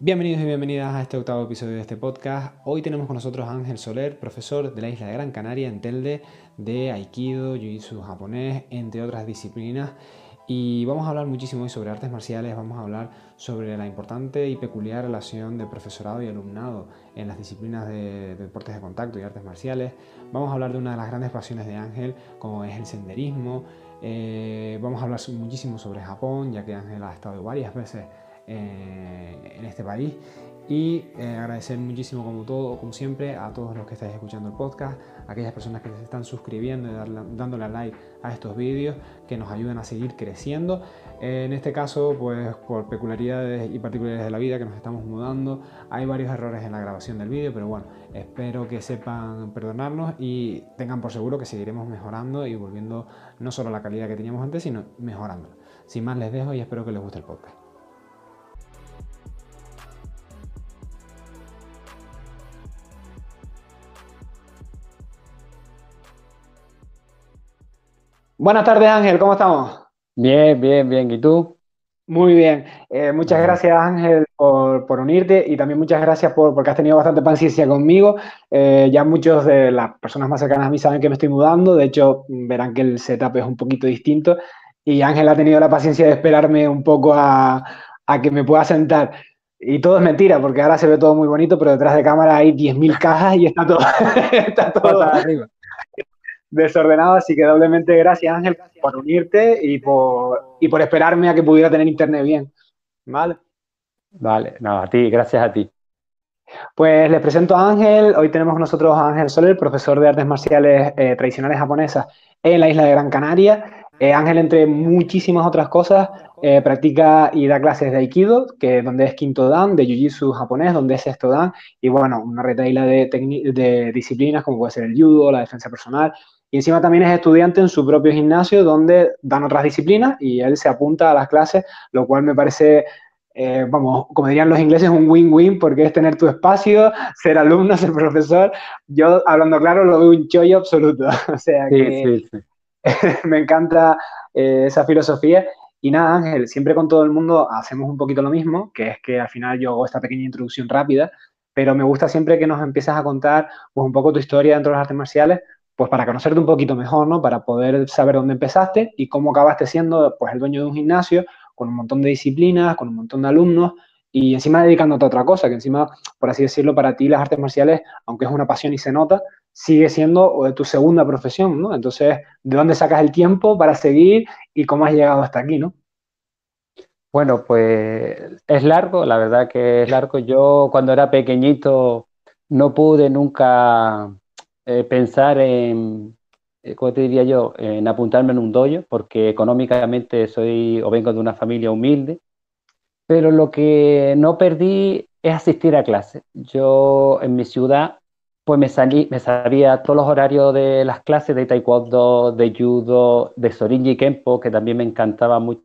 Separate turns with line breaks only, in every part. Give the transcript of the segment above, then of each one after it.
Bienvenidos y bienvenidas a este octavo episodio de este podcast. Hoy tenemos con nosotros a Ángel Soler, profesor de la isla de Gran Canaria en Telde de Aikido, Jiu-Jitsu japonés, entre otras disciplinas. Y vamos a hablar muchísimo hoy sobre artes marciales, vamos a hablar sobre la importante y peculiar relación de profesorado y alumnado en las disciplinas de, deportes de contacto y artes marciales. Vamos a hablar de una de las grandes pasiones de Ángel, como es el senderismo. Eh, vamos a hablar muchísimo sobre Japón, ya que Ángel ha estado varias veces eh, en este país y eh, agradecer muchísimo como todo, como siempre, a todos los que estáis escuchando el podcast, a aquellas personas que se están suscribiendo y darle, dándole like a estos vídeos que nos ayudan a seguir creciendo. en este caso, pues por peculiaridades y particularidades de la vida que nos estamos mudando, hay varios errores en la grabación del vídeo, pero bueno, espero que sepan perdonarnos y tengan por seguro que seguiremos mejorando y volviendo no solo a la calidad que teníamos antes, sino mejorando. Sin más les dejo y espero que les guste el podcast. Buenas tardes Ángel, ¿cómo estamos?
Bien, bien, bien. ¿Y tú?
Muy bien. Eh, muchas gracias Ángel por, unirte y también muchas gracias por, porque has tenido bastante paciencia conmigo. Eh, ya muchos de las personas más cercanas a mí saben que me estoy mudando. De hecho, verán que el setup es un poquito distinto y Ángel ha tenido la paciencia de esperarme un poco a, que me pueda sentar. Y todo es mentira, porque ahora se ve todo muy bonito, pero detrás de cámara hay 10.000 cajas y está todo, está todo arriba desordenado, así que doblemente gracias Ángel por unirte y por, y por esperarme a que pudiera tener internet bien. ¿Vale?
Vale, no, a ti, gracias a ti.
Pues les presento a Ángel. Hoy tenemos con nosotros a Ángel Soler, profesor de artes marciales eh, tradicionales japonesas en la isla de Gran Canaria. Eh, Ángel, entre muchísimas otras cosas, eh, practica y da clases de Aikido, que donde es quinto dan, de Jiu-Jitsu japonés, donde es sexto dan, y bueno, una retaila de, de disciplinas como puede ser el judo, la defensa personal, y encima también es estudiante en su propio gimnasio donde dan otras disciplinas y él se apunta a las clases, lo cual me parece, eh, vamos, como dirían los ingleses, un win-win porque es tener tu espacio, ser alumno, ser profesor. Yo, hablando claro, lo veo un chollo absoluto. o sea que me encanta eh, esa filosofía. Y nada, Ángel, siempre con todo el mundo hacemos un poquito lo mismo, que es que al final yo hago esta pequeña introducción rápida, pero me gusta siempre que nos empieces a contar pues, un poco tu historia dentro de las artes marciales, pues para conocerte un poquito mejor, ¿no? Para poder saber dónde empezaste y cómo acabaste siendo, pues, el dueño de un gimnasio con un montón de disciplinas, con un montón de alumnos y encima dedicándote a otra cosa, que encima, por así decirlo, para ti las artes marciales, aunque es una pasión y se nota, sigue siendo tu segunda profesión, ¿no? Entonces, ¿de dónde sacas el tiempo para seguir y cómo has llegado hasta aquí, ¿no?
Bueno, pues es largo, la verdad que es largo. Yo cuando era pequeñito no pude nunca eh, pensar en, eh, ¿cómo te diría yo?, en apuntarme en un dojo, porque económicamente soy o vengo de una familia humilde, pero lo que no perdí es asistir a clases. Yo en mi ciudad, pues me, salí, me sabía todos los horarios de las clases de taekwondo, de judo, de sorinji kempo, que también me encantaba mucho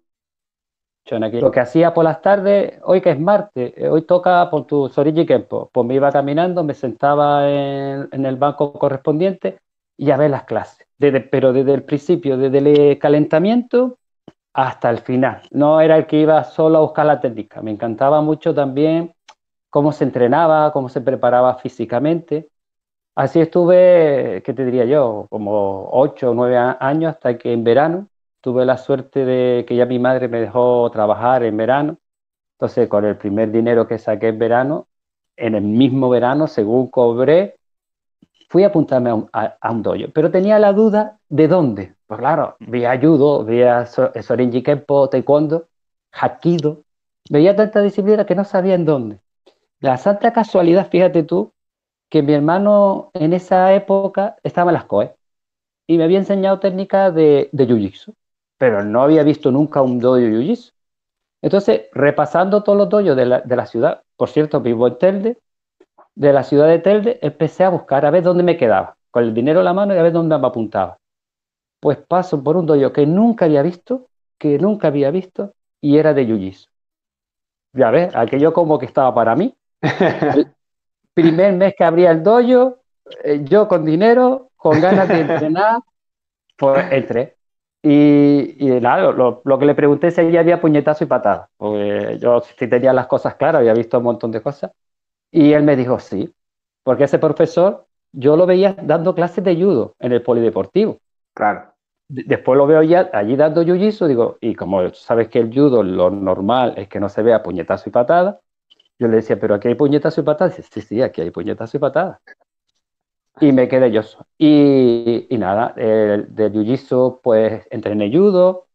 lo que hacía por las tardes, hoy que es martes, eh, hoy toca por tu Sorigi Kempo. Pues me iba caminando, me sentaba en, el banco correspondiente y a ver las clases. pero desde el principio, desde el calentamiento hasta el final. No era el que iba solo a buscar la técnica. Me encantaba mucho también cómo se entrenaba, cómo se preparaba físicamente. Así estuve, ¿qué te diría yo? Como ocho o nueve años hasta que en verano tuve la suerte de que ya mi madre me dejó trabajar en verano. Entonces, con el primer dinero que saqué en verano, en el mismo verano, según cobré, fui a apuntarme a un, dojo. Pero tenía la duda de dónde. Pues claro, veía judo, veía sorinji kempo, taekwondo, hakido. Veía tanta disciplina que no sabía en dónde. La santa casualidad, fíjate tú, que mi hermano en esa época estaba en las COE y me había enseñado técnicas de, de jiu-jitsu pero no había visto nunca un dojo jiu Entonces, repasando todos los dojos de la, ciudad, por cierto, vivo en Telde, de la ciudad de Telde, empecé a buscar a ver dónde me quedaba, con el dinero en la mano y a ver dónde me apuntaba. Pues paso por un dojo que nunca había visto, que nunca había visto, y era de jiu Ya ves, aquello como que estaba para mí. el primer mes que abría el dojo, eh, yo con dinero, con ganas de entrenar, pues entré. Y, y nada, lo, lo, que le pregunté es si había puñetazo y patada. Porque yo sí tenía las cosas claras, había visto un montón de cosas. Y él me dijo sí, porque ese profesor yo lo veía dando clases de judo en el polideportivo.
Claro.
Después lo veo ya allí dando jiu digo, y como sabes que el judo lo normal es que no se vea puñetazo y patada, yo le decía, pero aquí hay puñetazo y patada. Dice, sí, sí, aquí hay puñetazo y patada. Y me quedé yo. Y, y nada, de jiu pues entrené judo.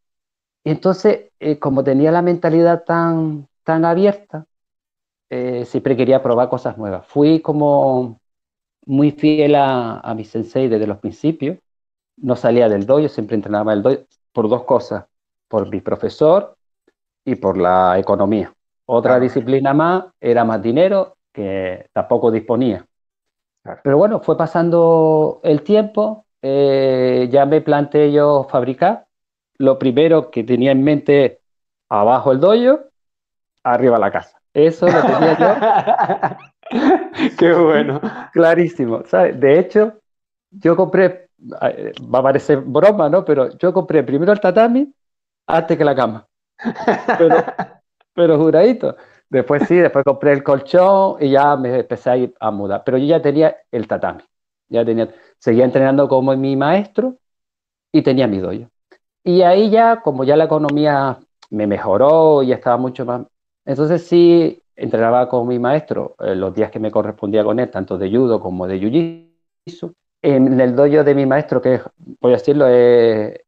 Y entonces, eh, como tenía la mentalidad tan, tan abierta, eh, siempre quería probar cosas nuevas. Fui como muy fiel a, a mi sensei desde los principios no salía del dojo, siempre entrenaba el dojo por dos cosas, por mi profesor y por la economía. Otra disciplina más era más dinero que tampoco disponía. Pero bueno, fue pasando el tiempo, eh, ya me planteé yo fabricar. Lo primero que tenía en mente, abajo el dojo, arriba la casa. Eso lo tenía
yo. Qué bueno.
Clarísimo. De hecho, yo compré va a parecer broma, ¿no? Pero yo compré primero el tatami antes que la cama. Pero, pero juradito. Después sí, después compré el colchón y ya me empecé a ir a mudar. Pero yo ya tenía el tatami. Ya tenía, seguía entrenando como mi maestro y tenía mi doyo. Y ahí ya, como ya la economía me mejoró y estaba mucho más... Entonces sí, entrenaba con mi maestro eh, los días que me correspondía con él, tanto de judo como de jiu-jitsu en el dojo de mi maestro, que voy a decirlo, es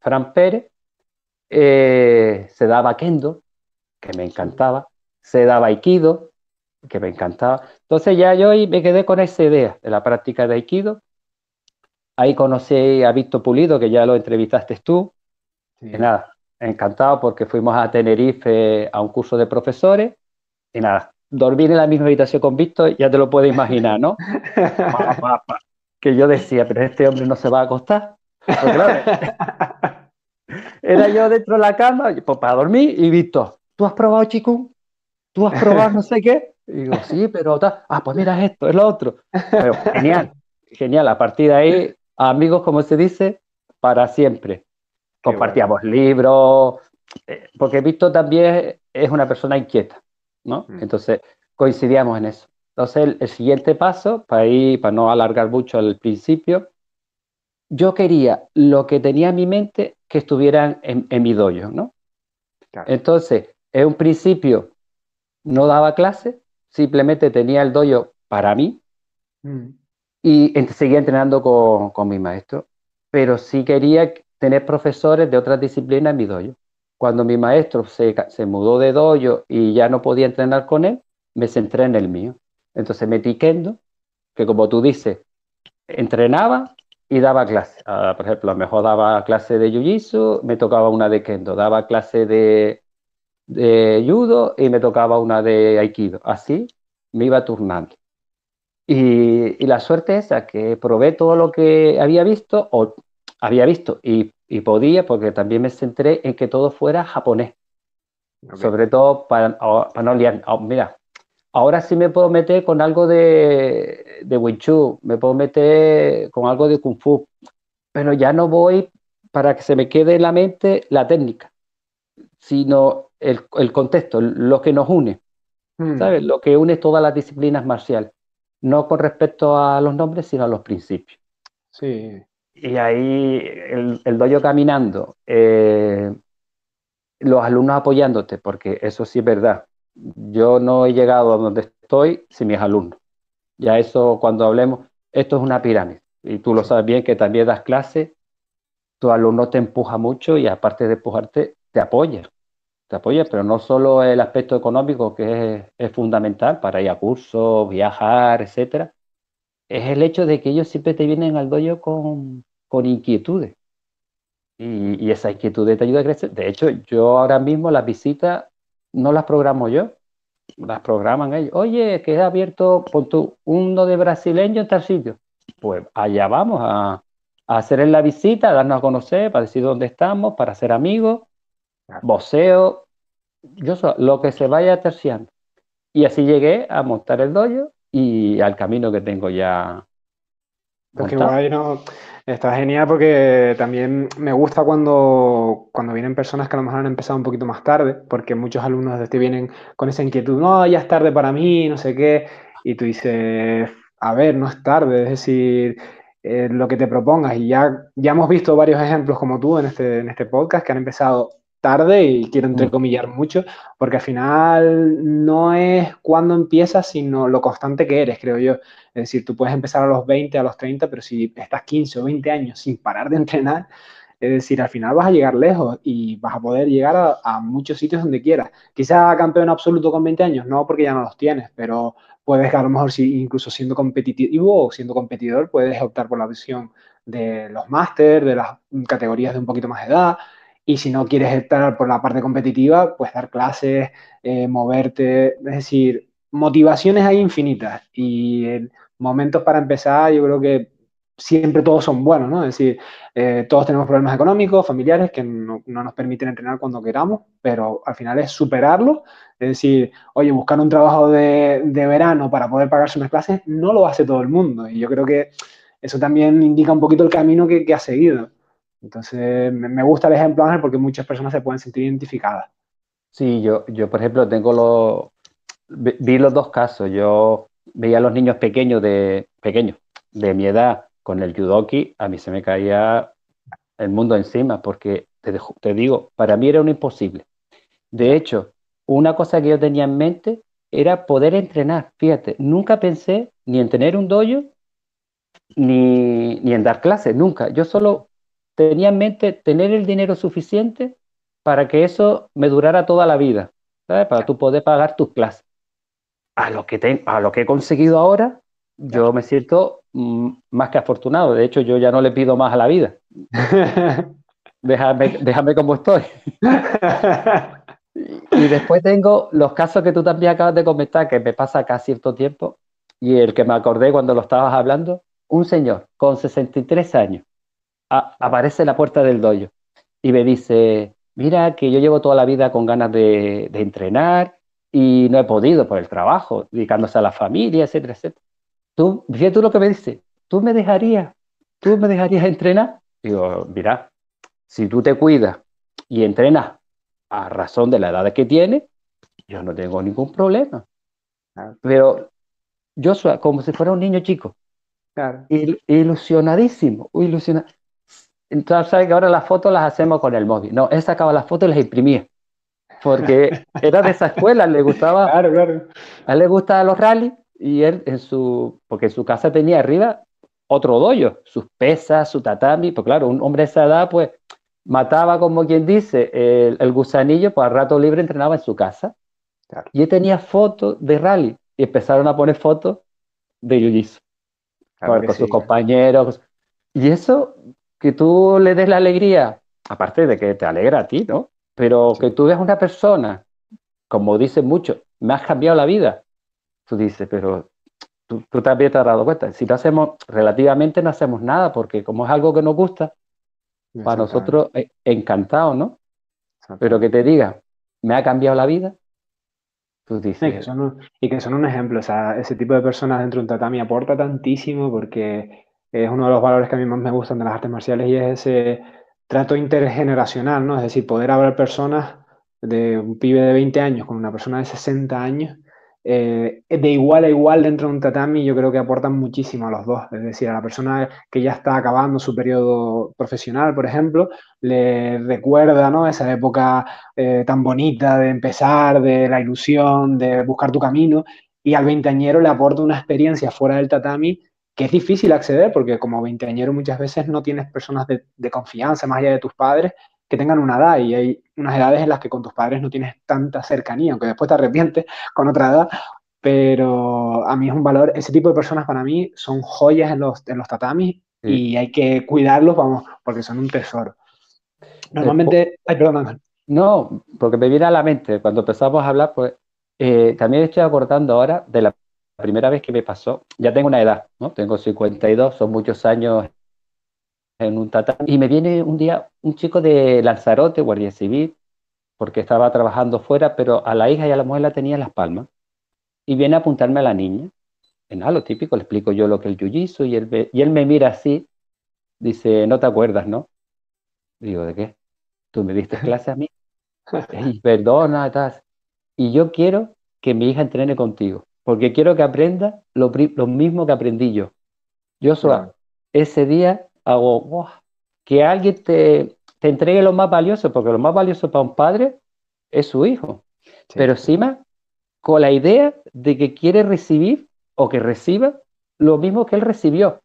Fran Pérez, eh, se daba kendo, que me encantaba, se daba aikido, que me encantaba. Entonces ya yo me quedé con esa idea de la práctica de aikido. Ahí conocí a Víctor Pulido, que ya lo entrevistaste tú. Y nada, encantado porque fuimos a Tenerife a un curso de profesores. Y nada, dormir en la misma habitación con Víctor, ya te lo puedes imaginar, ¿no? que yo decía, pero este hombre no se va a acostar. Era yo dentro de la cama pues, para dormir y visto, ¿tú has probado chikung? ¿Tú has probado no sé qué? Y digo, sí, pero ah, pues mira esto, es lo otro. Pero genial, genial. A partir de ahí, amigos, como se dice, para siempre. Compartíamos libros, eh, porque Visto también es una persona inquieta, ¿no? Mm. Entonces coincidíamos en eso. Entonces, el, siguiente paso, para, ir, para no alargar mucho al principio, yo quería lo que tenía en mi mente que estuvieran en, mi dojo, ¿no? Entonces, en un principio no daba clase, simplemente tenía el dojo para mí mm. y seguía entrenando con, con, mi maestro, pero sí quería tener profesores de otras disciplinas en mi dojo. Cuando mi maestro se, se mudó de dojo y ya no podía entrenar con él, me centré en el mío. Entonces metí kendo, que como tú dices, entrenaba y daba clase. Ah, por ejemplo, a lo mejor daba clase de jiu-jitsu, me tocaba una de kendo, daba clase de, de judo y me tocaba una de aikido. Así me iba turnando. Y, la suerte es que probé todo lo que había visto, o había visto y, podía, porque también me centré en que todo fuera japonés. Sobre todo para, para no liar. Oh, mira, Ahora sí me puedo meter con algo de, de Wing Chun, me puedo meter con algo de Kung Fu, pero ya no voy para que se me quede en la mente la técnica, sino el, el contexto, lo que nos une, hmm. ¿sabes? Lo que une todas las disciplinas marciales, no con respecto a los nombres, sino a los principios.
Sí.
Y ahí el, el doyo caminando, eh, los alumnos apoyándote, porque eso sí es verdad yo no he llegado a donde estoy sin mis alumnos. Ya eso, cuando hablemos, esto es una pirámide. Y tú lo sabes bien que también das clases, tu alumno te empuja mucho y aparte de empujarte, te apoya. Te apoya, pero no solo el aspecto económico, que es, fundamental para ir a cursos, viajar, etcétera. Es el hecho de que ellos siempre te vienen al dojo con, con inquietudes. Y, y esa inquietud te ayuda a crecer. De hecho, yo ahora mismo las visitas no las programo yo, las programan ellos. Oye, queda abierto por tu, uno de brasileño en tal sitio. Pues allá vamos a, hacer en la visita, a darnos a conocer, para decir dónde estamos, para ser amigos, voceo, yo lo que se vaya terciando. Y así llegué a montar el dojo y al camino que tengo ya
Pues qué guay, ¿no? Está genial porque también me gusta cuando, cuando vienen personas que a lo mejor han empezado un poquito más tarde, porque muchos alumnos de este vienen con esa inquietud, no, ya es tarde para mí, no sé qué, y tú dices, a ver, no es tarde, es decir, eh, lo que te propongas, y ya, ya hemos visto varios ejemplos como tú en este, en este podcast que han empezado tarde y quiero mm. entrecomillar mucho, porque al final no es cuando empiezas, sino lo constante que eres, creo yo. Es decir, tú puedes empezar a los 20, a los 30, pero si estás 15 o 20 años sin parar de entrenar, es decir, al final vas a llegar lejos y vas a poder llegar a, muchos sitios donde quieras. Quizá campeón absoluto con 20 años, no porque ya no los tienes, pero puedes a lo mejor si incluso siendo competitivo o siendo competidor, puedes optar por la visión de los máster, de las categorías de un poquito más de edad, y si no quieres estar por la parte competitiva, pues dar clases, eh, moverte, es decir, motivaciones hay infinitas y momentos para empezar yo creo que siempre todos son buenos, ¿no? Es decir, eh, todos tenemos problemas económicos, familiares que no, nos permiten entrenar cuando queramos, pero al final es superarlo, es decir, oye, buscar un trabajo de, verano para poder pagarse unas clases no lo hace todo el mundo y yo creo que eso también indica un poquito el camino que, que ha seguido. Entonces, me gusta el ejemplo, porque muchas personas se pueden sentir identificadas.
Sí, yo, yo por ejemplo, tengo los, vi los dos casos. Yo veía a los niños pequeños de, pequeños, de mi edad, con el judoki, a mí se me caía el mundo encima, porque te, te digo, para mí era un imposible. De hecho, una cosa que yo tenía en mente era poder entrenar. Fíjate, nunca pensé ni en tener un dojo, ni, ni en dar clases, nunca. Yo solo tenía en mente tener el dinero suficiente para que eso me durara toda la vida, ¿sabes? Para tú poder pagar tus clases. A lo que, a lo que he conseguido ahora, yo me siento mm, más que afortunado. De hecho, yo ya no le pido más a la vida. déjame, déjame como estoy. y después tengo los casos que tú también acabas de comentar, que me pasa cada cierto tiempo, y el que me acordé cuando lo estabas hablando, un señor con 63 años, aparece la puerta del dojo y me dice, mira que yo llevo toda la vida con ganas de, entrenar y no he podido por el trabajo, dedicándose a la familia, etcétera, etcétera. Tú, fíjate tú lo que me dice, ¿tú me dejarías, tú me dejarías entrenar? Digo, mira, si tú te cuidas y entrenas a razón de la edad que tienes, yo no tengo ningún problema. Pero yo soy como si fuera un niño chico. Claro. ilusionadísimo, ilusionado. Entonces, ¿sabes que ahora las fotos las hacemos con el móvil? No, él sacaba las fotos y las imprimía. Porque era de esa escuela, le gustaba. Claro, claro. A él le gustaban los rallies y él en su. Porque en su casa tenía arriba otro doyo, sus pesas, su tatami. Pues claro, un hombre de esa edad, pues mataba, como quien dice, el, gusanillo, pues al rato libre entrenaba en su casa. Y él tenía fotos de rally y empezaron a poner fotos de jiu con sus compañeros. Y eso que tú le des la alegría, aparte de que te alegra a ti, ¿no? Pero que tú veas una persona, como dicen muchos, me has cambiado la vida. Tú dices, pero tú, también te has dado cuenta. Si no hacemos, relativamente no hacemos nada, porque como es algo que nos gusta, para nosotros es encantado, ¿no? Pero que te diga, me ha cambiado la vida,
tú dices. y que son un ejemplo, o sea, ese tipo de personas dentro de un tatami aporta tantísimo porque es uno de los valores que a mí más me gustan de las artes marciales y es ese trato intergeneracional, ¿no? Es decir, poder haber personas de un pibe de 20 años con una persona de 60 años, eh, de igual a igual dentro de un tatami, yo creo que aportan muchísimo a los dos. Es decir, a la persona que ya está acabando su periodo profesional, por ejemplo, le recuerda ¿no? esa época eh, tan bonita de empezar, de la ilusión, de buscar tu camino, y al veinteañero le aporta una experiencia fuera del tatami que es difícil acceder porque como veinteañero muchas veces no tienes personas de, confianza más allá de tus padres que tengan una edad y hay unas edades en las que con tus padres no tienes tanta cercanía, aunque después te arrepientes con otra edad, pero a mí es un valor, ese tipo de personas para mí son joyas en los, en los tatamis y hay que cuidarlos, vamos, porque son un tesoro. Normalmente, ay, perdón,
No, porque me viene a la mente, cuando empezamos a hablar, pues eh, también estoy acordando ahora de la primera vez que me pasó, ya tengo una edad, ¿no? Tengo 52, son muchos años en un tatami. Y me viene un día un chico de Lanzarote, Guardia Civil, porque estaba trabajando fuera, pero a la hija y a la mujer la tenía en las palmas. Y viene a apuntarme a la niña. en lo típico, le explico yo lo que es el jiu y él, y él me mira así, dice, no te acuerdas, ¿no? Digo, ¿de qué? Tú me diste clase a mí. Y perdona, tal. Y yo quiero que mi hija entrene contigo, porque quiero que aprenda lo, mismo que aprendí yo. Yo ese día hago, que alguien te, te entregue lo más valioso, porque lo más valioso para un padre es su hijo. Pero encima, con la idea de que quiere recibir o que reciba lo mismo que él recibió.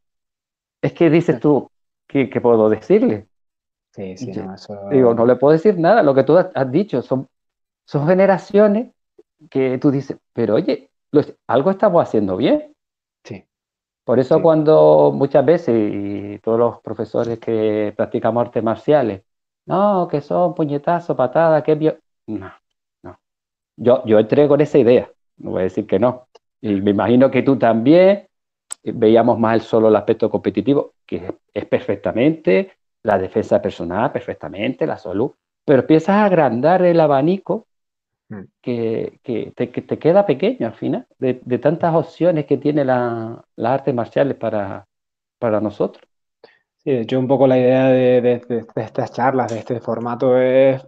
Es que dices tú, ¿qué, puedo decirle?
Sí, sí, no, eso...
Digo, no le puedo decir nada, lo que tú has dicho, son, son generaciones que tú dices, pero oye, algo estamos haciendo bien.
Sí.
Por eso cuando muchas veces, y todos los profesores que practicamos artes marciales, no, que son puñetazos, patadas, que... No, no. Yo, yo entré con esa idea, no voy a decir que no. Y me imagino que tú también eh, veíamos más solo el aspecto competitivo, que es perfectamente la defensa personal, perfectamente la salud, pero empiezas a agrandar el abanico mm. que, te, queda pequeño al final, de, tantas opciones que tiene la, las artes marciales para, para nosotros.
Sí, de hecho un poco la idea de, estas charlas, de este formato es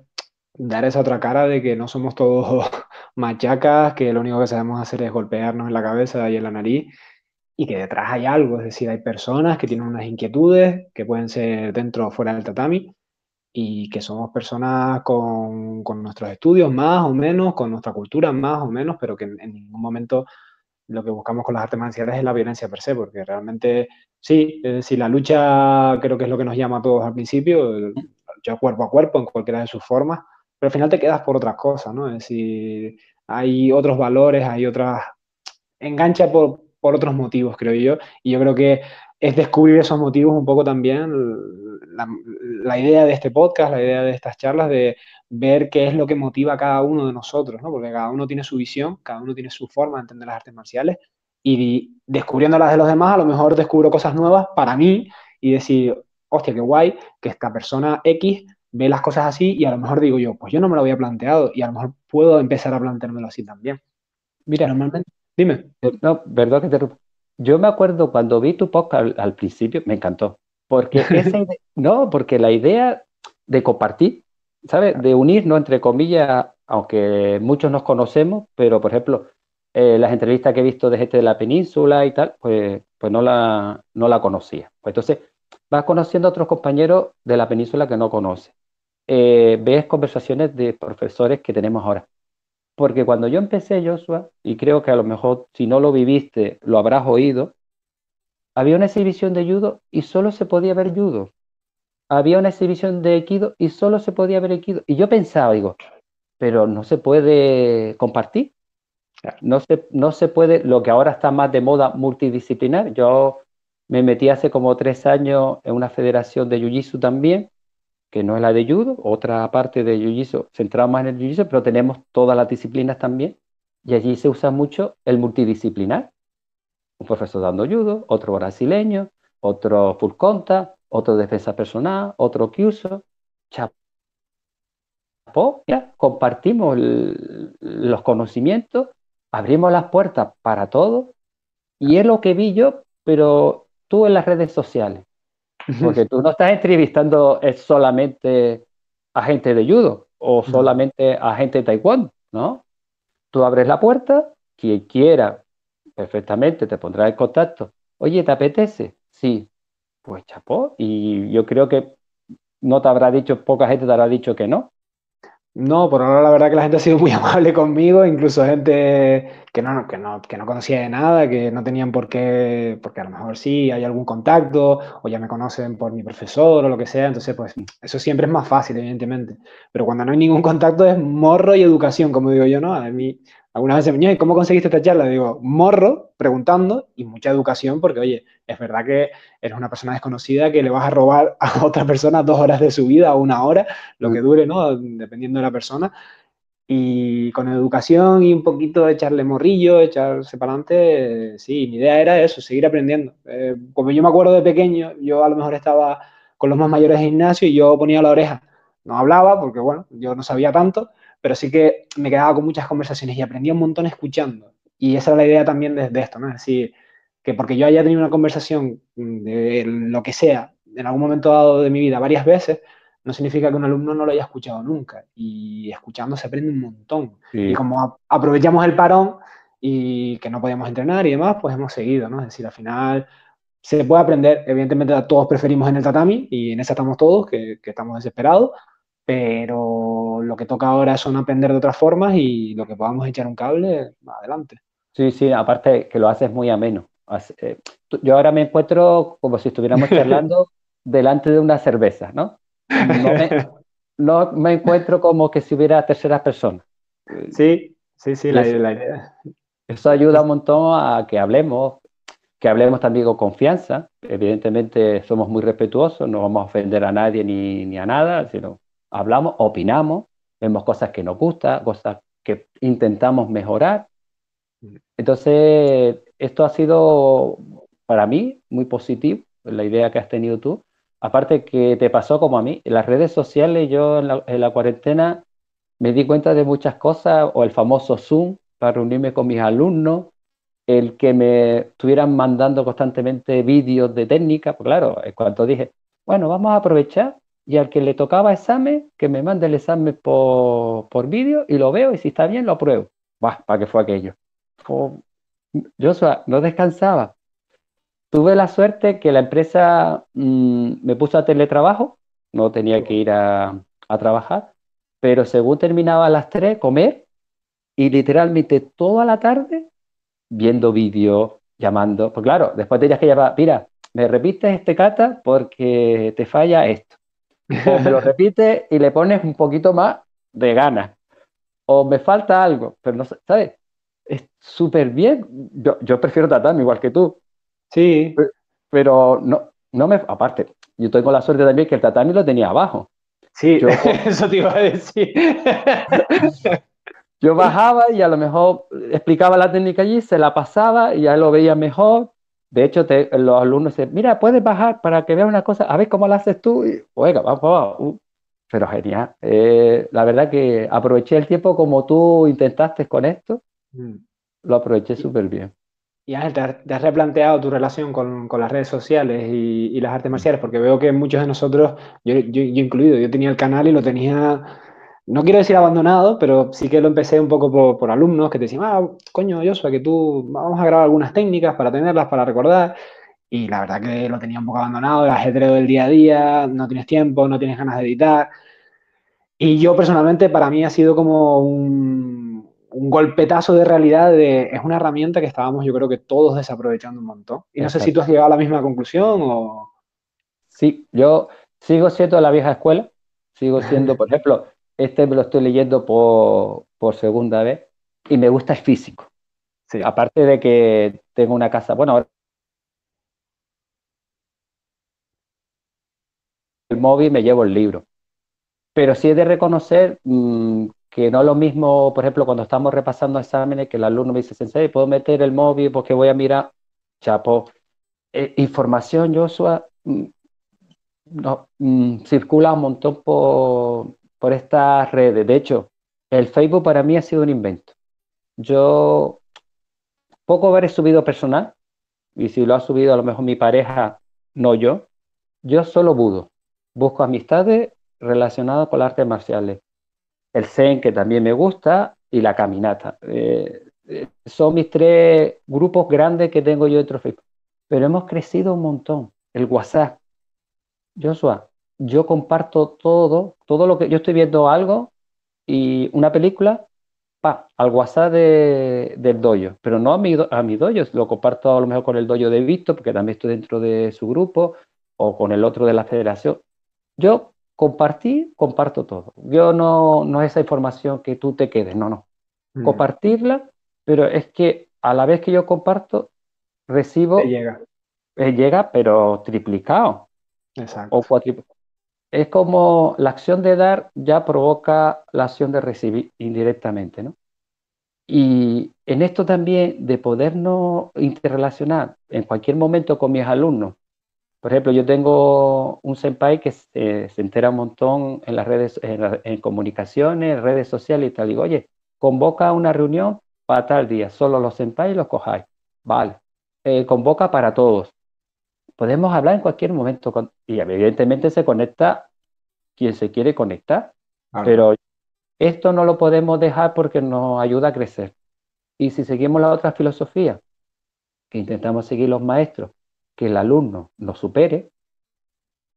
dar esa otra cara de que no somos todos machacas, que lo único que sabemos hacer es golpearnos en la cabeza y en la nariz, y que detrás hay algo, es decir, hay personas que tienen unas inquietudes que pueden ser dentro o fuera del tatami, y que somos personas con, nuestros estudios más o menos, con nuestra cultura más o menos, pero que en, ningún momento lo que buscamos con las artes marciales es la violencia per se, porque realmente sí, es decir, la lucha creo que es lo que nos llama a todos al principio, yo cuerpo a cuerpo en cualquiera de sus formas, pero al final te quedas por otras cosas, ¿no? Es decir, hay otros valores, hay otras... engancha por, por otros motivos, creo yo, y yo creo que es descubrir esos motivos un poco también la, idea de este podcast, la idea de estas charlas, de ver qué es lo que motiva a cada uno de nosotros, ¿no? Porque cada uno tiene su visión, cada uno tiene su forma de entender las artes marciales y descubriendo las de los demás, a lo mejor descubro cosas nuevas para mí y decir, hostia, qué guay que esta persona X ve las cosas así y a lo mejor digo yo, pues yo no me lo había planteado y a lo mejor puedo empezar a planteármelo así también.
Mira, normalmente, dime. No, verdad que te Yo me acuerdo cuando vi tu podcast al, principio, me encantó. Porque no, porque la idea de compartir, ¿sabes? De unirnos, entre comillas, aunque muchos nos conocemos, pero por ejemplo, eh, las entrevistas que he visto de gente de la península y tal, pues, pues no, la, no la conocía. Pues entonces vas conociendo a otros compañeros de la península que no conoces. Eh, ves conversaciones de profesores que tenemos ahora. Porque cuando yo empecé, Joshua, y creo que a lo mejor si no lo viviste, lo habrás oído, había una exhibición de judo y solo se podía ver judo. Había una exhibición de equido y solo se podía ver equido. Y yo pensaba, digo, pero no se puede compartir. No se, no se puede, lo que ahora está más de moda multidisciplinar. Yo me metí hace como tres años en una federación de Jiu-Jitsu también que no es la de judo, otra parte de jiu-jitsu centrada más en el jiu-jitsu, pero tenemos todas las disciplinas también, y allí se usa mucho el multidisciplinar. Un profesor dando judo, otro brasileño, otro full conta, otro defensa personal, otro kyuso, chapo. Ya, compartimos los conocimientos, abrimos las puertas para todos, y es lo que vi yo, pero tú en las redes sociales. Porque tú no estás entrevistando solamente a gente de judo o solamente a gente de taekwondo, ¿no? Tú abres la puerta, quien quiera, perfectamente, te pondrá en contacto. Oye, ¿te apetece? Sí. Pues chapó. Y yo creo que no te habrá dicho, poca gente te habrá dicho que no.
No, por ahora la verdad que la gente ha sido muy amable conmigo, incluso gente que no, que no, que no conocía de nada, que no tenían por qué, porque a lo mejor sí hay algún contacto, o ya me conocen por mi profesor o lo que sea, entonces pues eso siempre es más fácil, evidentemente. Pero cuando no hay ningún contacto es morro y educación, como digo yo, ¿no? A mí algunas veces me ¿cómo conseguiste esta charla? Digo, morro, preguntando, y mucha educación, porque oye, es verdad que eres una persona desconocida que le vas a robar a otra persona dos horas de su vida o una hora, lo que dure, ¿no? Dependiendo de la persona. Y con educación y un poquito de echarle morrillo, echarse para adelante, sí, mi idea era eso, seguir aprendiendo. Eh, como yo me acuerdo de pequeño, yo a lo mejor estaba con los más mayores de gimnasio y yo ponía la oreja. No hablaba porque, bueno, yo no sabía tanto, pero sí que me quedaba con muchas conversaciones y aprendía un montón escuchando. Y esa era la idea también de, esto, ¿no? Es decir, que porque yo haya tenido una conversación de lo que sea en algún momento dado de mi vida varias veces, no significa que un alumno no lo haya escuchado nunca. Y escuchando se aprende un montón. Y como aprovechamos el parón y que no podíamos entrenar y demás, pues hemos seguido, ¿no? Es decir, al final se puede aprender, evidentemente todos preferimos en el tatami y en ese estamos todos, que, que estamos desesperados, pero lo que toca ahora son aprender de otras formas y lo que podamos echar un cable, adelante.
Sí, sí, aparte que lo haces muy ameno. Eh, yo ahora me encuentro como si estuviéramos charlando delante de una cerveza, ¿no? No me, encuentro como que si hubiera tercera persona.
Sí, sí, sí, la, idea.
Eso ayuda un montón a que hablemos, que hablemos también con confianza. Evidentemente somos muy respetuosos, no vamos a ofender a nadie ni, ni a nada, sino hablamos, opinamos, vemos cosas que nos gustan, cosas que intentamos mejorar. Entonces, esto ha sido para mí muy positivo, la idea que has tenido tú. Aparte que te pasó como a mí, en las redes sociales yo en la, cuarentena me di cuenta de muchas cosas, o el famoso Zoom para reunirme con mis alumnos, el que me estuvieran mandando constantemente vídeos de técnica, pues claro, cuando dije, bueno, vamos a aprovechar y al que le tocaba examen, que me mande el examen por, por vídeo y lo veo y si está bien lo apruebo. ¿para qué fue aquello? Yo no descansaba. Tuve la suerte que la empresa mm, me puso a teletrabajo, no tenía que ir a, a trabajar, pero según terminaba a las 3, comer y literalmente toda la tarde viendo vídeos, llamando. Pues claro, después tenías que llamar, mira, me repites este kata porque te falla esto. O me lo repites y le pones un poquito más de ganas. O me falta algo, pero no sé, ¿sabes? Es súper bien. Yo, yo, prefiero tatami igual que tú.
Sí.
Pero no, no me. Aparte, yo tengo la suerte también que el tatami lo tenía abajo.
Sí, eso te iba a decir.
yo bajaba y a lo mejor explicaba la técnica allí, se la pasaba y ya lo veía mejor, de hecho, los alumnos dicen, mira, puedes bajar para que veas una cosa, a ver cómo la haces tú. Y, oiga, vamos, vamos. Uh, pero genial. Eh, la verdad que aproveché el tiempo como tú intentaste con esto. Mm. Lo aproveché súper bien.
Y Ángel, ¿te has, replanteado tu relación con, con las redes sociales y, y, las artes marciales? Porque veo que muchos de nosotros, yo, yo, yo incluido, yo tenía el canal y lo tenía no quiero decir abandonado, pero sí que lo empecé un poco por, alumnos que te decían, ah, coño, Joshua, que tú vamos a grabar algunas técnicas para tenerlas, para recordar. Y la verdad que lo tenía un poco abandonado, el ajedreo del día a día, no tienes tiempo, no tienes ganas de editar. Y yo personalmente, para mí ha sido como un, golpetazo de realidad de, es una herramienta que estábamos yo creo que todos desaprovechando un montón. Y no sé si tú has llegado a la misma conclusión o...
Sí, yo sigo siendo la vieja escuela, sigo siendo, por ejemplo, este me lo estoy leyendo por, por segunda vez y me gusta el físico. Sí. Aparte de que tengo una casa, bueno, ahora el móvil me llevo el libro. Pero sí he de reconocer mmm, que no es lo mismo, por ejemplo, cuando estamos repasando exámenes, que el alumno me dice, Sensei, ¿puedo meter el móvil porque voy a mirar? Chapo, eh, información, Joshua, mmm, no, mmm, circula un montón por, por estas redes. De hecho, el Facebook para mí ha sido un invento. Yo poco haber subido personal, y si lo ha subido a lo mejor mi pareja, no yo, yo solo budo. Busco amistades relacionadas con las artes marciales. El Zen, que también me gusta, y la caminata. Eh, eh, son mis tres grupos grandes que tengo yo dentro de Facebook. Pero hemos crecido un montón. El WhatsApp. Joshua, yo comparto todo, todo lo que yo estoy viendo algo y una película, pa, al WhatsApp de, del dojo, pero no a mi, a mi dojo, lo comparto a lo mejor con el dojo de Víctor, porque también estoy dentro de su grupo, o con el otro de la federación. Yo compartí, comparto todo. Yo no, no es esa información que tú te quedes, no, no. Mm. Compartirla, pero es que a la vez que yo comparto, recibo...
llega.
Eh, llega, pero triplicado.
Exacto. O
cuatriplicado es como la acción de dar ya provoca la acción de recibir indirectamente, ¿no? Y en esto también de podernos interrelacionar en cualquier momento con mis alumnos. Por ejemplo, yo tengo un senpai que se, entera un montón en las redes, en, comunicaciones, redes sociales y tal. Digo, oye, convoca una reunión para tal día, solo los senpai los cojáis. Vale. eh, convoca para todos. Podemos hablar en cualquier momento y evidentemente se conecta quien se quiere conectar, pero esto no lo podemos dejar porque nos ayuda a crecer. Y si seguimos la otra filosofía, que intentamos seguir los maestros, que el alumno nos supere,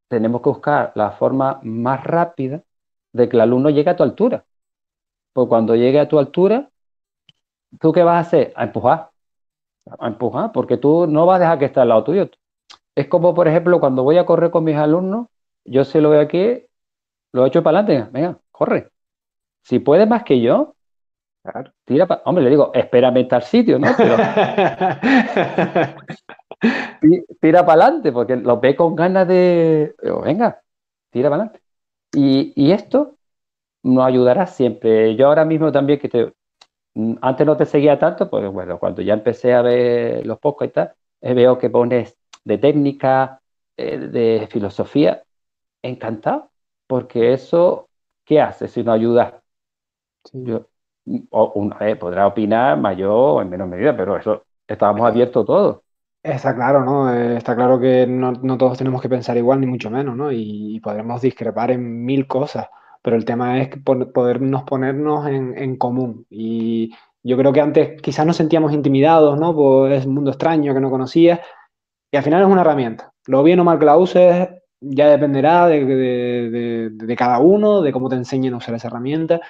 tenemos que buscar la forma más rápida de que el alumno llegue a tu altura. Pues cuando llegue a tu altura, ¿tú qué vas a hacer? A empujar. A empujar, porque tú no vas a dejar que esté al lado tuyo. Es como, por ejemplo, cuando voy a correr con mis alumnos, yo se lo veo aquí, lo echo para adelante, venga, corre. Si puedes más que yo, tira para... Hombre, le digo, espérame en tal sitio, ¿no? tira para adelante, porque lo ve con ganas de... venga, tira para adelante. Y, y, esto nos ayudará siempre. Yo ahora mismo también que te... Antes no te seguía tanto, pues bueno, cuando ya empecé a ver los pocos y tal, eh, veo que pones de técnica, eh, de filosofía, encantado, porque eso, ¿qué hace si no ayuda? Yo, o, una vez podrá opinar mayor o en menos medida, pero eso estábamos abiertos todos.
Está claro, ¿no? Eh, está claro que no, todos tenemos que pensar igual, ni mucho menos, ¿no? Y, podremos discrepar en mil cosas, pero el tema es podernos ponernos en, en, común. Y yo creo que antes quizás nos sentíamos intimidados, ¿no? Por ese mundo extraño que no conocías, y al final es una herramienta. Lo bien o mal que la uses ya dependerá de, de, de cada uno, de cómo te enseñen a usar esa herramienta,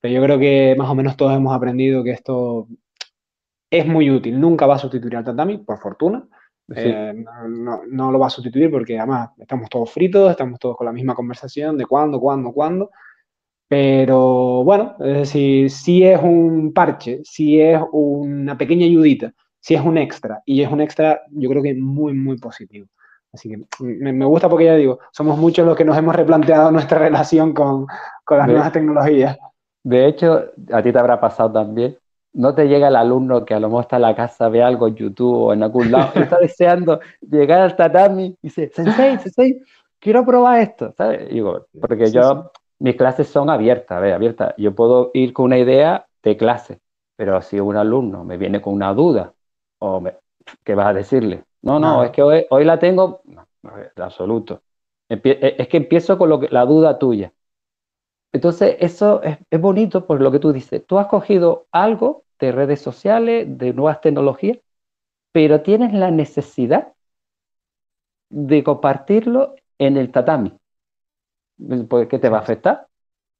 pero yo creo que más o menos todos hemos aprendido que esto es muy útil. Nunca va a sustituir al tatami, por fortuna. Eh, no, lo va a sustituir porque además estamos todos fritos, estamos todos con la misma conversación de cuándo, cuándo, cuándo. Pero bueno, es decir, si es un parche, si es una pequeña ayudita, si es un extra, y es un extra, yo creo que muy, muy positivo. Así que me, gusta porque ya digo, somos muchos los que nos hemos replanteado nuestra relación con, con las nuevas tecnologías.
De hecho, a ti te habrá pasado también. No te llega el alumno que a lo mejor está en la casa, ve algo en YouTube o en algún lado, y está deseando llegar al tatami y dice, Sensei, Sensei, quiero probar esto, ¿sabes? digo, porque yo, mis clases son abiertas, ¿ves? abiertas. Yo puedo ir con una idea de clase, pero si un alumno me viene con una duda, o ¿qué vas a decirle? No, no, es que hoy, la tengo, no, en absoluto. Es que empiezo con lo que, la duda tuya. Entonces, eso es, bonito por lo que tú dices. Tú has cogido algo de redes sociales, de nuevas tecnologías, pero tienes la necesidad de compartirlo en el tatami. Pues, ¿Qué te va a afectar?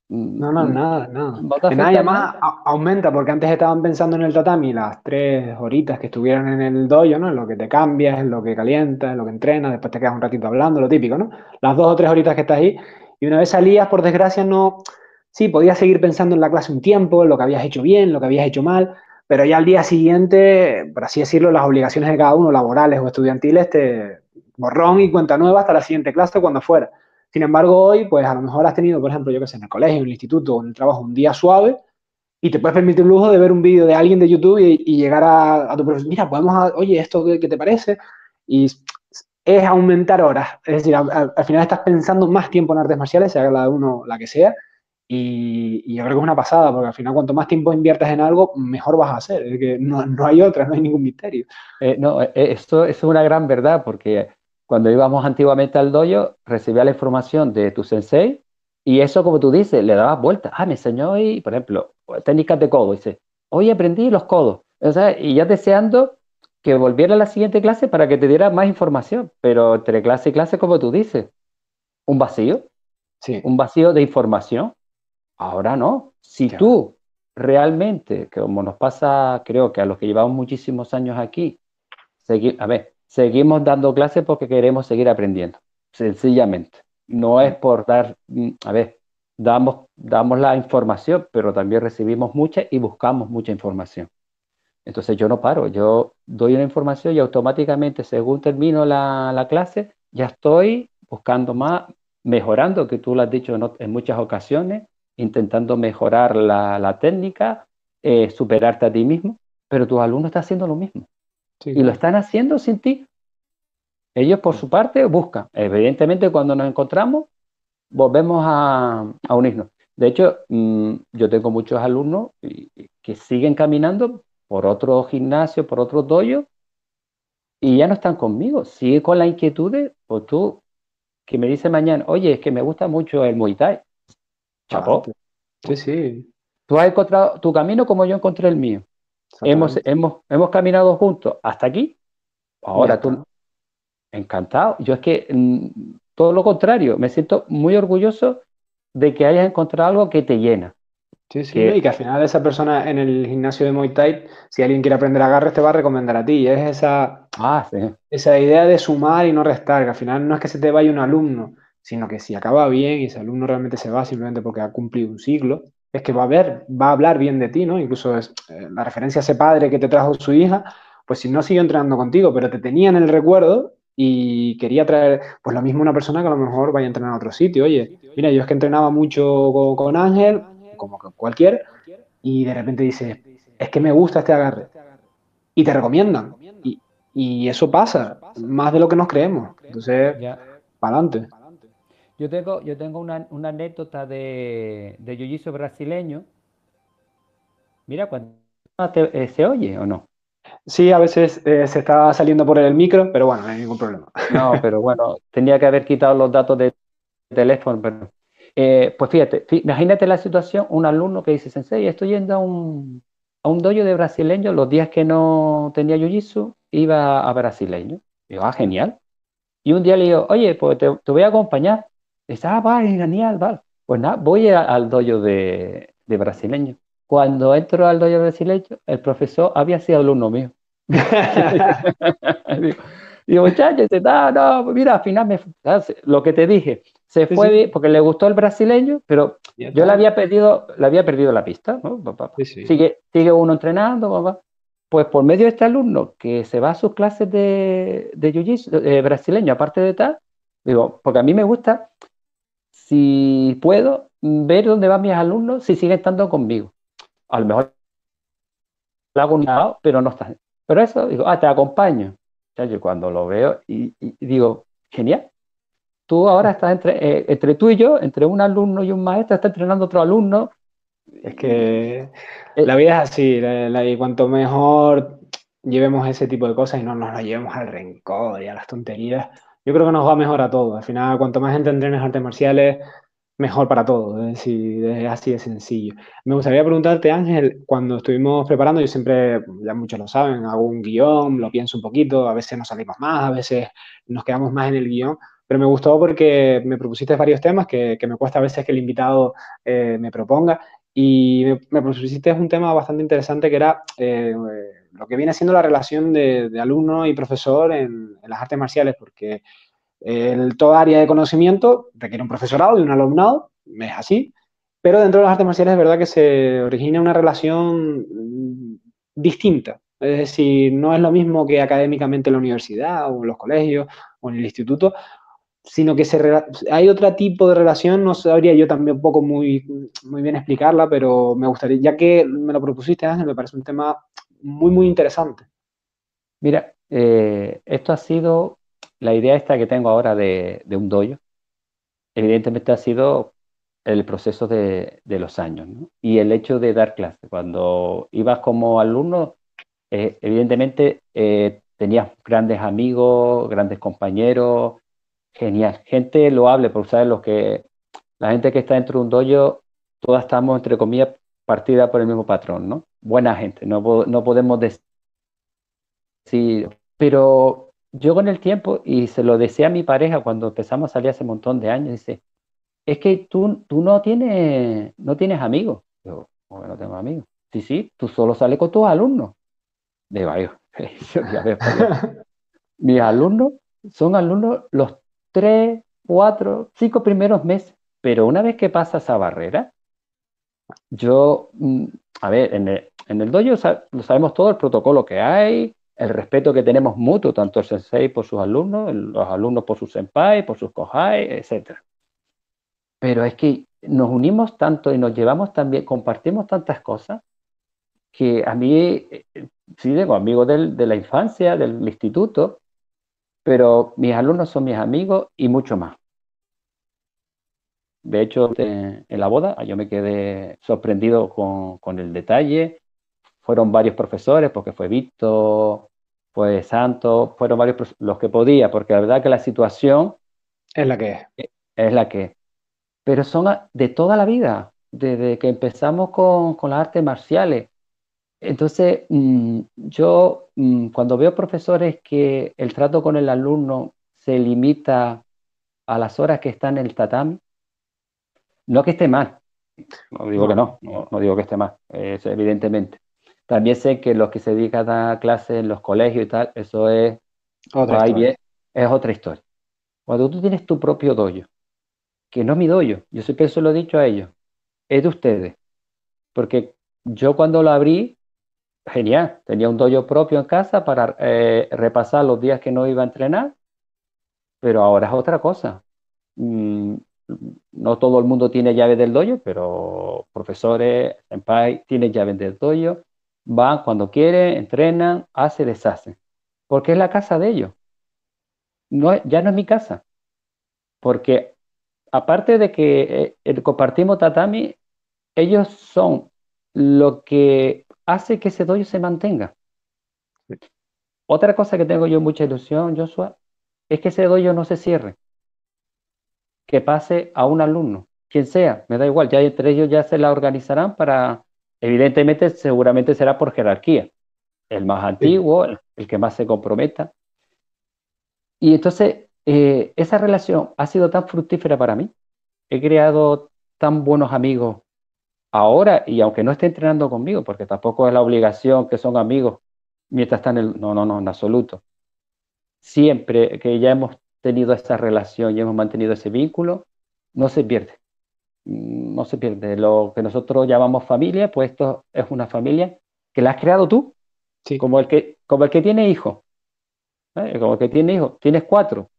No, no, nada, nada. nada más aumenta, porque antes estaban pensando en el tatami las tres horitas que estuvieran en el dojo, ¿no? En lo que te cambias, en lo que calientas, en lo que entrenas, después te quedas un ratito hablando, lo típico, ¿no? Las dos o tres horitas que estás ahí, y una vez salías, por desgracia, no, sí, podías seguir pensando en la clase un tiempo, en lo que habías hecho bien, lo que habías hecho mal, pero ya al día siguiente, por así decirlo, las obligaciones de cada uno, laborales o estudiantiles, te borrón y cuenta nueva hasta la siguiente clase cuando fuera. Sin embargo, hoy, pues a lo mejor has tenido, por ejemplo, yo que sé, en el colegio, en el instituto en el trabajo, un día suave y te puedes permitir el lujo de ver un vídeo de alguien de YouTube y, llegar a, tu profesor, mira, podemos, oye, ¿esto qué, te parece? Y es aumentar horas. Es decir, al, final estás pensando más tiempo en artes marciales, sea la de uno la que sea, y, yo creo que es una pasada, porque al final cuanto más tiempo inviertas en algo, mejor vas a hacer. Es que no, hay otra, no hay ningún misterio.
Eh, no, eh, esto, es una gran verdad, porque cuando íbamos antiguamente al dojo, recibía la información de tu sensei, y eso, como tú dices, le dabas vuelta. Ah, me enseñó hoy, por ejemplo, técnicas de codo. Dice, hoy aprendí los codos. O sea, y ya deseando que volviera a la siguiente clase para que te diera más información, pero entre clase y clase, como tú dices, un vacío, sí. un vacío de información. Ahora no. Si tú realmente, como nos pasa, creo que a los que llevamos muchísimos años aquí, a ver, seguimos dando clases porque queremos seguir aprendiendo, sencillamente. No es por dar, mm, a ver, damos, damos la información, pero también recibimos mucha y buscamos mucha información. Entonces yo no paro, yo doy una información y automáticamente según termino la, clase ya estoy buscando más, mejorando, que tú lo has dicho en, muchas ocasiones, intentando mejorar la, técnica, eh, superarte a ti mismo, pero tus alumnos están haciendo lo mismo. Y lo están haciendo sin ti. Ellos por su parte buscan. Evidentemente cuando nos encontramos, volvemos a, unirnos. De hecho, mm, yo tengo muchos alumnos que siguen caminando por otro gimnasio, por otro dojo, y ya no están conmigo. Sigue con las inquietudes, o tú que me dice mañana, oye, es que me gusta mucho el Muay Thai. Chapó.
Sí, sí.
Tú has encontrado tu camino como yo encontré el mío. Hemos, hemos, hemos caminado juntos hasta aquí. Ahora tú, encantado. Yo es que mm, todo lo contrario, me siento muy orgulloso de que hayas encontrado algo que te llena.
Sí, sí, y que al final esa persona en el gimnasio de Muay Thai, si alguien quiere aprender agarres, te va a recomendar a ti. Es esa,
ah,
esa idea de sumar y no restar, que al final no es que se te vaya un alumno, sino que si acaba bien y ese alumno realmente se va simplemente porque ha cumplido un siglo, es que va a ver, va a hablar bien de ti, ¿no? Incluso es, eh, la referencia a ese padre que te trajo su hija, pues si no siguió entrenando contigo, pero te tenía en el recuerdo y quería traer, pues lo mismo una persona que a lo mejor vaya a entrenar a otro sitio. Oye, mira, yo es que entrenaba mucho con, Ángel, como cualquier, y de repente dices, es que me gusta este agarre. Y te recomiendan. Y, y eso pasa, más de lo que nos creemos. Entonces, para adelante.
Yo tengo, yo tengo una, una anécdota de, de jiu brasileño. Mira, cuando eh, se oye o no.
Sí, a veces eh, se está saliendo por el micro, pero bueno, no hay ningún problema.
No, pero bueno, tenía que haber quitado los datos de teléfono, pero... Eh, pues fíjate, imagínate la situación, un alumno que dice, Sensei, estoy yendo a un, a un dojo de brasileño, los días que no tenía jiu iba a brasileño. Digo, ah, genial. Y un día le digo, oye, pues te, voy a acompañar. Dice, ah, va, genial, vale. Pues nada, voy al dojo de, de brasileño. Cuando entro al dojo brasileño, el profesor había sido alumno mío. digo, muchachos, no, no, mira, al final me, lo que te dije, se fue porque le gustó el brasileño, pero yo le había perdido, le había perdido la pista, ¿no? sigue, sigue uno entrenando, papá. Pues por medio de este alumno que se va a sus clases de, de jiu brasileño, aparte de tal, digo, porque a mí me gusta, si puedo, ver dónde van mis alumnos si siguen estando conmigo a lo mejor lo hago un lado, pero no está. Pero eso, digo, ah, te acompaño. Yo cuando lo veo y, digo, genial. Tú ahora estás entre, eh, entre tú y yo, entre un alumno y un maestro, estás entrenando otro alumno.
Es que eh, la vida es así, y cuanto mejor llevemos ese tipo de cosas y no nos lo llevemos al rencor y a las tonterías, yo creo que nos va mejor a todos. Al final, cuanto más gente entrenes artes marciales, mejor para todos, es decir, es así de sencillo. Me gustaría preguntarte, Ángel, cuando estuvimos preparando, yo siempre, ya muchos lo saben, hago un guion, lo pienso un poquito, a veces nos salimos más, a veces nos quedamos más en el guion, pero me gustó porque me propusiste varios temas que, me cuesta a veces que el invitado eh, me proponga y me, propusiste un tema bastante interesante que era eh, lo que viene siendo la relación de, alumno y profesor en, en las artes marciales, porque el, toda área de conocimiento requiere un profesorado y un alumnado, es así, pero dentro de las artes marciales es verdad que se origina una relación distinta. Es decir, no es lo mismo que académicamente en la universidad o en los colegios o en el instituto, sino que se hay otro tipo de relación, no sabría yo también un poco muy, muy bien explicarla, pero me gustaría, ya que me lo propusiste Ángel, me parece un tema muy, muy interesante.
Mira, eh, esto ha sido la idea esta que tengo ahora de, un doyo, evidentemente ha sido el proceso de, los años y el hecho de dar clase. Cuando ibas como alumno, eh, evidentemente eh, tenías grandes amigos, grandes compañeros, genial, gente loable, por usar lo que la gente que está dentro de un dojo, todas estamos, entre comillas, partida por el mismo patrón, ¿no? Buena gente, no, no podemos decir, pero yo con el tiempo, y se lo decía a mi pareja cuando empezamos a salir hace un montón de años, dice, es que tú, tú no, tienes, no tienes amigos. Yo, bueno, no tengo amigos? Sí, sí, tú solo sales con tus alumnos. Digo, ay, mis alumnos son alumnos los tres, cuatro, cinco primeros meses, pero una vez que pasa esa barrera, yo, mm, a ver, en el, en lo sabemos todo el protocolo que hay, el respeto que tenemos mutuo, tanto el sensei por sus alumnos, los alumnos por sus senpai, por sus kohai, etc. Pero es que nos unimos tanto y nos llevamos también, compartimos tantas cosas, que a mí, eh, sí tengo amigos de la infancia, del instituto, pero mis alumnos son mis amigos y mucho más. De hecho, en la boda yo me quedé sorprendido con, con el detalle fueron varios profesores, porque fue Víctor, pues Santos, fueron varios los que podía, porque la verdad que la situación
es la que es.
Es la que es. Pero son de toda la vida, desde que empezamos con, con las artes marciales. Entonces, mm, yo mm, cuando veo profesores que el trato con el alumno se limita a las horas que están en el tatami, no que esté mal, no digo que no, no, digo que esté mal, evidentemente. También sé que los que se dedican a dar clases en los colegios y tal, eso es otra, es otra historia. Cuando tú tienes tu propio dojo, que no es mi dojo, yo siempre se lo he dicho a ellos, es de ustedes. Porque yo cuando lo abrí, genial, tenía un dojo propio en casa para eh, repasar los días que no iba a entrenar, pero ahora es otra cosa. Mm, no todo el mundo tiene llave del dojo, pero profesores, senpai, tienen llave del dojo, van cuando quieren, entrenan, hace, deshace, porque es la casa de ellos. No, ya no es mi casa, porque aparte de que eh, compartimos tatami, ellos son lo que hace que ese dojo se mantenga. Otra cosa que tengo yo mucha ilusión, Joshua, es que ese dojo no se cierre. Que pase a un alumno, quien sea, me da igual, ya entre ellos ya se la organizarán para, evidentemente, seguramente será por jerarquía, el más antiguo, el, que más se comprometa. Y entonces, eh, esa relación ha sido tan fructífera para mí, he creado tan buenos amigos ahora, y aunque no esté entrenando conmigo, porque tampoco es la obligación que son amigos mientras están en el... No, no, no, en absoluto. Siempre que ya hemos tenido esa relación y hemos mantenido ese vínculo, no se pierde. No se pierde. Lo que nosotros llamamos familia, pues esto es una familia que la has creado tú, sí. como, el que, como el que tiene hijos. ¿eh? Como el que tiene hijos. Tienes cuatro.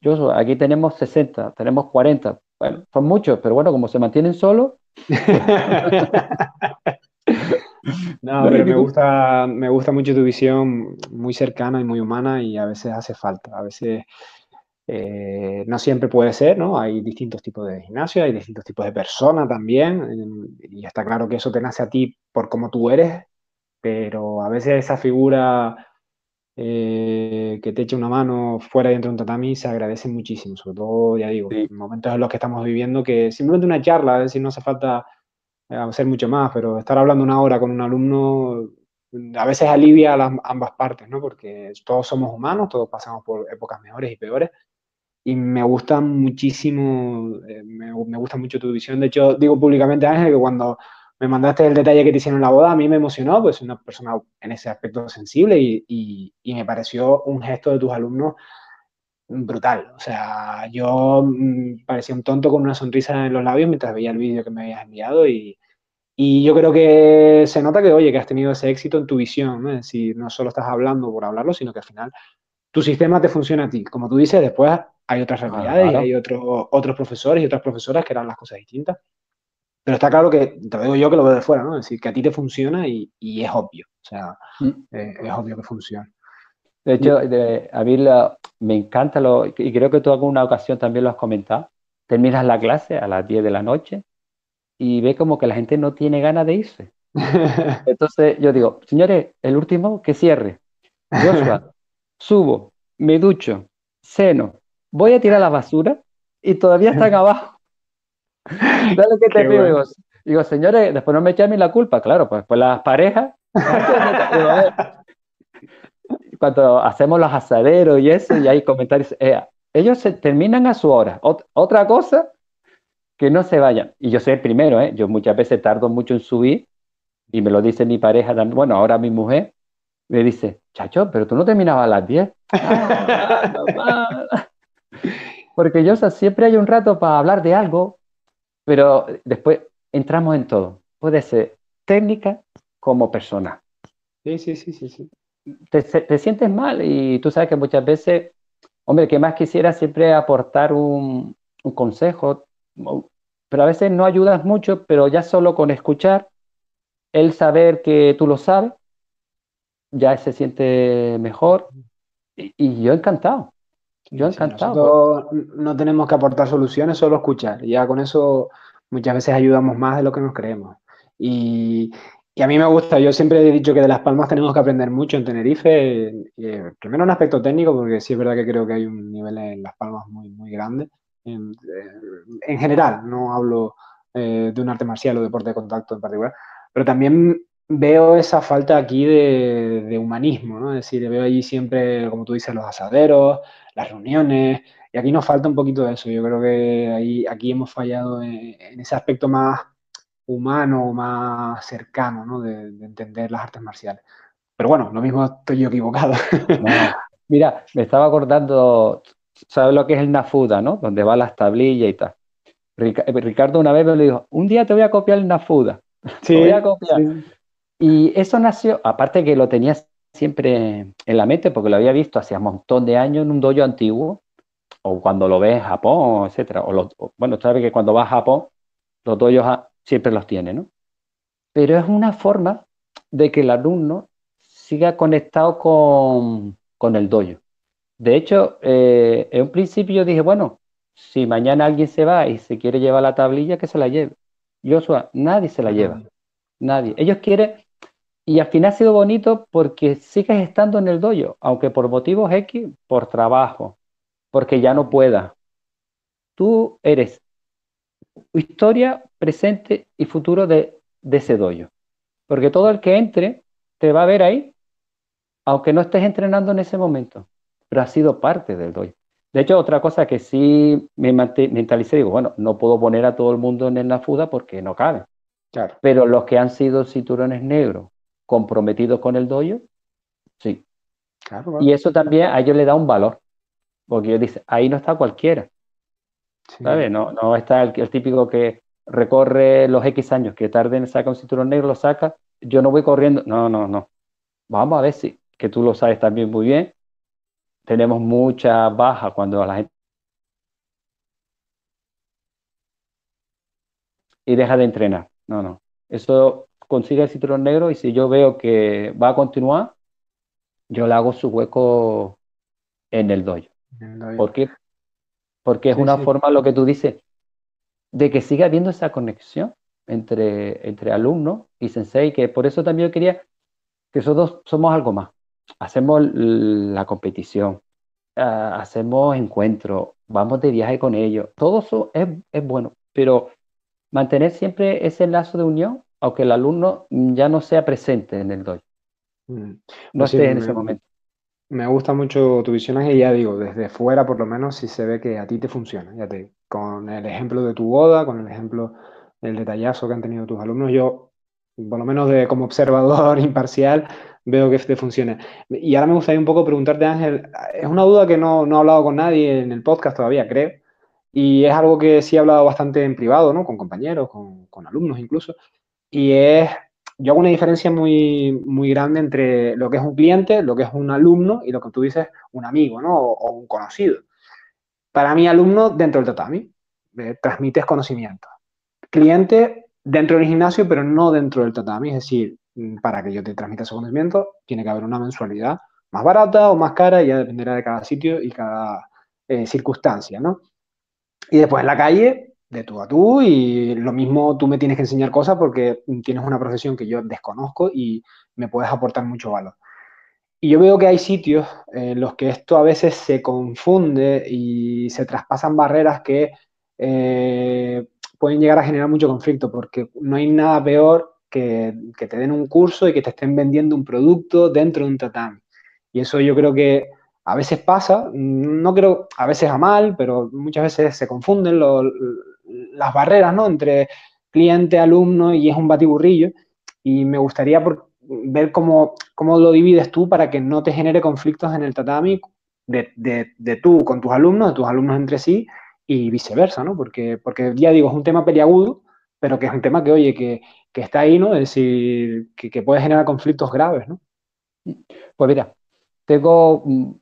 Yo, aquí tenemos 60, tenemos 40. Bueno, son muchos, pero bueno, como se mantienen solos.
no, pero me gusta, me gusta mucho tu visión muy cercana y muy humana y a veces hace falta. A veces eh, no siempre puede ser, ¿no? Hay distintos tipos de gimnasio, hay distintos tipos de personas también, y está claro que eso te nace a ti por cómo tú eres, pero a veces esa figura eh, que te eche una mano fuera y dentro de un tatami se agradece muchísimo, sobre todo, ya digo, en momentos en los que estamos viviendo, que simplemente una charla, es decir, no hace falta eh, hacer mucho más, pero estar hablando una hora con un alumno a veces alivia a las, ambas partes, ¿no? Porque todos somos humanos, todos pasamos por épocas mejores y peores, y me gusta muchísimo, eh, me, gusta mucho tu visión. De hecho, digo públicamente, Ángel, que cuando me mandaste el detalle que te hicieron en la boda, a mí me emocionó, pues una persona en ese aspecto sensible y, y, me pareció un gesto de tus alumnos brutal. O sea, yo mm, parecía un tonto con una sonrisa en los labios mientras veía el vídeo que me habías enviado y, y yo creo que se nota que, oye, que has tenido ese éxito en tu visión, ¿no? Es decir, no solo estás hablando por hablarlo, sino que al final tu sistema te funciona a ti. Como tú dices, después hay otras realidades y hay otro, otros profesores y otras profesoras que eran las cosas distintas. Pero está claro que, te lo digo yo que lo veo de fuera, ¿no? Es decir, que a ti te funciona y, y es obvio. O sea, mm. eh, es obvio que funciona.
De hecho, a mí me encanta, lo, y creo que tú alguna ocasión también lo has comentado, terminas la clase a las 10 de la noche y ve como que la gente no tiene ganas de irse. Entonces yo digo, señores, el último que cierre. Joshua, subo, me ducho, ceno, voy a tirar la basura y todavía están abajo. Dale que te digo, digo, señores, después no me echen la culpa, claro, pues, pues las parejas. Cuando hacemos los asaderos y eso, y hay comentarios, eh, ellos se terminan a su hora. otra cosa, que no se vayan. Y yo soy el primero, ¿eh? Yo muchas veces tardo mucho en subir y me lo dice mi pareja, bueno, ahora mi mujer, me dice, chacho, pero tú no terminabas a las 10. Porque yo, siempre hay un rato para hablar de algo, pero después entramos en todo. Puede ser técnica como persona.
Sí, sí, sí, sí. sí.
Te, sientes mal y tú sabes que muchas veces, hombre, que más quisiera siempre aportar un, consejo, pero a veces no ayudas mucho, pero ya solo con escuchar, el saber que tú lo sabes, ya se siente mejor y yo encantado. Yo encantado.
no tenemos que aportar soluciones, solo escuchar. Ya con eso muchas veces ayudamos más de lo que nos creemos. Y, Y a mí me gusta, yo siempre he dicho que de Las Palmas tenemos que aprender mucho en Tenerife, primero un aspecto técnico, porque sí es verdad que creo que hay un nivel en Las Palmas muy, muy grande, en, en general, no hablo eh, de un arte marcial o deporte de contacto en particular, pero también veo esa falta aquí de, de, humanismo, ¿no? Es decir, veo allí siempre, como tú dices, los asaderos, las reuniones, y aquí nos falta un poquito de eso. Yo creo que ahí, aquí hemos fallado en, en ese aspecto más humano, más cercano, ¿no? De, de, entender las artes marciales. Pero bueno, lo mismo estoy yo equivocado.
Mira, me estaba acordando, ¿sabes lo que es el Nafuda, no? Donde va las tablillas y tal. Ricardo una vez me dijo, un día te voy a copiar el Nafuda. Sí, voy a copiar. Sí. Y eso nació, aparte que lo tenía siempre en la mente, porque lo había visto hacía un montón de años en un dojo antiguo, o cuando lo ves en Japón, etcétera. O, o bueno, sabes que cuando vas a Japón, los dojos siempre los tiene, ¿no? Pero es una forma de que el alumno siga conectado con, con el dojo. De hecho, eh, en un principio yo dije, bueno, si mañana alguien se va y se quiere llevar la tablilla, que se la lleve. Joshua, nadie se la lleva. Nadie. Ellos quieren, y al final ha sido bonito porque sigues estando en el dojo, aunque por motivos X, por trabajo, porque ya no pueda. Tú eres historia, presente y futuro de, de ese dojo. Porque todo el que entre te va a ver ahí, aunque no estés entrenando en ese momento, pero ha sido parte del dojo. De hecho, otra cosa que sí me mentalicé, digo, bueno, no puedo poner a todo el mundo en la fuda porque no cabe. Claro. Pero los que han sido cinturones negros comprometidos con el dojo, sí. Claro, claro. Y eso también a ellos le da un valor. Porque ellos dicen, ahí no está cualquiera. Sí. ¿Sabes? No, no está el, el, típico que recorre los X años, que tarde en sacar un cinturón negro, lo saca. Yo no voy corriendo. No, no, no. Vamos a ver si, que tú lo sabes también muy bien, tenemos mucha baja cuando la gente y deja de entrenar. No, no. Eso consigue el cinturón negro y si yo veo que va a continuar, yo le hago su hueco en el dojo. ¿Por qué? Porque es sí, una sí. forma, lo que tú dices, de que siga habiendo esa conexión entre, entre alumnos y sensei, que por eso también yo quería que nosotros somos algo más hacemos la competición, uh, hacemos encuentros, vamos de viaje con ellos, todo eso es, es, bueno, pero mantener siempre ese lazo de unión, aunque el alumno ya no sea presente en el dojo, mm. no pues esté sí, en me, ese momento.
Me gusta mucho tu visión y ya digo, desde fuera por lo menos si se ve que a ti te funciona, ya te con el ejemplo de tu boda, con el ejemplo del detallazo que han tenido tus alumnos, yo por lo menos de como observador imparcial, veo que te funciona. Y ahora me gustaría un poco preguntarte, Ángel, es una duda que no, no he hablado con nadie en el podcast todavía, creo, y es algo que sí he hablado bastante en privado, ¿no? Con compañeros, con, con alumnos incluso, y es, yo hago una diferencia muy, muy grande entre lo que es un cliente, lo que es un alumno y lo que tú dices, un amigo, ¿no? O, un conocido. Para mí, alumno dentro del tatami, eh, transmites conocimiento. Cliente dentro del gimnasio, pero no dentro del tatami, es decir, Mm, para que yo te transmita ese conocimiento, tiene que haber una mensualidad más barata o más cara, ya dependerá de cada sitio y cada eh, circunstancia, ¿no? Y después en la calle, de tú a tú, y lo mismo tú me tienes que enseñar cosas porque tienes una profesión que yo desconozco y me puedes aportar mucho valor. Y yo veo que hay sitios en los que esto a veces se confunde y se traspasan barreras que eh, pueden llegar a generar mucho conflicto, porque no hay nada peor que, que, te den un curso y que te estén vendiendo un producto dentro de un tatami. Y eso yo creo que a veces pasa, no creo, a veces a mal, pero muchas veces se confunden lo, las barreras ¿no? entre cliente, alumno y es un batiburrillo. Y me gustaría ver cómo, cómo lo divides tú para que no te genere conflictos en el tatami de, de, tú con tus alumnos, de tus alumnos entre sí y viceversa, ¿no? Porque, porque ya digo, es un tema peliagudo, pero que es un tema que, oye, que, que está ahí, ¿no? Decir, que, que, puede generar conflictos graves, ¿no?
Pues mira, tengo mm,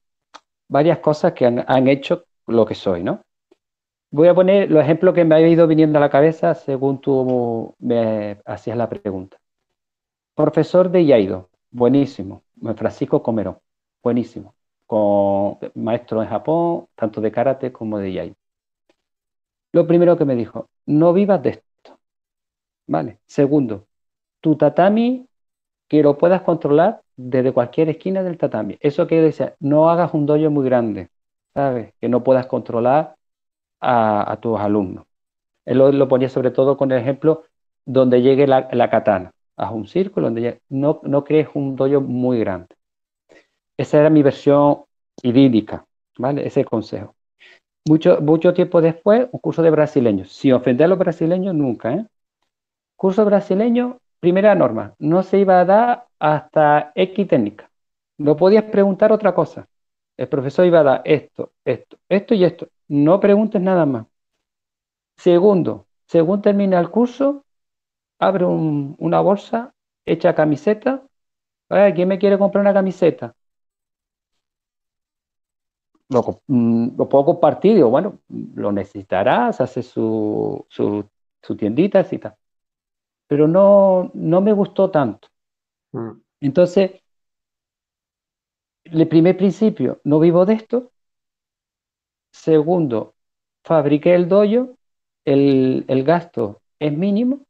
varias cosas que han, han, hecho lo que soy, ¿no? Voy a poner los ejemplos que me ha ido viniendo a la cabeza según tú me hacías la pregunta. Profesor de Yaido, buenísimo. Francisco Comerón, buenísimo. Con maestro en Japón, tanto de karate como de Yaido. Lo primero que me dijo, no vivas de esto Vale. Segundo, tu tatami que lo puedas controlar desde cualquier esquina del tatami. Eso quiere decir, no hagas un dojo muy grande, ¿sabes? Que no puedas controlar a, tus alumnos. Él lo, ponía sobre todo con el ejemplo donde llegue la, katana. Haz un círculo donde no, no crees un dojo muy grande. Esa era mi versión idílica, ¿vale? Ese consejo. Mucho, mucho tiempo después, un curso de brasileños. Sin ofender a los brasileños, nunca, ¿eh? Curso brasileño, primera norma, no se iba a dar hasta X técnica. No podías preguntar otra cosa. El profesor iba a dar esto, esto, esto y esto. No preguntes nada más. Segundo, según termina el curso, abre una bolsa, echa camiseta. ¿Quién me quiere comprar una camiseta? Lo, mm, lo puedo compartir, digo, bueno, lo necesitarás, hace su, su, su tiendita y tal pero no, no me gustó tanto. Mm. Entonces, el primer principio, no vivo de esto. Segundo, fabriqué el doyo, el, el gasto es mínimo,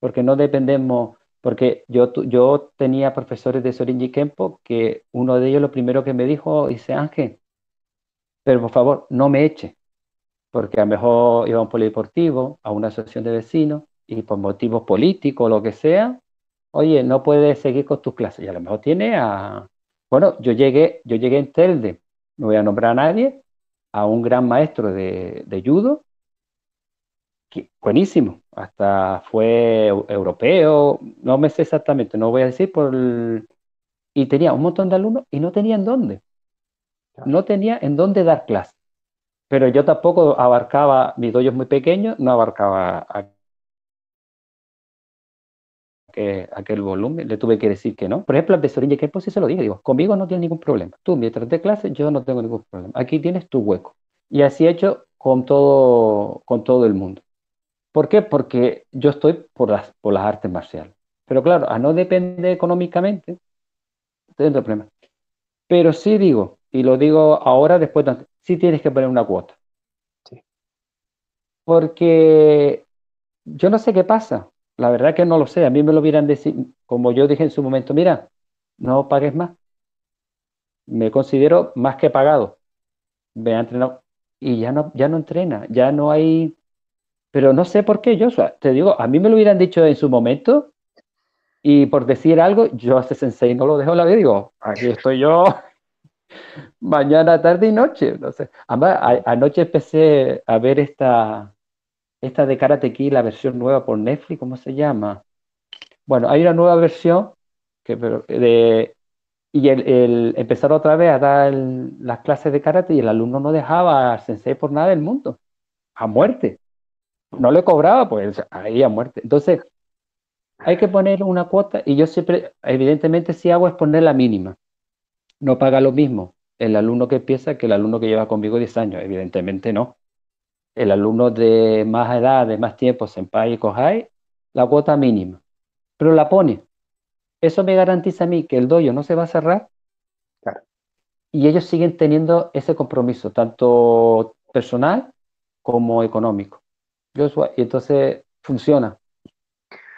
porque no dependemos, porque yo, yo tenía profesores de Sorinji Kempo que uno de ellos lo primero que me dijo, dice Ángel, pero por favor, no me eche, porque a lo mejor iba a un polideportivo, a una asociación de vecinos, y por motivos políticos lo que sea, oye, no puedes seguir con tus clases. Y a lo mejor tiene a... Bueno, yo llegué, yo llegué en Telde, no voy a nombrar a nadie, a un gran maestro de, de judo, buenísimo, hasta fue europeo, no me sé exactamente, no voy a decir por... Y tenía un montón de alumnos y no tenía en dónde. No tenía en dónde dar clases. Pero yo tampoco abarcaba, mis doyos muy pequeños, no abarcaba que aquel volumen, le tuve que decir que no. Por ejemplo, al profesor que pues sí se lo dije, digo, conmigo no tiene ningún problema. Tú, mientras de clase, yo no tengo ningún problema. Aquí tienes tu hueco. Y así he hecho con todo, con todo el mundo. ¿Por qué? Porque yo estoy por las, por las artes marciales. Pero claro, a no depender económicamente, tengo problema. Pero sí digo, y lo digo ahora después, sí tienes que poner una cuota. Sí. Porque yo no sé qué pasa. La verdad que no lo sé. A mí me lo hubieran decir, como yo dije en su momento, mira, no pagues más. Me considero más que pagado. Me ha entrenado y ya no, ya no entrena, ya no hay. Pero no sé por qué, yo, te digo, a mí me lo hubieran dicho en su momento y por decir algo, yo a ese sensei no lo dejo la vida, digo, aquí estoy yo mañana, tarde y noche. No sé. Además, anoche empecé a ver esta, esta de Karate Kid, la versión nueva por Netflix, ¿cómo se llama? Bueno, hay una nueva versión que, de, y el, empezar otra vez a dar las clases de karate y el alumno no dejaba al sensei por nada del mundo, a muerte. No le cobraba, pues ahí a muerte. Entonces, hay que poner una cuota y yo siempre, evidentemente, si hago es poner la mínima. No paga lo mismo el alumno que empieza que el alumno que lleva conmigo 10 años, evidentemente no el alumno de más edad, de más tiempo, Senpai y Kohai, la cuota mínima, pero la pone. Eso me garantiza a mí que el dojo no se va a cerrar y ellos siguen teniendo ese compromiso, tanto personal como económico. y entonces funciona.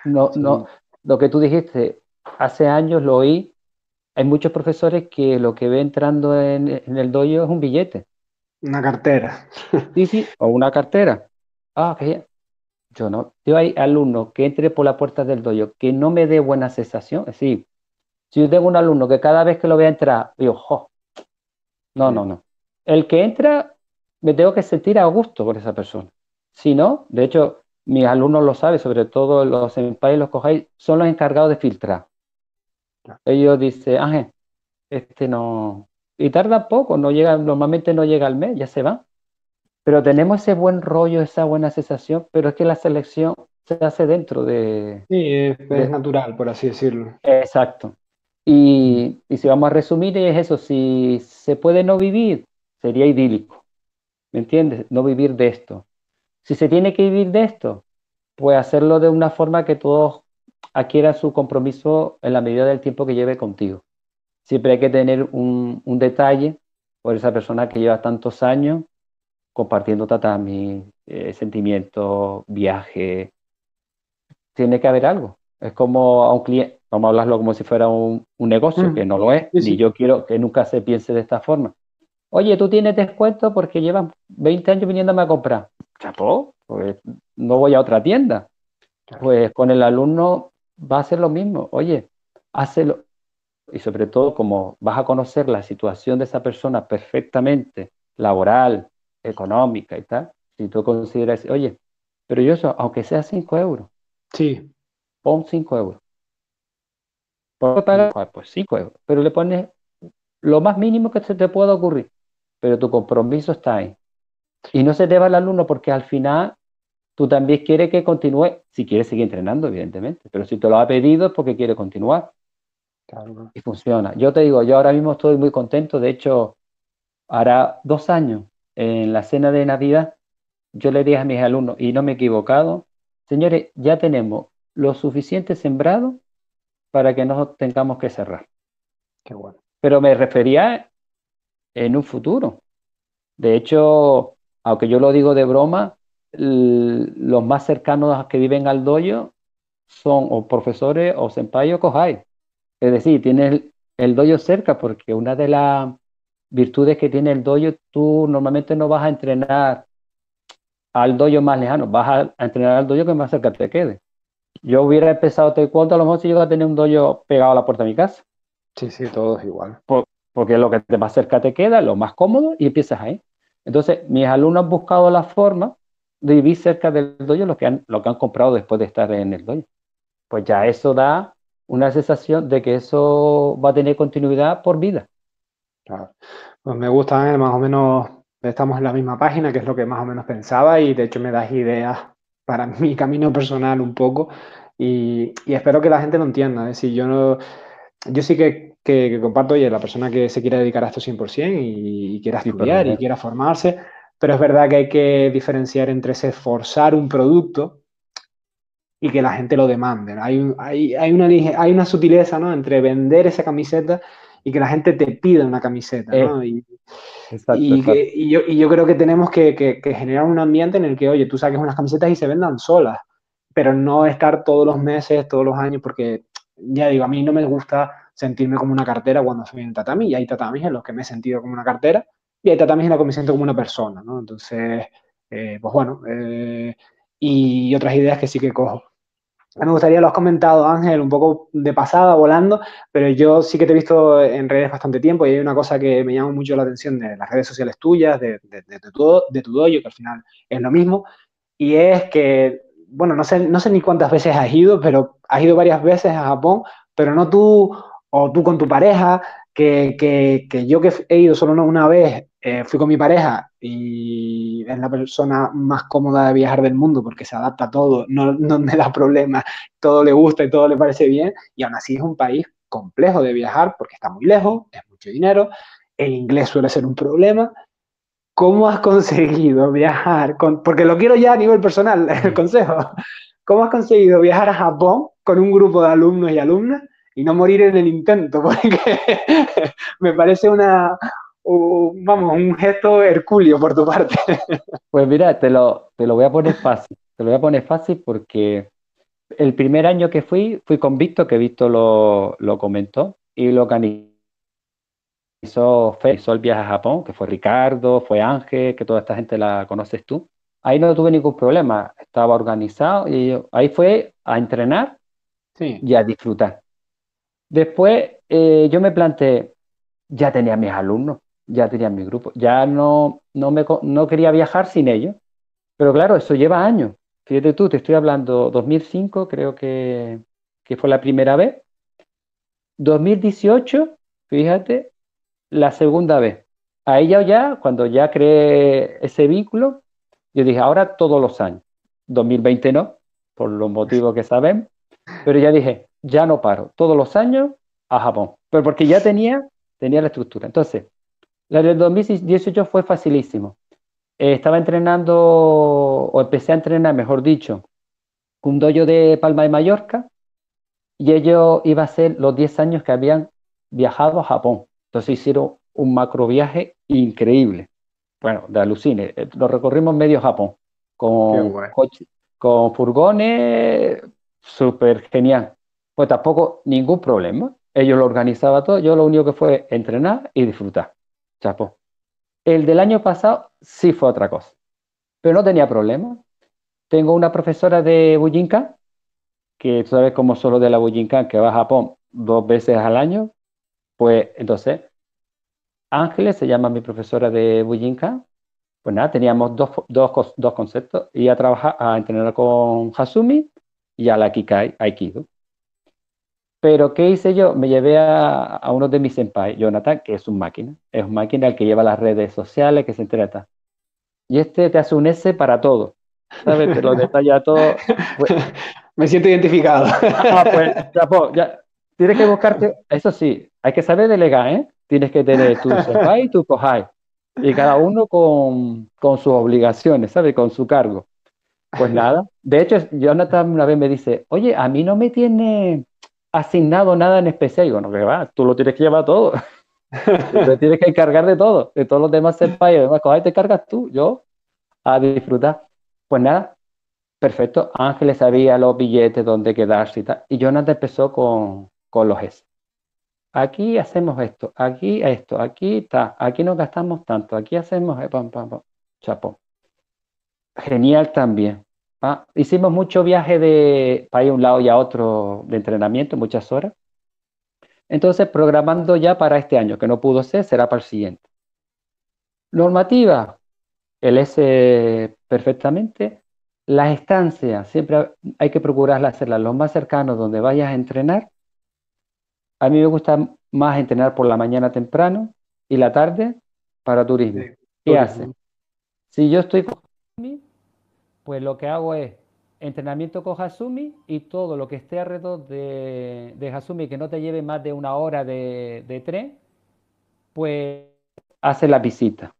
No, no, lo que tú dijiste, hace años lo oí, hay muchos profesores que lo que ve entrando en, en el dojo es un billete.
Una cartera.
Sí, sí, o una cartera. Ah, que yo no. Yo hay alumnos que entre por la puerta del dojo que no me dé buena sensación. Sí, si yo tengo un alumno que cada vez que lo vea entrar, digo, jo. No, no, no. El que entra, me tengo que sentir a gusto por esa persona. Si no, de hecho, mis alumnos lo saben, sobre todo los senpai y los cojáis, son los encargados de filtrar. Ellos dicen, Ángel, este no, y tarda poco, no llega, normalmente no llega al mes, ya se va. Pero tenemos ese buen rollo, esa buena sensación, pero es que la selección se hace dentro de...
Sí, es, natural, por así decirlo.
Exacto. Y, y, si vamos a resumir, es eso, si se puede no vivir, sería idílico. ¿Me entiendes? No vivir de esto. Si se tiene que vivir de esto, pues hacerlo de una forma que todos adquieran su compromiso en la medida del tiempo que lleve contigo siempre hay que tener un, detalle por esa persona que lleva tantos años compartiendo tatami, eh, sentimientos, viaje. Tiene que haber algo. Es como a un cliente, vamos a hablarlo como si fuera un, negocio, mm. que no lo es, y yo quiero que nunca se piense de esta forma. Oye, tú tienes descuento porque llevas 20 años viniéndome a comprar. Chapó, pues no voy a otra tienda. Pues con el alumno va a ser lo mismo. Oye, hazlo. Y sobre todo, como vas a conocer la situación de esa persona perfectamente, laboral, económica y tal, si tú consideras, oye, pero yo eso, aunque sea 5 euros,
sí.
pon 5 euros. ¿Por pagar? Pues 5 euros. Pero le pones lo más mínimo que se te pueda ocurrir pero tu compromiso está ahí. Y no se te va el alumno porque al final tú también quieres que continúe, si quieres seguir entrenando, evidentemente, pero si te lo ha pedido es porque quiere continuar. Y funciona. Yo te digo, yo ahora mismo estoy muy contento, de hecho, hará dos años, en la cena de Navidad, yo le dije a mis alumnos, y no me he equivocado, señores, ya tenemos lo suficiente sembrado para que no tengamos que cerrar.
Qué bueno.
Pero me refería en un futuro. De hecho, aunque yo lo digo de broma, los más cercanos a que viven al doyo son o profesores o senpai o kohai. Es decir, tienes el, doyo cerca porque una de las virtudes que tiene el doyo, tú normalmente no vas a entrenar al doyo más lejano, vas a, entrenar al doyo que más cerca te quede. Yo hubiera empezado taekwondo a lo mejor si yo a tener un doyo pegado a la puerta de mi casa.
Sí, sí, todo es igual
porque lo que te más cerca te queda, lo más cómodo, y empiezas ahí. Entonces, mis alumnos han buscado la forma de vivir cerca del dojo lo que han, lo que han comprado después de estar en el dojo. Pues ya eso da una sensación de que eso va a tener continuidad por vida.
Claro. Pues me gusta, más o menos estamos en la misma página, que es lo que más o menos pensaba, y de hecho me das ideas para mi camino personal un poco, y, y espero que la gente lo entienda. Es decir, yo no, yo sí que, que, comparto, oye, la persona que se quiera dedicar a esto 100% y, y quiera estudiar y quiera formarse, pero es verdad que hay que diferenciar entre ese forzar un producto y que la gente lo demande. Hay, hay, hay, una, hay una sutileza ¿no? entre vender esa camiseta y que la gente te pida una camiseta. ¿no? Eh, y, y, y, yo, y, yo, creo que tenemos que, que, generar un ambiente en el que, oye, tú saques unas camisetas y se vendan solas, pero no estar todos los meses, todos los años, porque ya digo, a mí no me gusta sentirme como una cartera cuando soy en tatami, y hay tatamis en los que me he sentido como una cartera, y hay tatamis en los que me siento como una persona, ¿no? Entonces, eh, pues bueno, eh, y otras ideas que sí que cojo. Me gustaría, lo has comentado, Ángel, un poco de pasada, volando, pero yo sí que te he visto en redes bastante tiempo y hay una cosa que me llama mucho la atención de las redes sociales tuyas, de, de, de, tu, de tu dojo, que al final es lo mismo, y es que bueno, no sé, no sé ni cuántas veces has ido, pero has ido varias veces a Japón, pero no tú o tú con tu pareja, que, que, que yo que he ido solo una vez, eh, fui con mi pareja y es la persona más cómoda de viajar del mundo porque se adapta a todo, no, no me da problema, todo le gusta y todo le parece bien, y aún así es un país complejo de viajar porque está muy lejos, es mucho dinero, el inglés suele ser un problema, ¿cómo has conseguido viajar? Con, porque lo quiero ya a nivel personal, el consejo. ¿Cómo has conseguido viajar a Japón con un grupo de alumnos y alumnas y no morir en el intento? Porque me parece una, vamos, un gesto hercúleo por tu parte.
Pues mira, te lo, te lo voy a poner fácil. Te lo voy a poner fácil porque el primer año que fui, fui con Víctor, que Víctor lo, lo comentó, y lo organizó hizo, hizo el viaje a Japón, que fue Ricardo, fue Ángel, que toda esta gente la conoces tú. Ahí no tuve ningún problema, estaba organizado y ahí fue a entrenar y a disfrutar. Después eh, yo me planteé, ya tenía mis alumnos, ya tenía mi grupo, ya no, no, me, no quería viajar sin ellos. Pero claro, eso lleva años. Fíjate tú, te estoy hablando 2005, creo que, que fue la primera vez. 2018, fíjate, la segunda vez. A ella ya, cuando ya creé ese vínculo, yo dije, ahora todos los años. 2020 no, por los motivos que sabemos, pero ya dije, ya no paro, todos los años a Japón, pero porque ya tenía, tenía la estructura. Entonces, la del 2018 fue facilísimo. Eh, estaba entrenando, o empecé a entrenar, mejor dicho, un dojo de Palma de Mallorca, y ellos iba a ser los 10 años que habían viajado a Japón. Entonces hicieron un macro viaje increíble. Bueno, de alucine. Lo recorrimos medio Japón. Con, con furgones, súper genial. Pues tampoco ningún problema. Ellos lo organizaban todo, yo lo único que fue entrenar y disfrutar. El del año pasado sí fue otra cosa, pero no tenía problema. Tengo una profesora de Bujinkan, que tú sabes cómo solo de la Bujinkan, que va a Japón dos veces al año, pues entonces, Ángeles se llama mi profesora de Bujinkan, pues nada, teníamos dos, dos, dos conceptos, y a trabajar, a entrenar con Hasumi y a la Kikai Aikido. Pero, ¿qué hice yo? Me llevé a, uno de mis senpai, Jonathan, que es un máquina. Es un máquina el que lleva las redes sociales, que se entera. Y este te hace un S para todo. ¿Sabes? Te lo detalla todo.
Pues me siento identificado.
Ah, pues, ya, pues, ya. Tienes que buscarte, eso sí, hay que saber delegar, ¿eh? Tienes que tener tu senpai y tu kohai. Y cada uno con, con sus obligaciones, ¿sabes? Con su cargo. Pues nada. De hecho, Jonathan una vez me dice, oye, a mí no me tiene asignado nada en especial. Y digo, no, que va, tú lo tienes que llevar todo. te tienes que encargar de todo, de todos los demás senpai, demás cosas, te cargas tú, yo, a disfrutar. Pues nada, perfecto. Ángeles sabía los billetes, dónde quedarse y tal. Y Jonathan empezó con, con los S. Aquí hacemos esto, aquí esto, aquí está, aquí no gastamos tanto, aquí hacemos pam, pam, pam. Chapo. Genial también. Ah, hicimos mucho viaje de para ir a un lado y a otro de entrenamiento, muchas horas. Entonces, programando ya para este año, que no pudo ser, será para el siguiente. Normativa, el S perfectamente. Las estancias, siempre hay que procurar hacerlas lo más cercanos donde vayas a entrenar. A mí me gusta más entrenar por la mañana temprano y la tarde para turismo. ¿Qué hacen? Si yo estoy con pues lo que hago es entrenamiento con Hasumi y todo lo que esté alrededor de, de Hasumi que no te lleve más de una hora de, tren, pues hace la visita.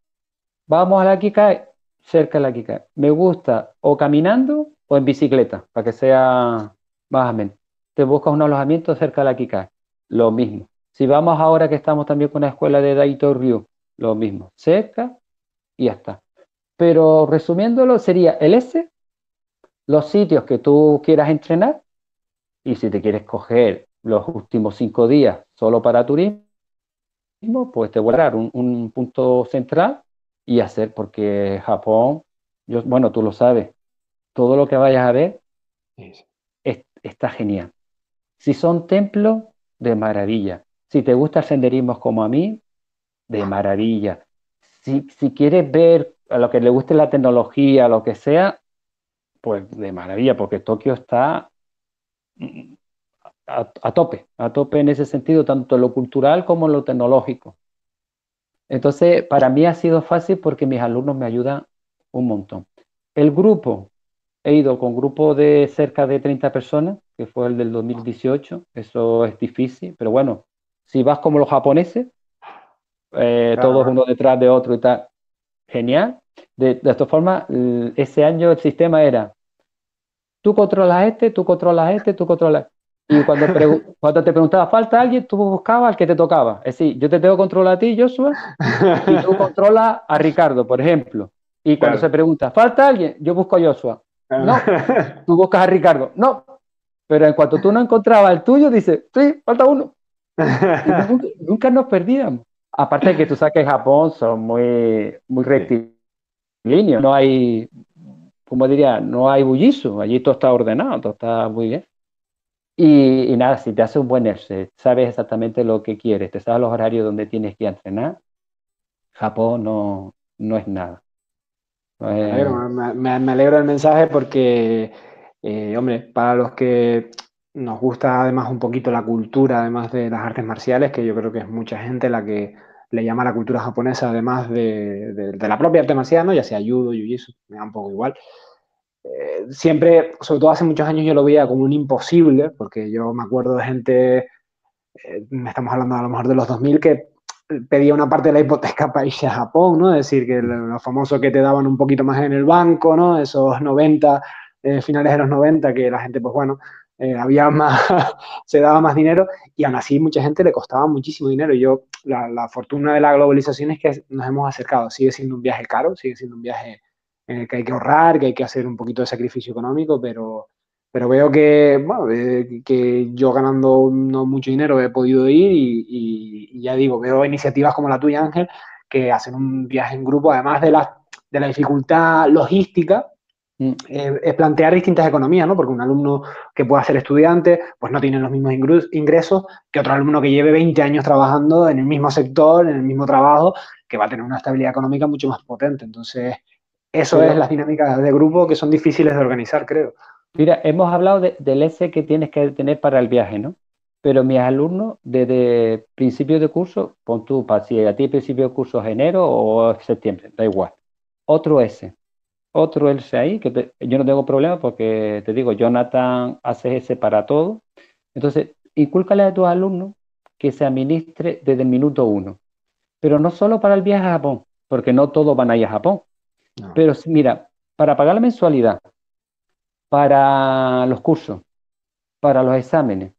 Vamos a la Kikai, cerca de la Kikai. Me gusta o caminando o en bicicleta, para que sea más menos. Te buscas un alojamiento cerca de la Kikai, lo mismo. Si vamos ahora que estamos también con la escuela de Daito Ryu, lo mismo, cerca y ya está. Pero resumiéndolo, sería el S, los sitios que tú quieras entrenar, y si te quieres coger los últimos cinco días solo para turismo, pues te voy a dar un, punto central y hacer, porque Japón, yo, bueno, tú lo sabes, todo lo que vayas a ver está genial. Si son templos, de maravilla. Si te gusta el senderismo como a mí, de maravilla. Si, si quieres ver a lo que le guste la tecnología, lo que sea, pues de maravilla, porque Tokio está mm, a, tope, a tope en ese sentido, tanto en lo cultural como en lo tecnológico. Entonces, para mí ha sido fácil porque mis alumnos me ayudan un montón. El grupo, he ido con grupo de cerca de 30 personas, que fue el del 2018, eso es difícil, pero bueno, si vas como los japoneses, eh, todos uno detrás de otro y tal, genial. De, de esta forma, ese año el sistema era, tú controlas este, tú controlas este, tú controlas... Y cuando, cuando te preguntaba, ¿falta alguien? Tú buscabas al que te tocaba. Es decir, yo te tengo controlar a ti, Joshua, y tú controlas a Ricardo, por ejemplo. Y cuando se pregunta, ¿falta alguien? Yo busco a Joshua. No, tú buscas a Ricardo. No, pero en cuanto tú no encontrabas el tuyo, dices, sí, falta uno. Nunca, nunca, nos perdíamos. Aparte de que tú sabes que Japón son muy, muy rectilíneos, no hay, como diría, no hay bullizo, allí todo está ordenado, todo está muy bien. Y, nada, si te hace un buen ERSE, sabes exactamente lo que quieres, te sabes los horarios donde tienes que entrenar, Japón no, no es nada.
me, alegro del mensaje porque, eh, hombre, para los que nos gusta además un poquito la cultura, además de las artes marciales, que yo creo que es mucha gente la que le llama la cultura japonesa, además de, la propia arte marcial, ya sea judo, jiu-jitsu, me da un poco igual. Eh, siempre, sobre todo hace muchos años, yo lo veía como un imposible, porque yo me acuerdo de gente, eh, estamos hablando a lo mejor de los 2000, que pedía una parte de la hipoteca para irse a Japón, ¿no? Es decir, que lo famoso que te daban un poquito más en el banco, ¿no? Esos 90, eh, finales de los 90, que la gente, pues bueno, eh, había más, se daba más dinero y aún así mucha gente le costaba muchísimo dinero. Yo, la, fortuna de la globalización es que nos hemos acercado. Sigue siendo un viaje caro, sigue siendo un viaje en el que hay que ahorrar, que hay que hacer un poquito de sacrificio económico, pero, pero veo que, bueno, eh, que yo ganando no mucho dinero he podido ir y, ya digo, veo iniciativas como la tuya, Ángel, que hacen un viaje en grupo, además de la, de la dificultad logística. Eh, es plantear distintas economías, ¿no? Porque un alumno que pueda ser estudiante, pues no tiene los mismos ingresos que otro alumno que lleve 20 años trabajando en el mismo sector, en el mismo trabajo, que va a tener una estabilidad económica mucho más potente. Entonces, eso es las dinámicas de grupo que son difíciles de organizar, creo.
Mira, hemos hablado del S que tienes que tener para el viaje, ¿no? Pero mis alumnos, desde principio de curso, pon tú, si a ti principio de curso es enero o septiembre, da igual. Otro S. Otro S ahí, que yo no tengo problema porque te digo, Jonathan hace S para todo. Entonces, incúlcale a tus alumnos que se administre desde el minuto uno. Pero no solo para el viaje a Japón, porque no todos van a ir a Japón. Pero mira, para pagar la mensualidad, para los cursos, para los exámenes,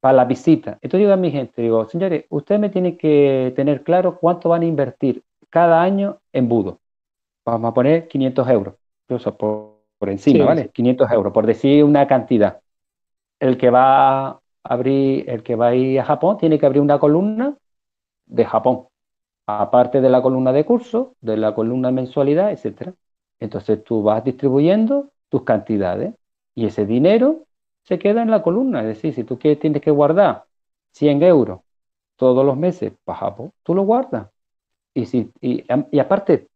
para la visita. Entonces digo a mi gente, digo, señores, ustedes me tienen que tener claro cuánto van a invertir cada año en budo. Vamos a poner 500 euros, por, por encima, ¿vale? 500 euros, por decir una cantidad. El que va a abrir, el que va a ir a Japón tiene que abrir una columna de Japón, aparte de la columna de curso, de la columna de mensualidad, etcétera. Entonces tú vas distribuyendo tus cantidades y ese dinero se queda en la columna. Es decir, si tú quieres, tienes que guardar 100 euros todos los meses para Japón, tú lo guardas. Y, si, y, aparte,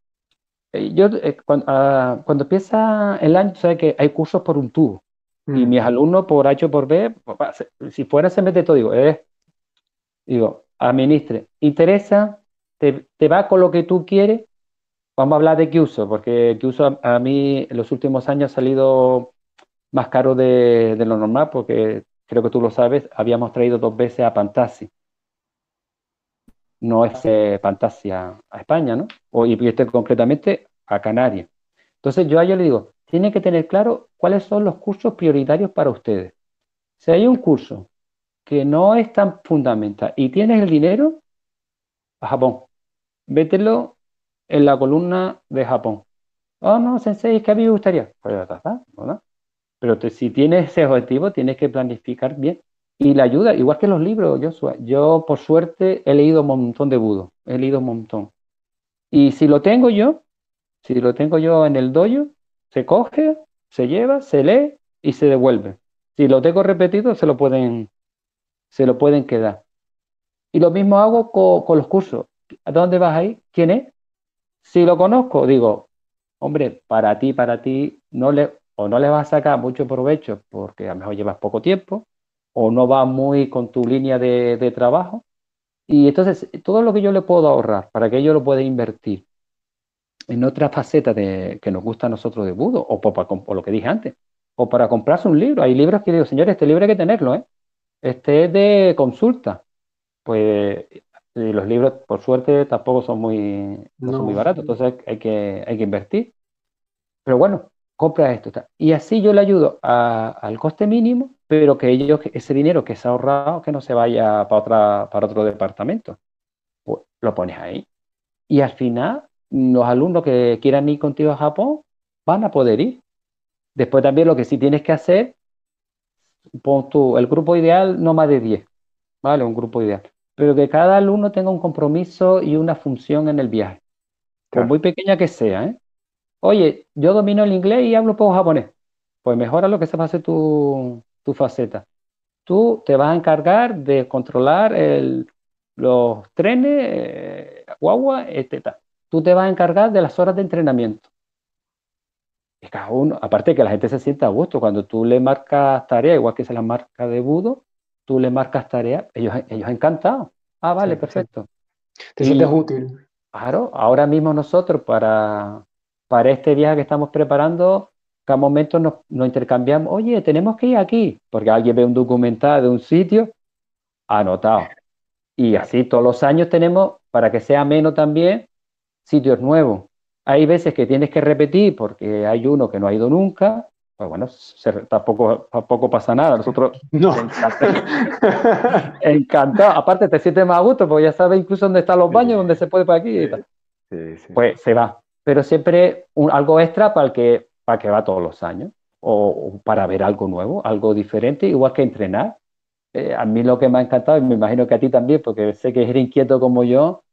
yo eh, ah, cuando, empieza el año, sabes que hay cursos por un tubo. Y mm. mis alumnos por H o por B, si fuera se mete todo, digo, eh, digo, administre, interesa, te, te va con lo que tú quieres, Vamos a hablar de uso, porque uso a, mí en los últimos años ha salido más caro de, lo normal, porque creo que tú lo sabes, habíamos traído dos veces a Pantasi. No es eh, Fantasia a España, ¿no? O, y este concretamente a Canarias. Entonces yo a ellos le digo, tienen que tener claro cuáles son los cursos prioritarios para ustedes. Si hay un curso que no es tan fundamental y tienes el dinero, a Japón, vételo en la columna de Japón. Oh, no, sensei, es que a mí me gustaría. Pues Pero si tienes ese objetivo, tienes que planificar bien. Y la ayuda, igual que los libros, Joshua. Yo, por suerte, he leído un montón de Budo. He leído un montón. Y si lo tengo yo, si lo tengo yo en el dojo, se coge, se lleva, se lee y se devuelve. Si lo tengo repetido, se lo pueden, se lo pueden quedar. Y lo mismo hago con, con los cursos. ¿A dónde vas ahí? ¿Quién es? Si lo conozco, digo, hombre, para ti, para ti, no le, o no le vas a sacar mucho provecho porque a lo mejor llevas poco tiempo, o no va muy con tu línea de, trabajo. Y entonces, todo lo que yo le puedo ahorrar para que ellos lo pueda invertir en otra faceta de, que nos gusta a nosotros de Budo, o por, lo que dije antes, o para comprarse un libro. Hay libros que digo, señores, este libro hay que tenerlo, ¿eh? Este es de consulta. Pues y los libros, por suerte, tampoco son muy, muy baratos, entonces hay que, hay que invertir. Pero bueno, compra esto. Y así yo le ayudo al coste mínimo, pero que ellos, ese dinero que se ha ahorrado, que no se vaya para, otra, para otro departamento. Pues lo pones ahí. Y al final, los alumnos que quieran ir contigo a Japón van a poder ir. Después también lo que sí tienes que hacer, pon tú, el grupo ideal no más de 10, ¿vale? Un grupo ideal pero que cada alumno tenga un compromiso y una función en el viaje, por muy pequeña que sea. ¿eh? Oye, yo domino el inglés y hablo poco japonés. Pues mejora lo que se hacer tu, tu faceta. Tú te vas a encargar de controlar los trenes, eh, guagua, etc. Tú te vas a encargar de las horas de entrenamiento. Y cada uno, aparte que la gente se sienta a gusto, cuando tú le marcas tarea, igual que se la marca de budo, tú le marcas tarea, ellos, ellos encantados. Ah, vale, perfecto.
Te sientes útil.
Claro, ahora mismo nosotros para, para este viaje que estamos preparando, cada momento nos, intercambiamos, oye, tenemos que ir aquí, porque alguien ve un documental de un sitio, anotado. Y así todos los años tenemos, para que sea menos también, sitios nuevos. Hay veces que tienes que repetir porque hay uno que no ha ido nunca, pues bueno, tampoco, tampoco pasa nada. Nosotros no. encantado. Aparte, te sientes más a gusto porque ya sabes incluso dónde están los baños, dónde se puede para aquí Pues se va. Pero siempre un, algo extra para el que, para que va todos los años. o, para ver algo nuevo, algo diferente, igual que entrenar. Eh, a mí lo que me ha encantado, y me imagino que a ti también, porque sé que eres inquieto como yo,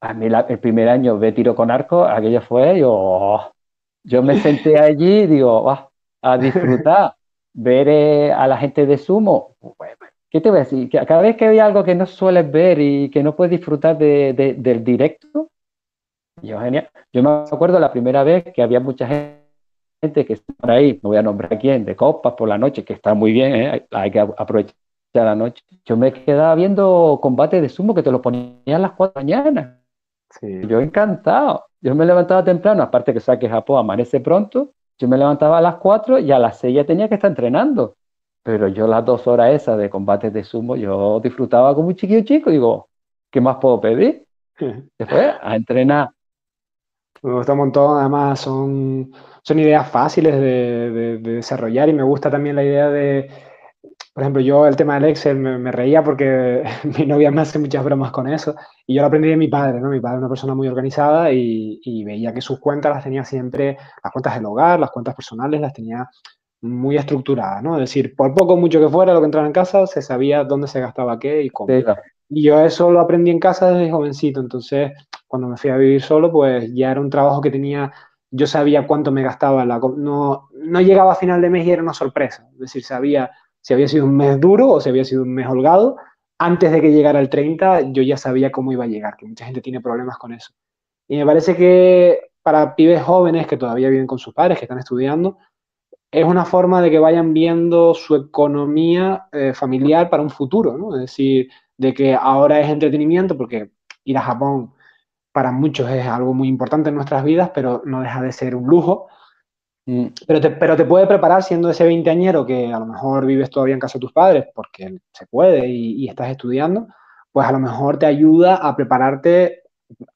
a mí el primer año ve tiro con arco, aquello fue, yo, oh, yo me senté allí y digo, a disfrutar, ver eh, a la gente de sumo. ¿Qué te voy a decir? Cada vez que hay algo que no sueles ver y que no puedes disfrutar de, del directo, yo, genial. Yo me acuerdo la primera vez que había mucha gente que está por ahí, no voy a nombrar a quién, de copas por la noche, que está muy bien, ¿eh? hay que aprovechar la noche. Yo me quedaba viendo combate de sumo que te lo ponían a las 4 de la mañana. Yo encantado. Yo me levantaba temprano, aparte que saque Japón amanece pronto, yo me levantaba a las 4 y a las 6 ya tenía que estar entrenando. Pero yo las dos horas esas de combate de sumo, yo disfrutaba como un chiquillo chico. Digo, ¿qué más puedo pedir? Después, a entrenar.
Me gusta un montón, además son, son ideas fáciles de, desarrollar y me gusta también la idea de, por ejemplo, yo el tema del Excel me, reía porque mi novia me hace muchas bromas con eso y yo lo aprendí de mi padre, ¿no? Mi padre es una persona muy organizada y, y veía que sus cuentas las tenía siempre, las cuentas del hogar, las cuentas personales las tenía muy estructurada, ¿no? Es decir, por poco mucho que fuera lo que entraba en casa, se sabía dónde se gastaba qué y cómo. Y yo eso lo aprendí en casa desde jovencito, entonces cuando me fui a vivir solo, pues ya era un trabajo que tenía, yo sabía cuánto me gastaba, la, no, no llegaba a final de mes y era una sorpresa, es decir, sabía si había sido un mes duro o si había sido un mes holgado, antes de que llegara el 30 yo ya sabía cómo iba a llegar, que mucha gente tiene problemas con eso. Y me parece que para pibes jóvenes que todavía viven con sus padres, que están estudiando, es una forma de que vayan viendo su economía eh, familiar para un futuro, ¿no? Es decir, de que ahora es entretenimiento, porque ir a Japón para muchos es algo muy importante en nuestras vidas, pero no deja de ser un lujo. Mm. Pero te, pero te puede preparar siendo ese veinteañero que a lo mejor vives todavía en casa de tus padres, porque se puede y, estás estudiando, pues a lo mejor te ayuda a prepararte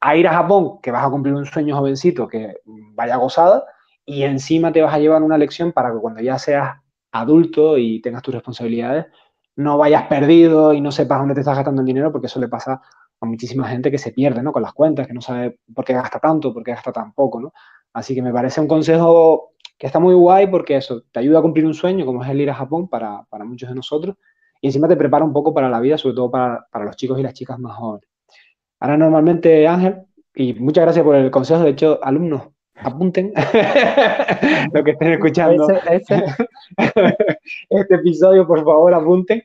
a ir a Japón, que vas a cumplir un sueño jovencito, que vaya gozada, y encima te vas a llevar una lección para que cuando ya seas adulto y tengas tus responsabilidades, no vayas perdido y no sepas dónde te estás gastando el dinero, porque eso le pasa a muchísima gente que se pierde, ¿no? Con las cuentas, que no sabe por qué gasta tanto, por qué gasta tan poco, ¿no? Así que me parece un consejo que está muy guay porque eso te ayuda a cumplir un sueño, como es el ir a Japón para, para muchos de nosotros, y encima te prepara un poco para la vida, sobre todo para, para los chicos y las chicas más jóvenes. Ahora normalmente, Ángel, y muchas gracias por el consejo, de hecho, alumnos, apunten lo que estén escuchando. este episodio, por favor, apunten.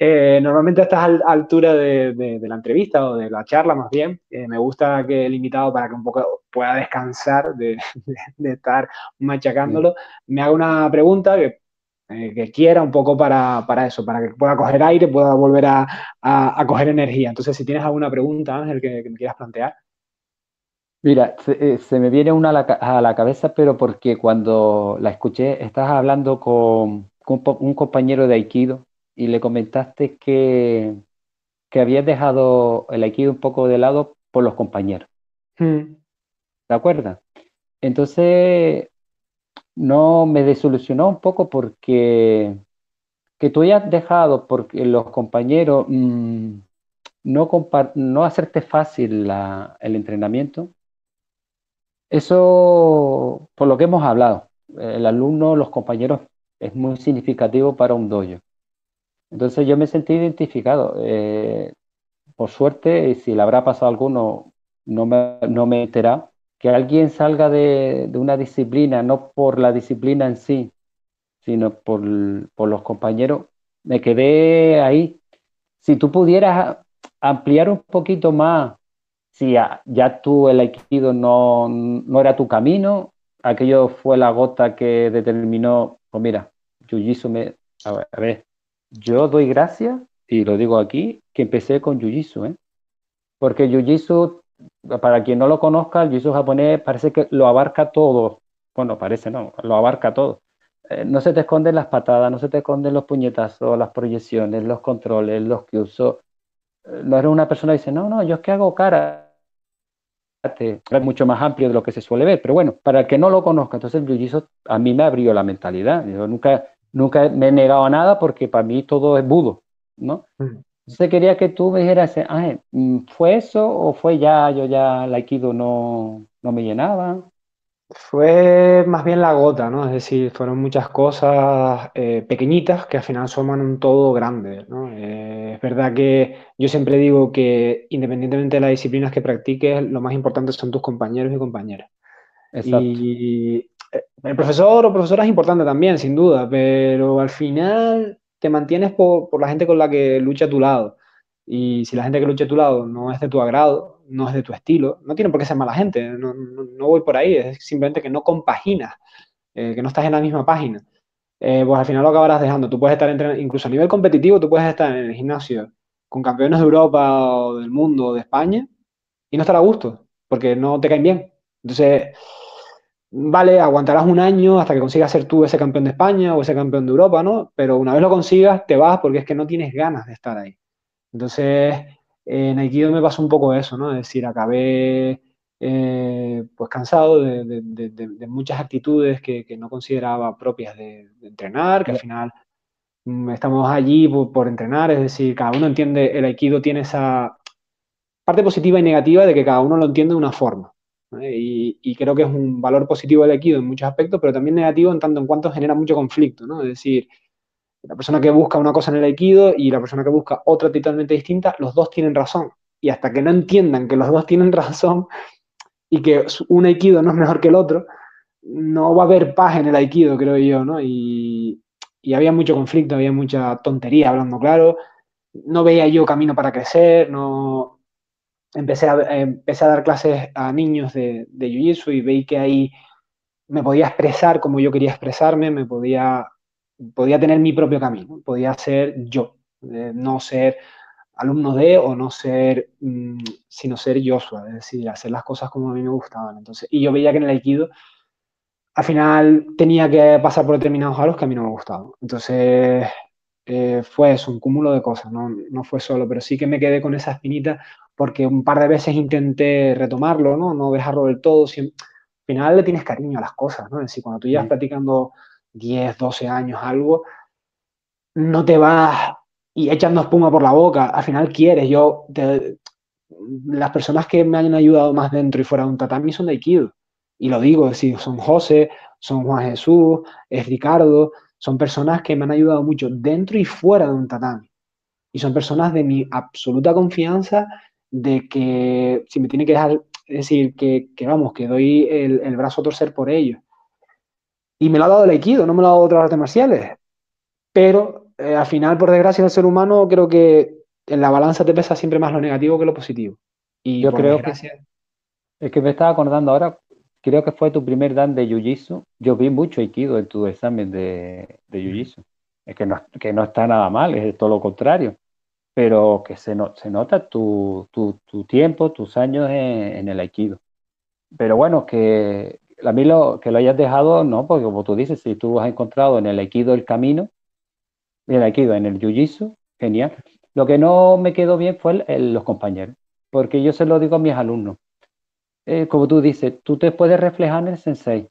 Eh, normalmente a estas alturas de, de, la entrevista o de la charla, más bien, eh, me gusta que el invitado, para que un poco pueda descansar de, de estar machacándolo, me haga una pregunta que, eh, que quiera un poco para, para, eso, para que pueda coger aire, pueda volver a, a, a, coger energía. Entonces, si tienes alguna pregunta, Ángel, que, que me quieras plantear.
Mira, se, se, me viene una a la, a la, cabeza, pero porque cuando la escuché, estás hablando con, con un compañero de Aikido y le comentaste que, que habías dejado el aikido un poco de lado por los compañeros. Hmm. ¿De acuerdo? Entonces, no me desilusionó un poco porque que tú hayas dejado porque los compañeros mmm, no, no hacerte fácil la, el entrenamiento. Eso, por lo que hemos hablado, el alumno, los compañeros, es muy significativo para un dojo. Entonces yo me sentí identificado. Eh, por suerte, y si le habrá pasado a alguno, no me, no me he enterado, que alguien salga de, de, una disciplina, no por la disciplina en sí, sino por, por los compañeros, me quedé ahí. Si tú pudieras ampliar un poquito más, si ya, ya tú el aikido no, no era tu camino, aquello fue la gota que determinó, pues mira, Jiu-Jitsu me, a ver, a ver, yo doy gracias, y lo digo aquí, que empecé con Jiu-Jitsu, ¿eh? Porque Jiu-Jitsu, para quien no lo conozca, el Jiu-Jitsu japonés parece que lo abarca todo. Bueno, parece no, lo abarca todo. Eh, no se te esconden las patadas, no se te esconden los puñetazos, las proyecciones, los controles, los que uso. Eh, no eres una persona que dice, no, no, yo es que hago cara. Es mucho más amplio de lo que se suele ver, pero bueno, para el que no lo conozca, entonces el Jiu-Jitsu a mí me abrió la mentalidad. Yo nunca, nunca me he negado a nada porque para mí todo es budo, ¿no? Mm. Entonces quería que tú me dijeras, ¿fue eso o fue ya, yo ya el aikido no, no me llenaba?
Fue más bien la gota, ¿no? Es decir, fueron muchas cosas eh, pequeñitas que al final suman un todo grande, ¿no? Eh, es verdad que yo siempre digo que independientemente de las disciplinas que practiques, lo más importante son tus compañeros y compañeras. Exacto. Y el profesor o profesora es importante también, sin duda, pero al final te mantienes por, por la gente con la que lucha a tu lado. Y si la gente que lucha a tu lado no es de tu agrado, no es de tu estilo, no tiene por qué ser mala gente, no, no, voy por ahí, es simplemente que no compaginas, eh, que no estás en la misma página. Eh, pues al final lo acabarás dejando. Tú puedes estar entrenando, incluso a nivel competitivo, tú puedes estar en el gimnasio con campeones de Europa o del mundo o de España y no estar a gusto, porque no te caen bien. Entonces, vale, aguantarás un año hasta que consigas ser tú ese campeón de España o ese campeón de Europa, ¿no? Pero una vez lo consigas, te vas porque es que no tienes ganas de estar ahí. Entonces, en Aikido me pasó un poco eso, ¿no? Es decir, acabé eh, pues cansado de, muchas actitudes que, no consideraba propias de, entrenar, que al final mm, estamos allí por, entrenar, es decir, cada uno entiende, el Aikido tiene esa parte positiva y negativa de que cada uno lo entiende de una forma. Y, y, creo que es un valor positivo del Aikido en muchos aspectos, pero también negativo en tanto en cuanto genera mucho conflicto, ¿no? Es decir, la persona que busca una cosa en el aikido y la persona que busca otra totalmente distinta, los dos tienen razón. Y hasta que no entiendan que los dos tienen razón y que un aikido no es mejor que el otro, no va a haber paz en el aikido, creo yo, ¿no? Y, había mucho conflicto, había mucha tontería, hablando claro. No veía yo camino para crecer, no... Empecé a, empecé a dar clases a niños de, de Jiu-Jitsu y veí que ahí me podía expresar como yo quería expresarme, me podía podía tener mi propio camino, podía ser yo, eh, no ser alumno de o no ser, mm, sino ser Joshua, es decir, hacer las cosas como a mí me gustaban. Entonces, y yo veía que en el Aikido al final tenía que pasar por determinados aros que a mí no me gustaban. Entonces, eh, fue eso, un cúmulo de cosas, no, no, fue solo, pero sí que me quedé con esa espinita porque un par de veces intenté retomarlo, ¿no? No dejarlo del todo. al final le tienes cariño a las cosas, ¿no? Es decir, cuando tú llevas platicando 10, 12 años, algo, no te vas y echando espuma por la boca, al final quieres, yo, las personas que me han ayudado más dentro y fuera de un tatami son de Aikido, y lo digo, es son José, son Juan Jesús, es Ricardo, son personas que me han ayudado mucho dentro y fuera de un tatami, y son personas de mi absoluta confianza de que si me tiene que dejar, es decir, que, vamos, que doy el, el brazo a torcer por ellos y me lo ha dado el Aikido, no me lo ha dado otras artes marciales. Pero eh, al final, por desgracia, el ser humano creo que en la balanza te pesa siempre más lo negativo que lo positivo. Y
yo creo que es que me estaba acordando ahora, creo que fue tu primer dan de Jiu-Jitsu. Yo vi mucho Aikido en tu examen de, de Jiu-Jitsu. Es que no, que no está nada mal, es todo lo contrario. Pero que se, se nota tu, tu, tu, tiempo, tus años en, en el Aikido. Pero bueno, que a mí lo, que lo hayas dejado, no, porque como tú dices, si tú has encontrado en el Aikido el camino, en el Aikido, en el Jiu-Jitsu, genial. Lo que no me quedó bien fue los compañeros, porque yo se lo digo a mis alumnos. Eh, como tú dices, tú te puedes reflejar en el sensei,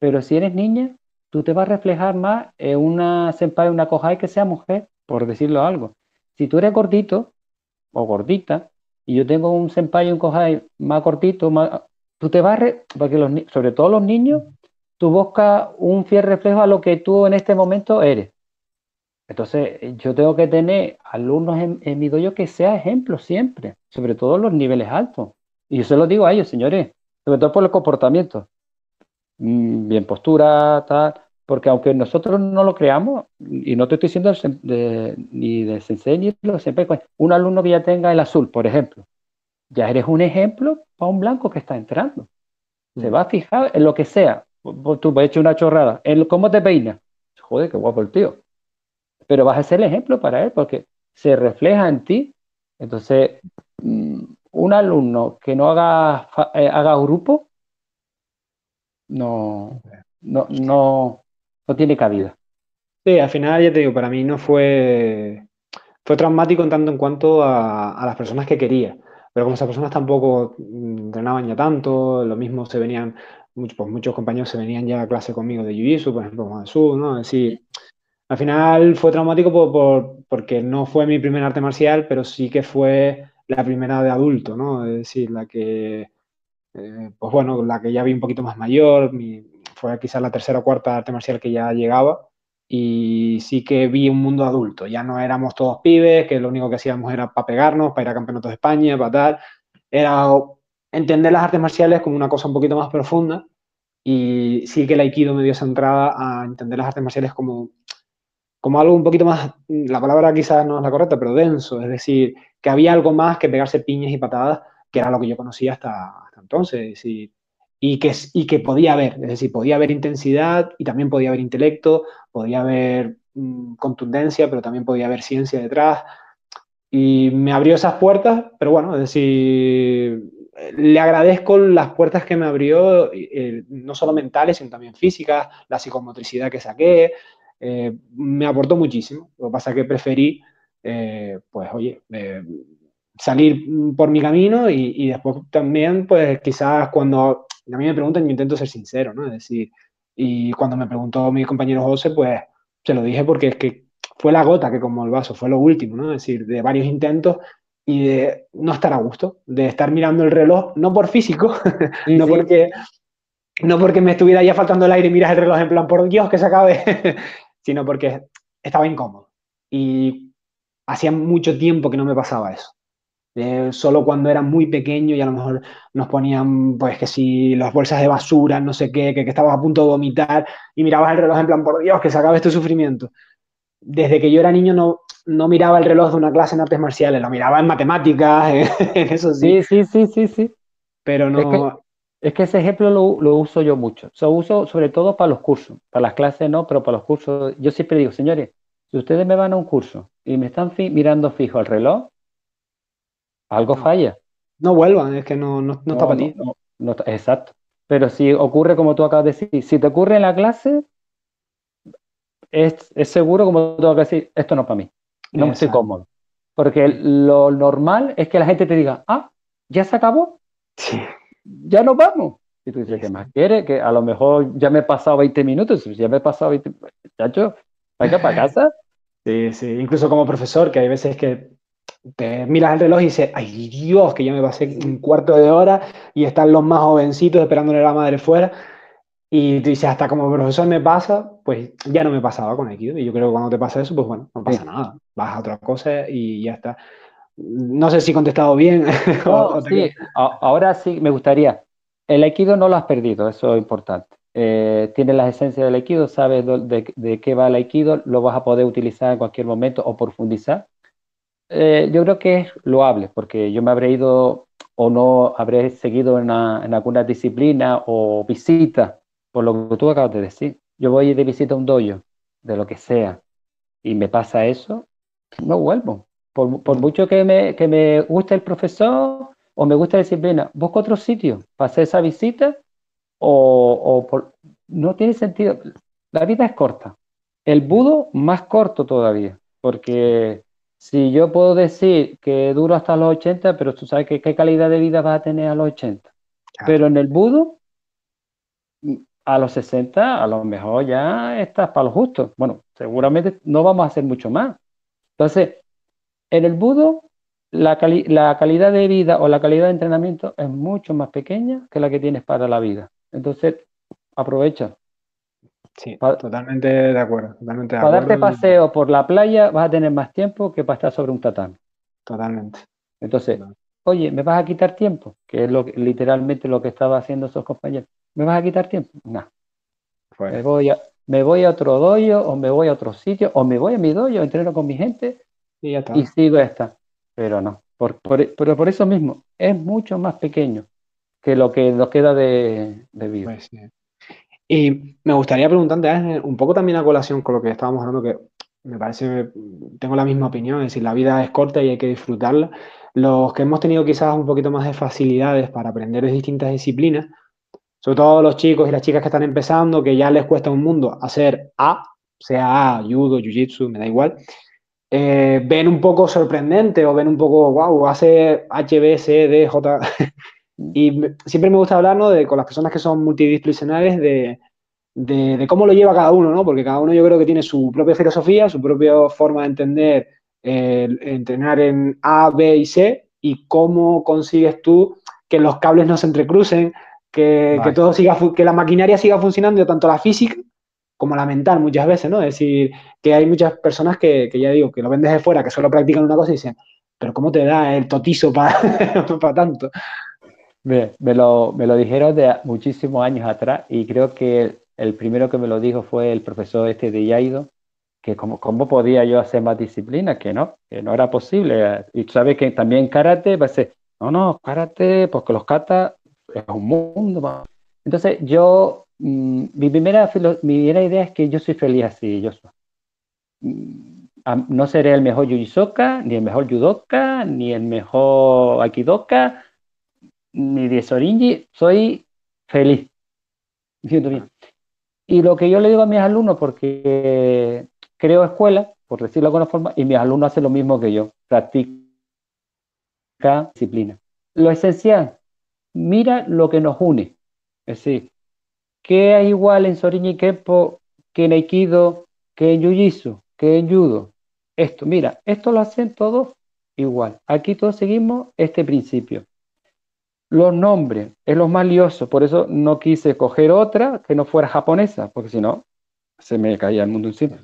pero si eres niña, tú te vas a reflejar más en una senpai, una kohai que sea mujer, por decirlo algo. Si tú eres gordito o gordita, y yo tengo un senpai un kohai más cortito, más, tú te vas, porque los, sobre todo los niños, tú buscas un fiel reflejo a lo que tú en este momento eres. Entonces, yo tengo que tener alumnos en, mi dojo que sea ejemplo siempre, sobre todo los niveles altos. Y yo se lo digo a ellos, señores, sobre todo por el comportamiento. Mm, bien postura, tal, porque aunque nosotros no lo creamos, y no te estoy diciendo ni de sensei ni lo siempre, un alumno que ya tenga el azul, por ejemplo, ya eres un ejemplo para un blanco que está entrando. Se mm. va a fijar en lo que sea. Tú vas a echar una chorrada. En cómo te peinas. Joder, qué guapo el tío. Pero vas a ser el ejemplo para él porque se refleja en ti. Entonces, mm, un alumno que no haga, eh, haga grupo, no, no, no, no tiene cabida.
Sí, al final ya te digo, para mí no fue, fue traumático en tanto en cuanto a, a las personas que quería. Pero como esas personas tampoco mm, entrenaban ya tanto, lo mismo se venían, muchos, pues muchos compañeros se venían ya a clase conmigo de Jiu-Jitsu, por ejemplo, Jesús, ¿no? Es decir, al final fue traumático por, porque no fue mi primer arte marcial, pero sí que fue la primera de adulto, ¿no? Es decir, la que eh, pues bueno, la que ya vi un poquito más mayor, fue quizás la tercera o cuarta arte marcial que ya llegaba y sí que vi un mundo adulto, ya no éramos todos pibes, que lo único que hacíamos era para pegarnos, para ir a campeonatos de España, para tal, era entender las artes marciales como una cosa un poquito más profunda y sí que el aikido me dio esa entrada a entender las artes marciales como, como algo un poquito más, la palabra quizás no es la correcta, pero denso, es decir, que había algo más que pegarse piñas y patadas, que era lo que yo conocía hasta, entonces, y, y, que, y que podía haber, es decir, podía haber intensidad y también podía haber intelecto, podía haber mm, contundencia, pero también podía haber ciencia detrás, y me abrió esas puertas, pero bueno, es decir, le agradezco las puertas que me abrió, eh, no solo mentales, sino también físicas, la psicomotricidad que saqué, eh, me aportó muchísimo. Lo que pasa es que preferí, eh, pues oye, salir por mi camino y, después también, pues quizás cuando a mí me preguntan, yo intento ser sincero, ¿no? Es decir, y cuando me preguntó mi compañero José, pues se lo dije porque es que fue la gota que como el vaso, fue lo último, ¿no? Es decir, de varios intentos y de no estar a gusto, de estar mirando el reloj, no por físico, no, Porque, no porque me estuviera ya faltando el aire y miras el reloj en plan, por Dios, que se acabe, sino porque estaba incómodo. Y hacía mucho tiempo que no me pasaba eso. Eh, solo cuando era muy pequeño y a lo mejor nos ponían, pues que si las bolsas de basura, no sé qué, que, que estabas a punto de vomitar y mirabas el reloj en plan, por Dios, que se acabe este sufrimiento. Desde que yo era niño no, no miraba el reloj de una clase en artes marciales, lo miraba en matemáticas, en eso sí.
Sí, sí, sí, sí,
Pero
no... Es que, ese ejemplo lo, uso yo mucho. Lo uso sobre todo para los cursos. Para las clases no, pero para los cursos. Yo siempre digo, señores, si ustedes me van a un curso y me están mirando fijo el reloj, algo falla.
No vuelvan, es que no, no, está para ti.
exacto. Pero si ocurre como tú acabas de decir, si te ocurre en la clase, es, es seguro como tú acabas de decir, esto no es para mí no me estoy cómodo. Porque lo normal es que la gente te diga, ah, ya se acabó, sí. ya nos vamos. Y tú dices, ¿qué más quiere? Que a lo mejor ya me he pasado 20 minutos, ya me he pasado 20 muchachos, vaya para casa.
Sí, sí, incluso como profesor, que hay veces que te miras el reloj y dices, ay Dios, que ya me pasé un cuarto de hora y están los más jovencitos esperándole a la madre fuera. Y tú dices, hasta como profesor me pasa, pues ya no me pasaba con Aikido. Y yo creo que cuando te pasa eso, pues bueno, no pasa nada. Vas a otra cosa y ya está. No sé si he contestado bien.
sí, ahora sí me gustaría. El Aikido no lo has perdido, eso es importante. Eh, tienes las esencias del Aikido, sabes de, qué va el Aikido, lo vas a poder utilizar en cualquier momento o profundizar. Eh, yo creo que es loable, porque yo me habré ido o no habré seguido en, en alguna disciplina o visita por lo que tú acabas de decir. Yo voy de visita a un dojo, de lo que sea, y me pasa eso, no vuelvo. Por, mucho que me, que me guste el profesor o me guste la disciplina, busco otro sitio para hacer esa visita o, por... no tiene sentido. La vida es corta. El budo más corto todavía, porque si yo puedo decir que duro hasta los 80, pero tú sabes que qué calidad de vida vas a tener a los 80. Pero en el budo a los 60 a lo mejor ya estás para lo justo. Bueno, seguramente no vamos a hacer mucho más. Entonces, en el budo, la, la, calidad de vida o la calidad de entrenamiento es mucho más pequeña que la que tienes para la vida. Entonces, aprovecha.
Sí, totalmente de acuerdo. Totalmente
para darte paseo por la playa vas a tener más tiempo que para estar sobre un tatán.
Totalmente.
Entonces, oye, ¿me vas a quitar tiempo? Que es lo, literalmente lo que estaba haciendo esos compañeros. ¿Me vas a quitar tiempo? No. Me, voy a, me voy a otro dojo o me voy a otro sitio o me voy a mi dojo, entreno con mi gente y, sigo esta. Pero no, por, pero por eso mismo, es mucho más pequeño que lo que nos queda de, vida. Pues
y me gustaría preguntarte, un poco también a colación con lo que estábamos hablando, que me parece, tengo la misma opinión, es decir, la vida es corta y hay que disfrutarla. Los que hemos tenido quizás un poquito más de facilidades para aprender de distintas disciplinas, sobre todo los chicos y las chicas que están empezando, que ya les cuesta un mundo hacer A, sea A, judo, jiu-jitsu, me da igual, eh, ven un poco sorprendente o ven un poco, wow, hace H, B, C, D, J. y siempre me gusta hablar de, con las personas que son multidisciplinares de, de, cómo lo lleva cada uno, ¿no? porque cada uno yo creo que tiene su propia filosofía, su propia forma de entender, eh, entrenar en A, B y C y cómo consigues tú que los cables no se entrecrucen, que, todo siga, que la maquinaria siga funcionando, tanto la física como la mental muchas veces, ¿no? Es decir, que hay muchas personas que, ya digo, que lo ven desde fuera, que solo practican una cosa y dicen, pero ¿cómo te da el totizo para tanto?
Me, lo, me, lo, dijeron de muchísimos años atrás y creo que el primero que me lo dijo fue el profesor este de Yaido, que cómo, cómo podía yo hacer más disciplina, que no, que no era posible. Y sabes que también karate va a ser, no, no, karate, porque los kata es un mundo. Entonces yo, mm, mi, primera, mi primera idea es que yo soy feliz así, yo soy. Mm, no seré el mejor yujisoka, ni el mejor judoka, ni el mejor aikidoka, ni de sorinji, soy feliz. Y lo que yo le digo a mis alumnos, porque creo escuela, por decirlo de alguna forma, y mis alumnos hacen lo mismo que yo, practican disciplina. Lo esencial, mira lo que nos une. Es decir, ¿qué hay igual en Sorinji Kempo que en Aikido, que en Jiu-Jitsu, que en Judo? Esto, mira, esto lo hacen todos igual. Aquí todos seguimos este principio. Los nombres es lo más lioso, por eso no quise coger otra que no fuera japonesa, porque si no, se me caía el mundo encima.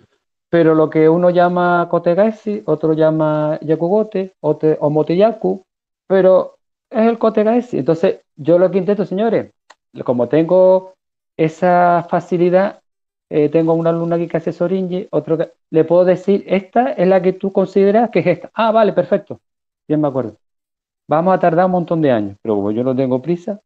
Pero lo que uno llama Kotegaeshi, otro llama Yakugote, otro, o Moteyaku, pero es el Kotegaeshi. Entonces, yo lo que intento, señores, como tengo esa facilidad, eh, tengo una alumna aquí que hace Sorinji, otro que, le puedo decir, esta es la que tú consideras que es esta. Ah, vale, perfecto. Bien me acuerdo. Vamos a tardar un montón de años, pero como yo no tengo prisa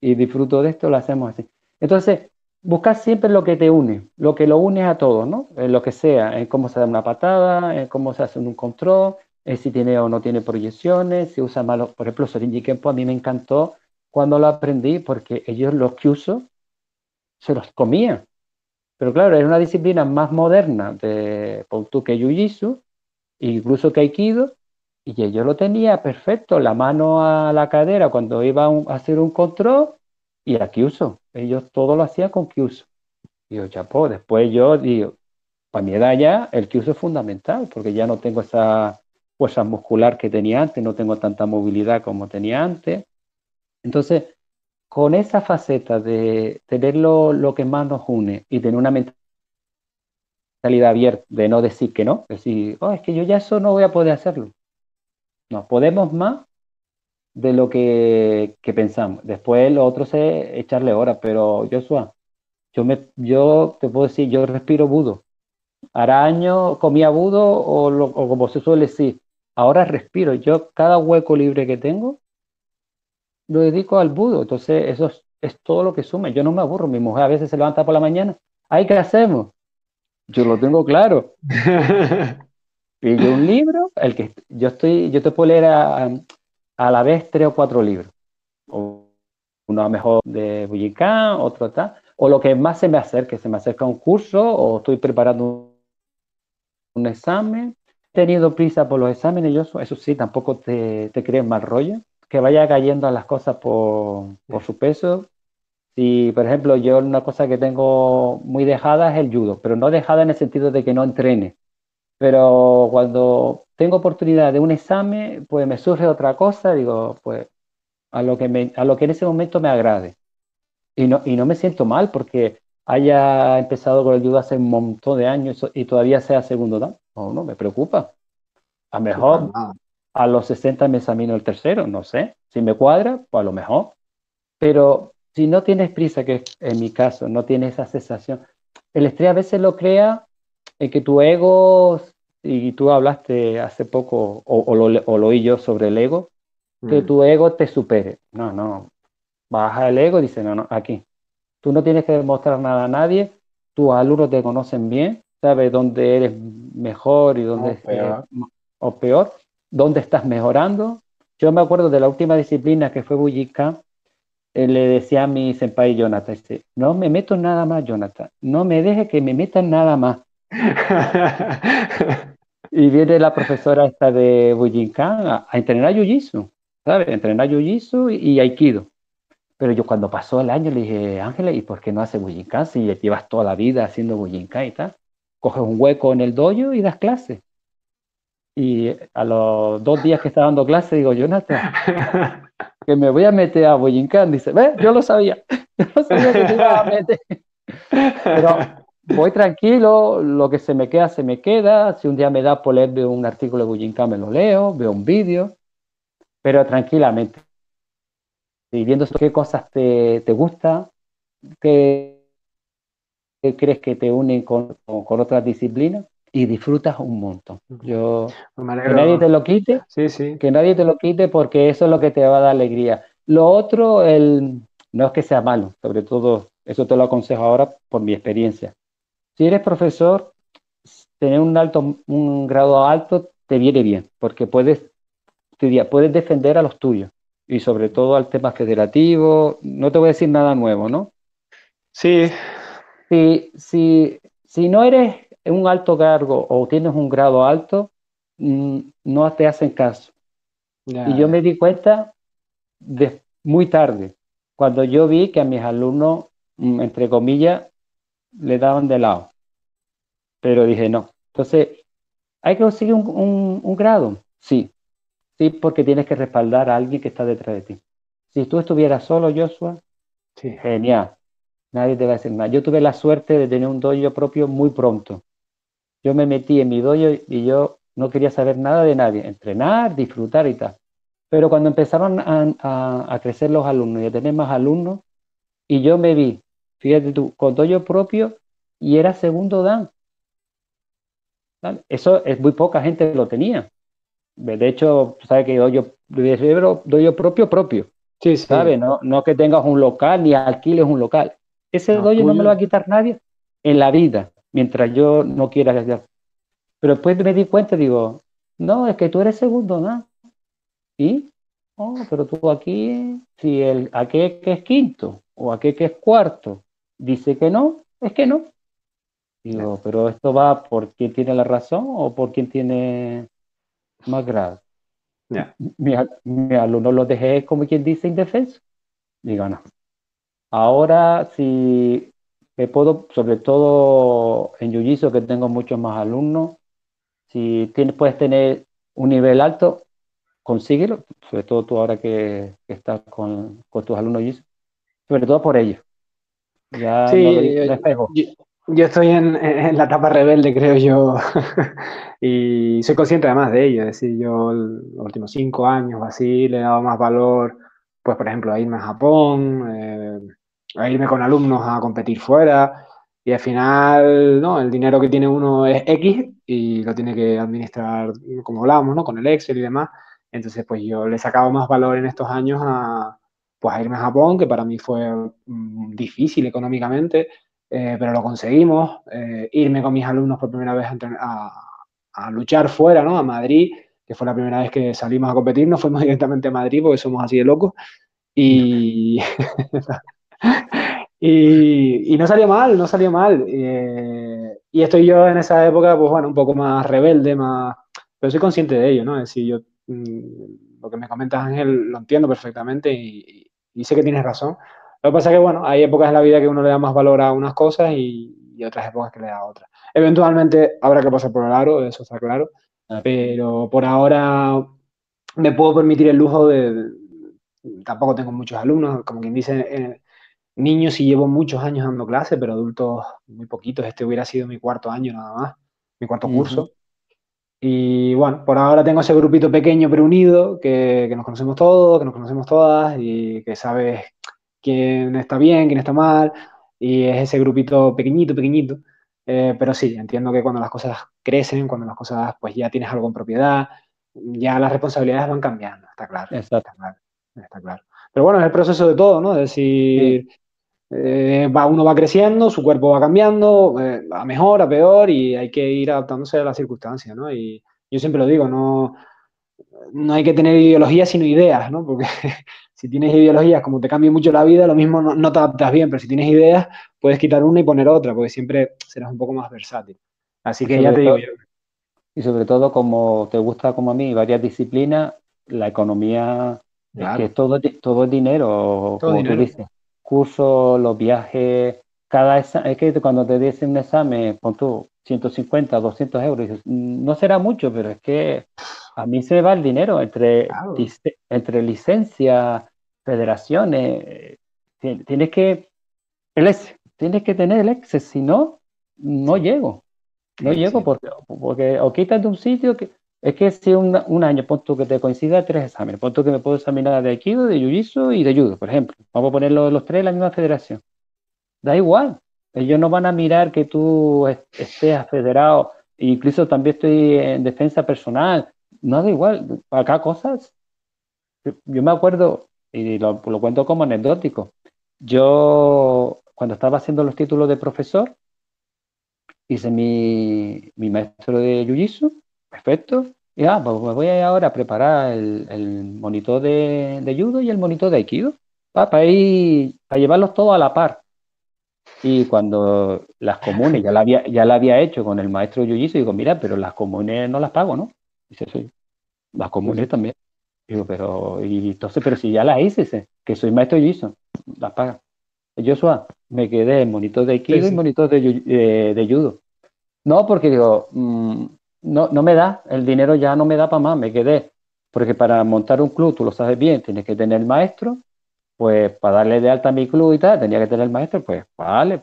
y disfruto de esto, lo hacemos así. Entonces, busca siempre lo que te une, lo que lo une a todos, ¿no? En lo que sea, en cómo se da una patada, en cómo se hace un control, en si tiene o no tiene proyecciones, si usa malo. Por ejemplo, Sorinji Kempo a mí me encantó cuando lo aprendí porque ellos los que uso se los comían. Pero claro, era una disciplina más moderna de Poutu que Jiu-Jitsu, incluso que Aikido, y yo lo tenía perfecto, la mano a la cadera cuando iba a hacer un control y a uso Ellos todo lo hacían con Kyuso. Y yo, chapó, después yo digo, para mi edad ya, el Kyuso es fundamental, porque ya no tengo esa fuerza muscular que tenía antes, no tengo tanta movilidad como tenía antes. Entonces, con esa faceta de tener lo, que más nos une y tener una mentalidad abierta, de no decir que no, decir, oh, es que yo ya eso no voy a poder hacerlo. Podemos más de lo que, pensamos. Después lo otro es echarle horas, pero Joshua, yo, me, yo te puedo decir, yo respiro budo. Hará años comía budo o, como se suele decir, ahora respiro. Yo cada hueco libre que tengo lo dedico al budo. Entonces eso es, todo lo que suma. Yo no me aburro. Mi mujer a veces se levanta por la mañana. ¿Ay, qué hacemos? Yo lo tengo claro. Yo un libro, el que yo estoy, yo te puedo leer a, la vez tres o cuatro libros. O uno mejor de Bullicán, otro tal. O lo que más se me acerque, se me acerca un curso o estoy preparando un examen. He tenido prisa por los exámenes, yo eso sí, tampoco te, te crees mal rollo. Que vaya cayendo a las cosas por, por su peso. Si, por ejemplo, yo una cosa que tengo muy dejada es el judo, pero no dejada en el sentido de que no entrene, pero cuando tengo oportunidad de un examen, pues me surge otra cosa, digo, pues a lo que, me, a lo que en ese momento me agrade. Y no, y no me siento mal porque haya empezado con el judo hace un montón de años y todavía sea segundo dan. No, no, me preocupa. A lo mejor a los 60 me examino el tercero, no sé. Si me cuadra, pues a lo mejor. Pero si no tienes prisa, que en mi caso no tienes esa sensación, el estrés a veces lo crea en que tu ego, y tú hablaste hace poco, o, lo, oí yo sobre el ego, que mm. tu ego te supere. No, no. Baja el ego y dice, no, no, aquí. Tú no tienes que demostrar nada a nadie, tus alumnos te conocen bien, sabes dónde eres mejor y dónde peor. o peor, dónde estás mejorando. Yo me acuerdo de la última disciplina que fue Bullica, eh, le decía a mi senpai Jonathan, no me meto nada más, Jonathan, no me deje que me metan nada más. y viene la profesora esta de Bujinkan a, a entrenar Jiu-Jitsu, ¿sabes? Entrenar Jiu-Jitsu y, Aikido. Pero yo cuando pasó el año le dije, Ángeles, ¿y por qué no hace Bujinkan si llevas toda la vida haciendo Bujinkan y tal? Coges un hueco en el dojo y das clase. Y a los dos días que estaba dando clase digo, Jonathan, que me voy a meter a Boyincan. Dice, ¿ves? Yo lo sabía. Yo lo sabía que te iba a meter. Pero voy tranquilo, lo que se me queda, se me queda. Si un día me da por leer un artículo de Boyincan, me lo leo, veo un vídeo, pero tranquilamente. Y viendo qué cosas te, te gusta, qué, crees que te unen con, con otras disciplinas y disfrutas un montón. Yo, que nadie te lo quite,
sí, sí.
que nadie te lo quite porque eso es lo que te va a dar alegría. Lo otro, el, no es que sea malo, sobre todo, eso te lo aconsejo ahora por mi experiencia. Si eres profesor, tener un, alto, un grado alto te viene bien, porque puedes, puedes defender a los tuyos y sobre todo al tema federativo. No te voy a decir nada nuevo, ¿no?
Sí.
Si, si, si no eres un alto cargo o tienes un grado alto, mm, no te hacen caso. Y yo me di cuenta de, muy tarde, cuando yo vi que a mis alumnos, mm, entre comillas, le daban de lado. Pero dije, no. Entonces, ¿hay que conseguir un, un grado? Sí. Sí, porque tienes que respaldar a alguien que está detrás de ti. Si tú estuvieras solo, Joshua, sí. genial. Nadie te va a decir nada. Yo tuve la suerte de tener un dojo propio muy pronto yo me metí en mi dojo y yo no quería saber nada de nadie, entrenar, disfrutar y tal. Pero cuando empezaron a, crecer los alumnos y a tener más alumnos, y yo me vi, fíjate tú, con dojo propio y era segundo dan. Eso es muy poca gente lo tenía. De hecho, sabes que dojo, dojo propio propio. Sí, sí. ¿Sabes? No, no que tengas un local ni alquiles un local. Ese dojo no me lo va a quitar nadie en la vida mientras yo no quiera. Pero después me di cuenta, digo, no, es que tú eres segundo, ¿no? ¿Y? Oh, pero tú aquí, si el aquel que es quinto o aquel que es cuarto dice que no, es que no. Digo, pero esto va por quién tiene la razón o por quién tiene más grado. Mi, mi, alumno lo dejé como quien dice indefenso. Digo, no. Ahora, si me puedo, sobre todo en jiu que tengo muchos más alumnos, si tienes, puedes tener un nivel alto, consíguelo, sobre todo tú ahora que, estás con, tus alumnos jiu sobre todo por ellos.
Ya sí, yo, yo, estoy en, en, la etapa rebelde, creo yo, y soy consciente además de ello, es decir, yo los últimos cinco años o así le he dado más valor, pues por ejemplo, a irme a Japón, eh, a irme con alumnos a competir fuera y al final, ¿no? El dinero que tiene uno es X y lo tiene que administrar, como hablábamos, ¿no? Con el Excel y demás. Entonces, pues yo le he sacado más valor en estos años a, pues, a irme a Japón, que para mí fue mm, difícil económicamente, eh, pero lo conseguimos. Eh, irme con mis alumnos por primera vez a, a, luchar fuera, ¿no? A Madrid, que fue la primera vez que salimos a competir, no fuimos directamente a Madrid porque somos así de locos. Y y, no salió mal, no salió mal. Eh, y estoy yo en esa época, pues bueno, un poco más rebelde, más... Pero soy consciente de ello, ¿no? Es decir, yo mm, lo que me comentas, Ángel, lo entiendo perfectamente y, sé que tienes razón. Lo que pasa es que, bueno, hay épocas en la vida que uno le da más valor a unas cosas y, otras épocas que le da a otras. Eventualmente habrá que pasar por el aro, eso está claro. Pero por ahora me puedo permitir el lujo de... Tampoco tengo muchos alumnos, como quien dice, eh, niños y llevo muchos años dando clases, pero adultos muy poquitos. Este hubiera sido mi cuarto año nada más, mi cuarto curso. Y bueno, por ahora tengo ese grupito pequeño pero unido, que, que, nos conocemos todos, que nos conocemos todas y que sabes quién está bien, quién está mal. Y es ese grupito pequeñito, pequeñito. Eh, pero sí, entiendo que cuando las cosas crecen, cuando las cosas, pues ya tienes algo en propiedad, ya las responsabilidades van cambiando, está claro. Está claro. Está claro. Pero bueno, es el proceso de todo, ¿no? Es decir, eh, va, uno va creciendo, su cuerpo va cambiando, eh, a mejor, a peor, y hay que ir adaptándose a las circunstancias, ¿no? Y yo siempre lo digo, no, no hay que tener ideologías sino ideas, ¿no? Porque si tienes ideologías, como te cambia mucho la vida, lo mismo no, te adaptas bien, pero si tienes ideas, puedes quitar una y poner otra, porque siempre serás un poco más versátil. Así que ya te digo yo.
Y sobre todo, como te gusta como a mí, varias disciplinas, la economía, es que todo, todo es dinero, como tú dices cursos, los viajes, cada es que cuando te dicen un examen, pon tú 150, 200 euros, dices, mm, no será mucho, pero es que a mí se me va el dinero entre, entre licencia, federaciones, tienes que, el tienes que tener el ex, si no, no llego. No llego porque, porque o quitas de un sitio que es que si un, un año, punto que te coincida tres exámenes, punto que me puedo examinar de Aikido, de Jiu-Jitsu y de Judo, por ejemplo. Vamos a ponerlo los tres en la misma federación. Da igual. Ellos no van a mirar que tú estés federado. Incluso también estoy en defensa personal. No da igual. Acá cosas. Yo me acuerdo, y lo, lo cuento como anecdótico. Yo, cuando estaba haciendo los títulos de profesor, hice mi, mi maestro de Jiu-Jitsu, perfecto, y ah, pues me voy ahora a preparar el, el monitor de, de, judo y el monitor de aikido, para, ir, para llevarlos todos a la par. Y cuando las comunes ya la había, ya la había hecho con el maestro Jiu-Jitsu, digo, mira, pero las comunes no las pago, ¿no? Dice, sí, las comunes también. Digo, pero, y entonces, pero si ya las hice, que soy maestro Jiu-Jitsu, las paga. Joshua, me quedé en monitor de Aikido y monitor de, eh, de, judo. No, porque digo, mm, no, no me da, el dinero ya no me da para más, me quedé. Porque para montar un club, tú lo sabes bien, tienes que tener maestro, pues para darle de alta a mi club y tal, tenía que tener maestro, pues vale.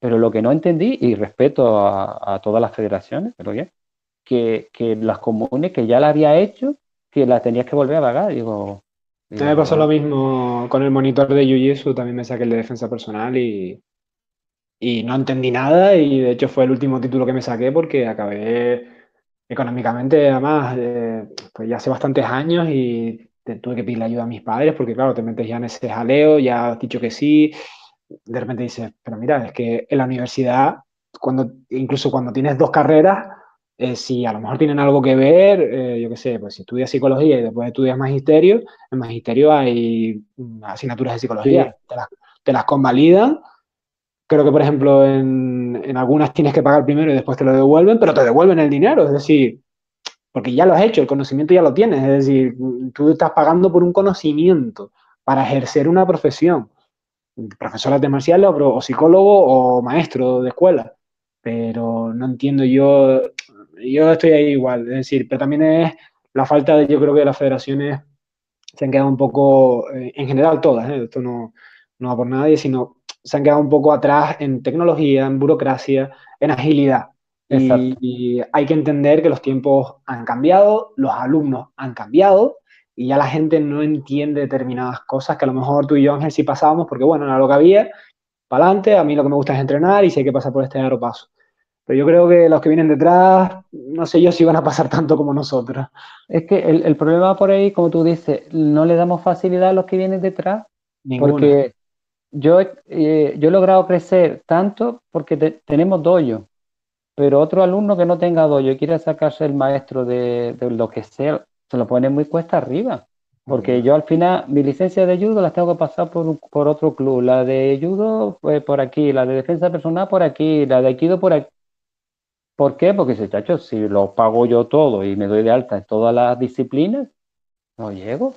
Pero lo que no entendí, y respeto a, todas las federaciones, pero bien, que, que, las comunes que ya la había hecho, que las tenías que volver a pagar. Digo,
me pasó lo mismo con el monitor de Jiu-Jitsu, también me saqué el de defensa personal y, y no entendí nada y de hecho fue el último título que me saqué porque acabé económicamente, además, eh, pues ya hace bastantes años y tuve que pedirle ayuda a mis padres porque claro, te metes ya en ese jaleo, ya has dicho que sí, de repente dices, pero mira, es que en la universidad, cuando, incluso cuando tienes dos carreras, eh, si a lo mejor tienen algo que ver, eh, yo qué sé, pues si estudias psicología y después estudias magisterio, en magisterio hay asignaturas de psicología, te, las, convalidan. Creo que, por ejemplo, en, en, algunas tienes que pagar primero y después te lo devuelven, pero te devuelven el dinero, es decir, porque ya lo has hecho, el conocimiento ya lo tienes, es decir, tú estás pagando por un conocimiento para ejercer una profesión, profesor de marciales o, o psicólogo o maestro de escuela, pero no entiendo yo yo estoy ahí igual, es decir, pero también es la falta de, yo creo que las federaciones se han quedado un poco, eh, en general todas, ¿eh? esto no, no va por nadie, sino se han quedado un poco atrás en tecnología, en burocracia, en agilidad. Y, y, hay que entender que los tiempos han cambiado, los alumnos han cambiado y ya la gente no entiende determinadas cosas que a lo mejor tú y yo, Ángel, sí pasábamos porque, bueno, era lo que había, para adelante, a mí lo que me gusta es entrenar y si hay que pasar por este aeropaso. Pero yo creo que los que vienen detrás, no sé yo si van a pasar tanto como nosotros.
Es que el, el problema por ahí, como tú dices, no le damos facilidad a los que vienen detrás. Porque yo, eh, yo he logrado crecer tanto porque tenemos doyo. Pero otro alumno que no tenga doyo y quiera sacarse el maestro de, de, lo que sea, se lo pone muy cuesta arriba. Porque yo al final, mi licencia de judo la tengo que pasar por, un, por otro club. La de judo, pues por aquí. La de defensa personal, por aquí. La de aikido, por aquí ¿Por qué? Porque ese chacho, si lo pago yo todo y me doy de alta en todas las disciplinas, no llego,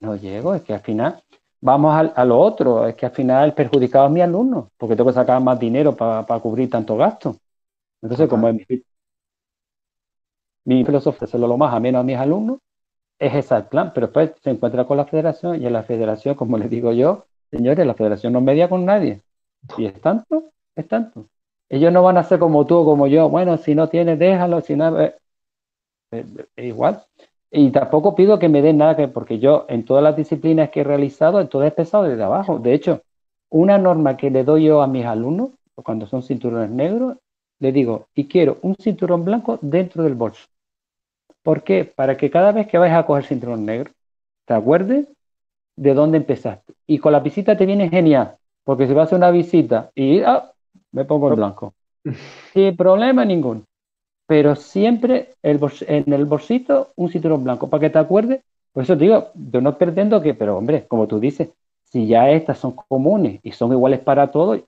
no llego. Es que al final, vamos a, lo otro, es que al final el perjudicado es mi alumno, porque tengo que sacar más dinero para cubrir tanto gasto. Entonces, como es mi, mi filosofía, hacerlo lo más a menos a mis alumnos, es ese el plan, pero después se encuentra con la federación y en la federación, como les digo yo, señores, la federación no media con nadie. Si es tanto, es tanto. Ellos no van a ser como tú o como yo. Bueno, si no tienes, déjalo. Si no, eh, eh, igual. Y tampoco pido que me den nada, que, porque yo en todas las disciplinas que he realizado, en todo he empezado desde abajo. De hecho, una norma que le doy yo a mis alumnos, cuando son cinturones negros, le digo, y quiero un cinturón blanco dentro del bolso. ¿Por qué? Para que cada vez que vayas a coger cinturón negro, te acuerdes de dónde empezaste. Y con la visita te viene genial, porque si vas a una visita y ah, me pongo en blanco. Sin problema ninguno. Pero siempre el en el bolsito un cinturón blanco, para que te acuerdes. Por eso digo, yo no pretendo que, pero hombre, como tú dices, si ya estas son comunes y son iguales para todos,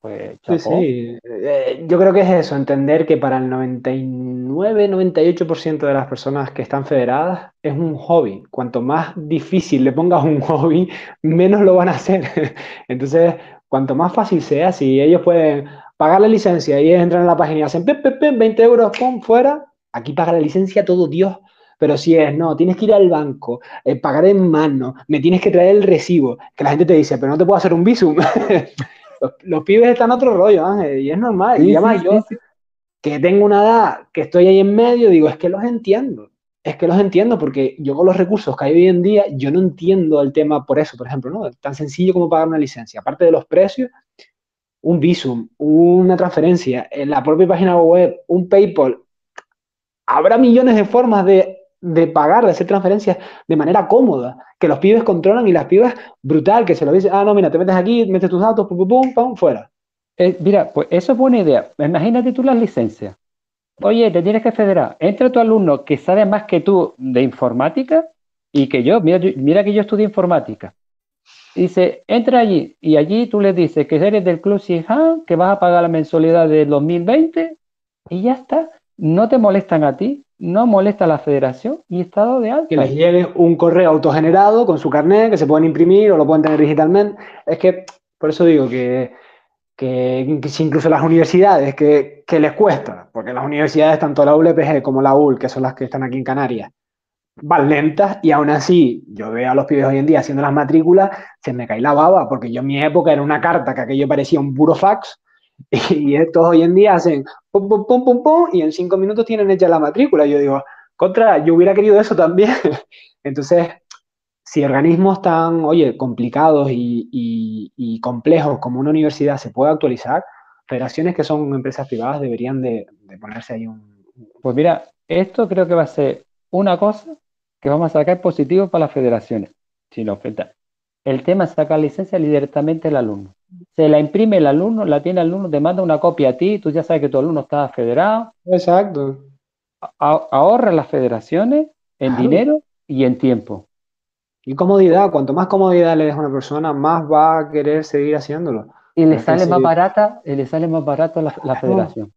pues
Sí, sí. Eh, yo creo que es eso, entender que para el 99-98% de las personas que están federadas es un hobby. Cuanto más difícil le pongas un hobby, menos lo van a hacer. Entonces, cuanto más fácil sea, si ellos pueden pagar la licencia y entran en la página y hacen 20 euros, pum, fuera, aquí paga la licencia todo Dios, Pero si es, no, tienes que ir al banco, eh, pagar en mano, me tienes que traer el recibo, que la gente te dice, pero no te puedo hacer un visum. los, pibes están otro rollo, Ángel, y es normal. y además yo, que tengo una edad, que estoy ahí en medio, digo, es que los entiendo. Es que los entiendo porque yo con los recursos que hay hoy en día, yo no entiendo el tema por eso, por ejemplo, ¿no? Tan sencillo como pagar una licencia. Aparte de los precios, un Visum, una transferencia, en la propia página web, un PayPal. Habrá millones de formas de, pagar, de hacer transferencias de manera cómoda, que los pibes controlan y las pibas brutal, que se lo dicen, ah, no, mira, te metes aquí, metes tus datos, pum, pum, pum, pum fuera.
Eh, mira, pues eso es buena idea. Imagínate tú las licencias. Oye, te tienes que federar. Entra tu alumno que sabe más que tú de informática y que yo, mira, mira que yo estudio informática. Dice, entra allí y allí tú le dices que eres del Club Sihan, que vas a pagar la mensualidad del 2020 y ya está. No te molestan a ti, no molesta a la federación y estado de alta.
Que les llegue un correo autogenerado con su carnet que se pueden imprimir o lo pueden tener digitalmente. Es que, por eso digo que que, incluso las universidades, que, les cuesta, porque las universidades, tanto la ULPG como la UL, que son las que están aquí en Canarias, van lentas y aún así yo veo a los pibes hoy en día haciendo las matrículas, se me cae la baba, porque yo en mi época era una carta que aquello parecía un burofax y estos hoy en día hacen pum, pum, pum, pum, pum y en cinco minutos tienen hecha la matrícula. Yo digo, contra, yo hubiera querido eso también. Entonces, si organismos tan, oye, complicados y, complejos como una universidad se puede actualizar, federaciones que son empresas privadas deberían de, ponerse ahí un...
Pues mira, esto creo que va a ser una cosa que vamos a sacar positivo para las federaciones, si nos falta. El tema es sacar licencia directamente al alumno. Se la imprime el alumno, la tiene el alumno, te manda una copia a ti, tú ya sabes que tu alumno está federado.
Exacto.
ahorra las federaciones en dinero y en tiempo.
Y comodidad, cuanto más comodidad le des a una persona, más va a querer seguir haciéndolo.
Y le sale más barata, y le sale más barato la, la federación.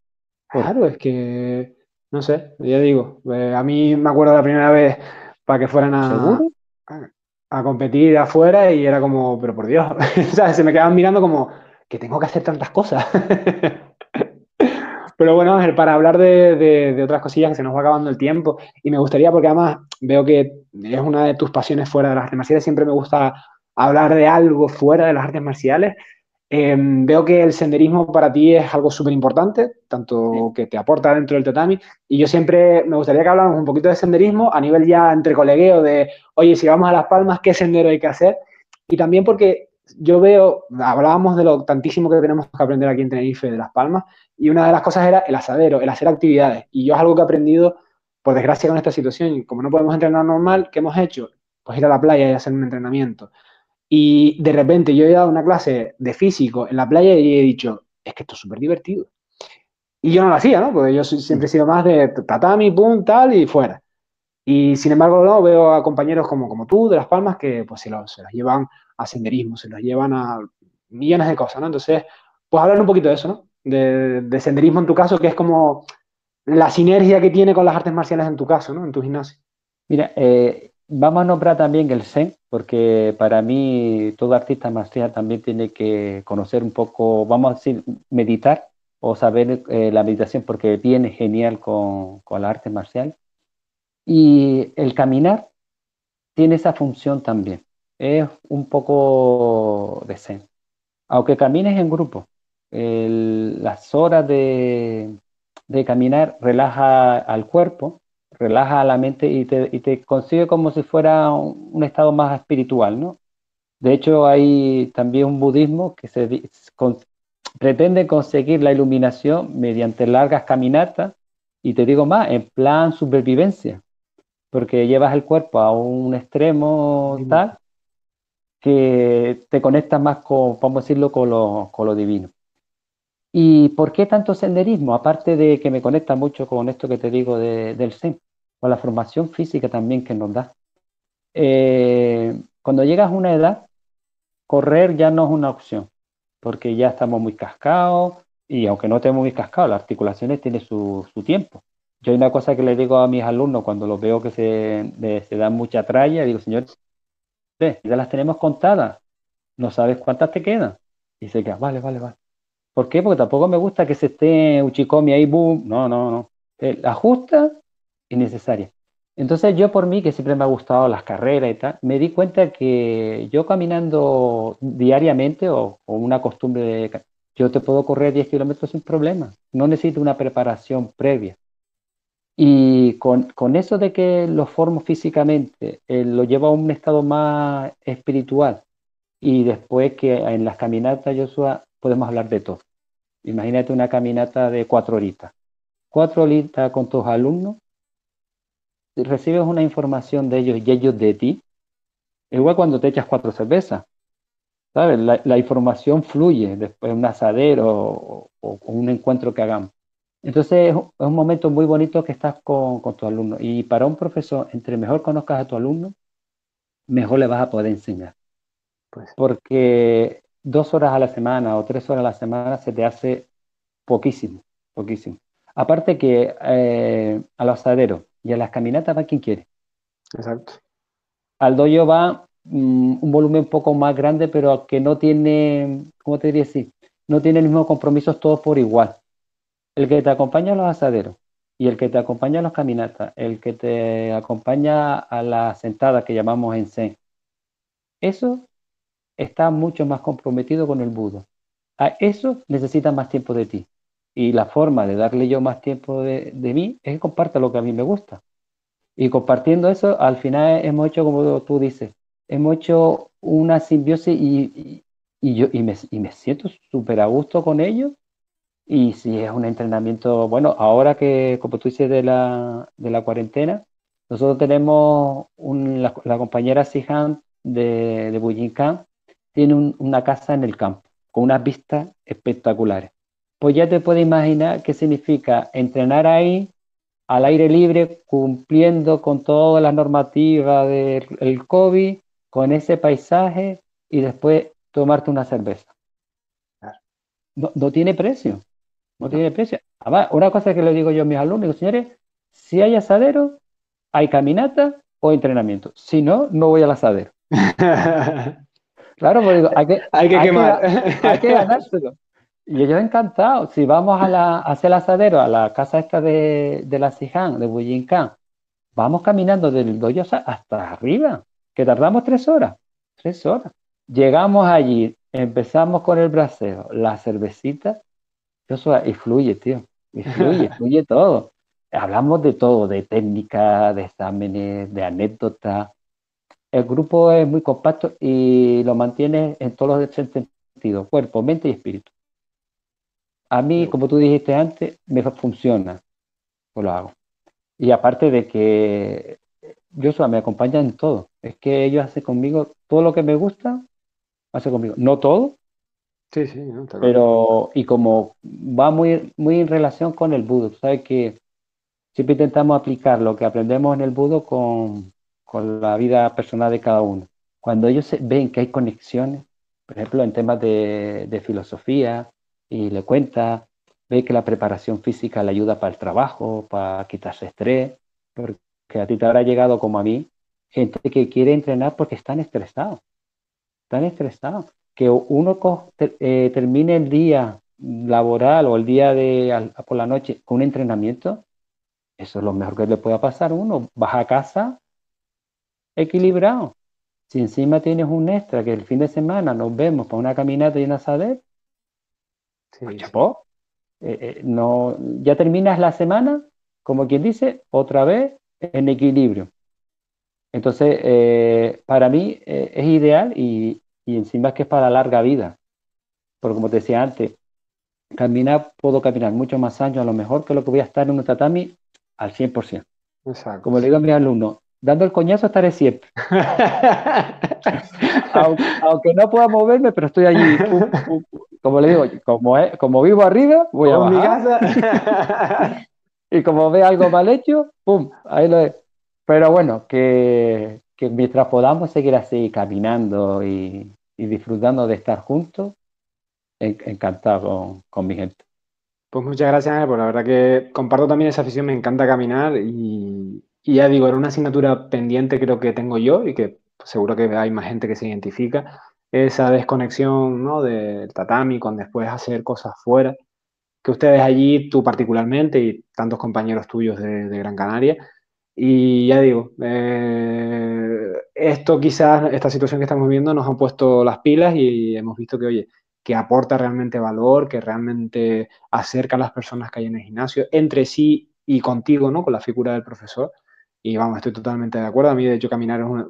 Claro, es que, no sé, ya digo, eh, a mí me acuerdo la primera vez para que fueran a, a, competir afuera y era como, pero por Dios, se me quedaban mirando como, que tengo que hacer tantas cosas. Pero bueno, Ángel, para hablar de, otras cosillas que se nos va acabando el tiempo, y me gustaría, porque además veo que es una de tus pasiones fuera de las artes marciales, siempre me gusta hablar de algo fuera de las artes marciales. Em, veo que el senderismo para ti es algo súper importante, tanto que te aporta dentro del tatami, y yo siempre me gustaría que habláramos un poquito de senderismo a nivel ya entre colegueo de, oye, si vamos a Las Palmas, ¿qué sendero hay que hacer? Y también porque yo veo, hablábamos de lo tantísimo que tenemos que aprender aquí en Tenerife de Las Palmas, y una de las cosas era el asadero, el hacer actividades. Y yo es algo que he aprendido, por desgracia, con esta situación. Como no podemos entrenar normal, ¿qué hemos hecho? Pues ir a la playa y hacer un entrenamiento. Y de repente yo he dado una clase de físico en la playa y he dicho, es que esto es súper divertido. Y yo no lo hacía, ¿no? Porque yo siempre he sido más de tatami, pum, tal, y fuera. Y sin embargo, no, veo a compañeros como, como tú, de Las Palmas, que pues se los, llevan a senderismo, se los llevan a millones de cosas, ¿no? Entonces, pues hablar un poquito de eso, ¿no? de, senderismo en tu caso, que es como la sinergia que tiene con las artes marciales en tu caso, ¿no? En tu gimnasio.
Mira, eh, vamos a nombrar también el Zen, porque para mí todo artista marcial también tiene que conocer un poco, vamos a decir, meditar o saber eh, la meditación, porque viene genial con, con la arte marcial. Y el caminar tiene esa función también. Es un poco de Zen. Aunque camines en grupo, las horas de, caminar relaja al cuerpo, relaja la mente y te, consigue como si fuera un, estado más espiritual, ¿no? De hecho, hay también un budismo que se pretende conseguir la iluminación mediante largas caminatas y te digo más, en plan supervivencia, porque llevas el cuerpo a un extremo tal que te conectas más con, vamos a decirlo, con lo divino. ¿Y por qué tanto senderismo? Aparte de que me conecta mucho con esto que te digo del Zen, con la formación física también que nos da. Eh, cuando llegas a una edad, correr ya no es una opción, porque ya estamos muy cascados y aunque no estemos muy cascados, las articulaciones tienen su, tiempo. Yo hay una cosa que le digo a mis alumnos cuando los veo que se, dan mucha tralla, digo, señor, ya las tenemos contadas, no sabes cuántas te quedan. Y se queda, vale, vale, vale. ¿Por qué? Porque tampoco me gusta que se esté Uchikomi ahí, boom. No, no, no. La justa y necesaria. Entonces yo por mí, que siempre me ha gustado las carreras y tal, me di cuenta que yo caminando diariamente o, o una costumbre de... Yo te puedo correr 10 kilómetros sin problema, no necesito una preparación previa. Y con, eso de que lo formo físicamente, eh, lo llevo a un estado más espiritual y después que en las caminatas, Joshua, podemos hablar de todo. Imagínate una caminata de cuatro horitas. Cuatro horitas con tus alumnos, recibes una información de ellos y ellos de ti. Igual cuando te echas cuatro cervezas. ¿Sabes? La, información fluye después de un asadero o, o, un encuentro que hagamos. Entonces es un momento muy bonito que estás con, con tu alumno. Y para un profesor, entre mejor conozcas a tu alumno, mejor le vas a poder enseñar. Pues. Porque dos horas a la semana o tres horas a la semana se te hace poquísimo, poquísimo. Aparte que eh, a los asaderos y a las caminatas va quien quiere.
Exacto.
Al doyo va mm, un volumen un poco más grande, pero que no tiene, ¿cómo te diría así? No tiene el mismo compromiso todos por igual el que te acompaña a los asaderos y el que te acompaña a las caminatas, el que te acompaña a la sentada que llamamos en Zen, eso está mucho más comprometido con el budo. A eso necesita más tiempo de ti. Y la forma de darle yo más tiempo de, mí es que comparta lo que a mí me gusta. Y compartiendo eso, al final hemos hecho, como tú dices, hemos hecho una simbiosis y, yo, y me, y me siento súper a gusto con ellos y si es un entrenamiento, bueno, ahora que, como tú dices, de la, de la cuarentena, nosotros tenemos la, compañera Sihan de, de Bujinkan, tiene una casa en el campo, con unas vistas espectaculares. Pues ya te puedes imaginar qué significa entrenar ahí, al aire libre, cumpliendo con todas las normativas del COVID, con ese paisaje, y después tomarte una cerveza. No, no tiene precio. No tiene precio. Además, una cosa que le digo yo a mis alumnos, señores, si hay asadero, hay caminata o entrenamiento. Si no, no voy al asadero. claro, pues digo, hay que,
hay que quemar.
hay que ganárselo. Y yo encantado. Si vamos a, la, hacer el asadero, a la casa esta de, de la Siján, de Buyincán, vamos caminando del doyo hasta arriba, que tardamos tres horas. Tres horas. Llegamos allí, empezamos con el brasero, la cervecita, eso y fluye, tío. Y fluye, fluye todo. Hablamos de todo, de técnica, de exámenes, de anécdotas. El grupo es muy compacto y lo mantiene en todos los sentidos, cuerpo, mente y espíritu. A mí, como tú dijiste antes, me funciona, pues lo hago. Y aparte de que yo me acompaña en todo. Es que ellos hacen conmigo todo lo que me gusta, hace conmigo. No todo,
Sí, sí,
pero y como va muy, muy en relación con el budo, tú sabes que siempre intentamos aplicar lo que aprendemos en el budo con, con la vida personal de cada uno. Cuando ellos ven que hay conexiones, por ejemplo, en temas de, filosofía, y le cuenta, ve que la preparación física le ayuda para el trabajo, para quitarse estrés, porque a ti te habrá llegado como a mí, gente que quiere entrenar porque están estresados, están estresados que uno eh, termine el día laboral o el día de por la noche con un entrenamiento, eso es lo mejor que le pueda pasar a uno. Vas a casa equilibrado. Si encima tienes un extra que el fin de semana nos vemos para una caminata y una saber, pues chapó. Eh, eh, no, ya terminas la semana, como quien dice, otra vez en equilibrio. Entonces, para mí es ideal y, y encima es que es para larga vida. Porque como te decía antes, caminar, puedo caminar mucho más años a lo mejor que lo que voy a estar en un tatami al 100%. Exacto. Como le digo a mis alumnos, dando el coñazo estaré siempre. aunque, no pueda moverme, pero estoy allí. Como le digo, como, como vivo arriba, voy a bajar. Mi casa. y como ve algo mal hecho, pum, ahí lo es. Pero bueno, que, que mientras podamos seguir así caminando y, disfrutando de estar juntos, encantado con, mi gente.
Pues muchas gracias, Ángel, por la verdad que comparto también esa afición, me encanta caminar y, ya digo, era una asignatura pendiente creo que tengo yo y que seguro que hay más gente que se identifica, esa desconexión ¿no? del tatami con después hacer cosas fuera, que ustedes allí, tú particularmente y tantos compañeros tuyos de Gran Canaria, Y ya digo, eh, esto quizás, esta situación que estamos viviendo nos ha puesto las pilas y hemos visto que, oye, que aporta realmente valor, que realmente acerca a las personas que hay en el gimnasio, entre sí y contigo, ¿no? Con la figura del profesor. Y vamos, estoy totalmente de acuerdo. A mí, de hecho, caminar es una...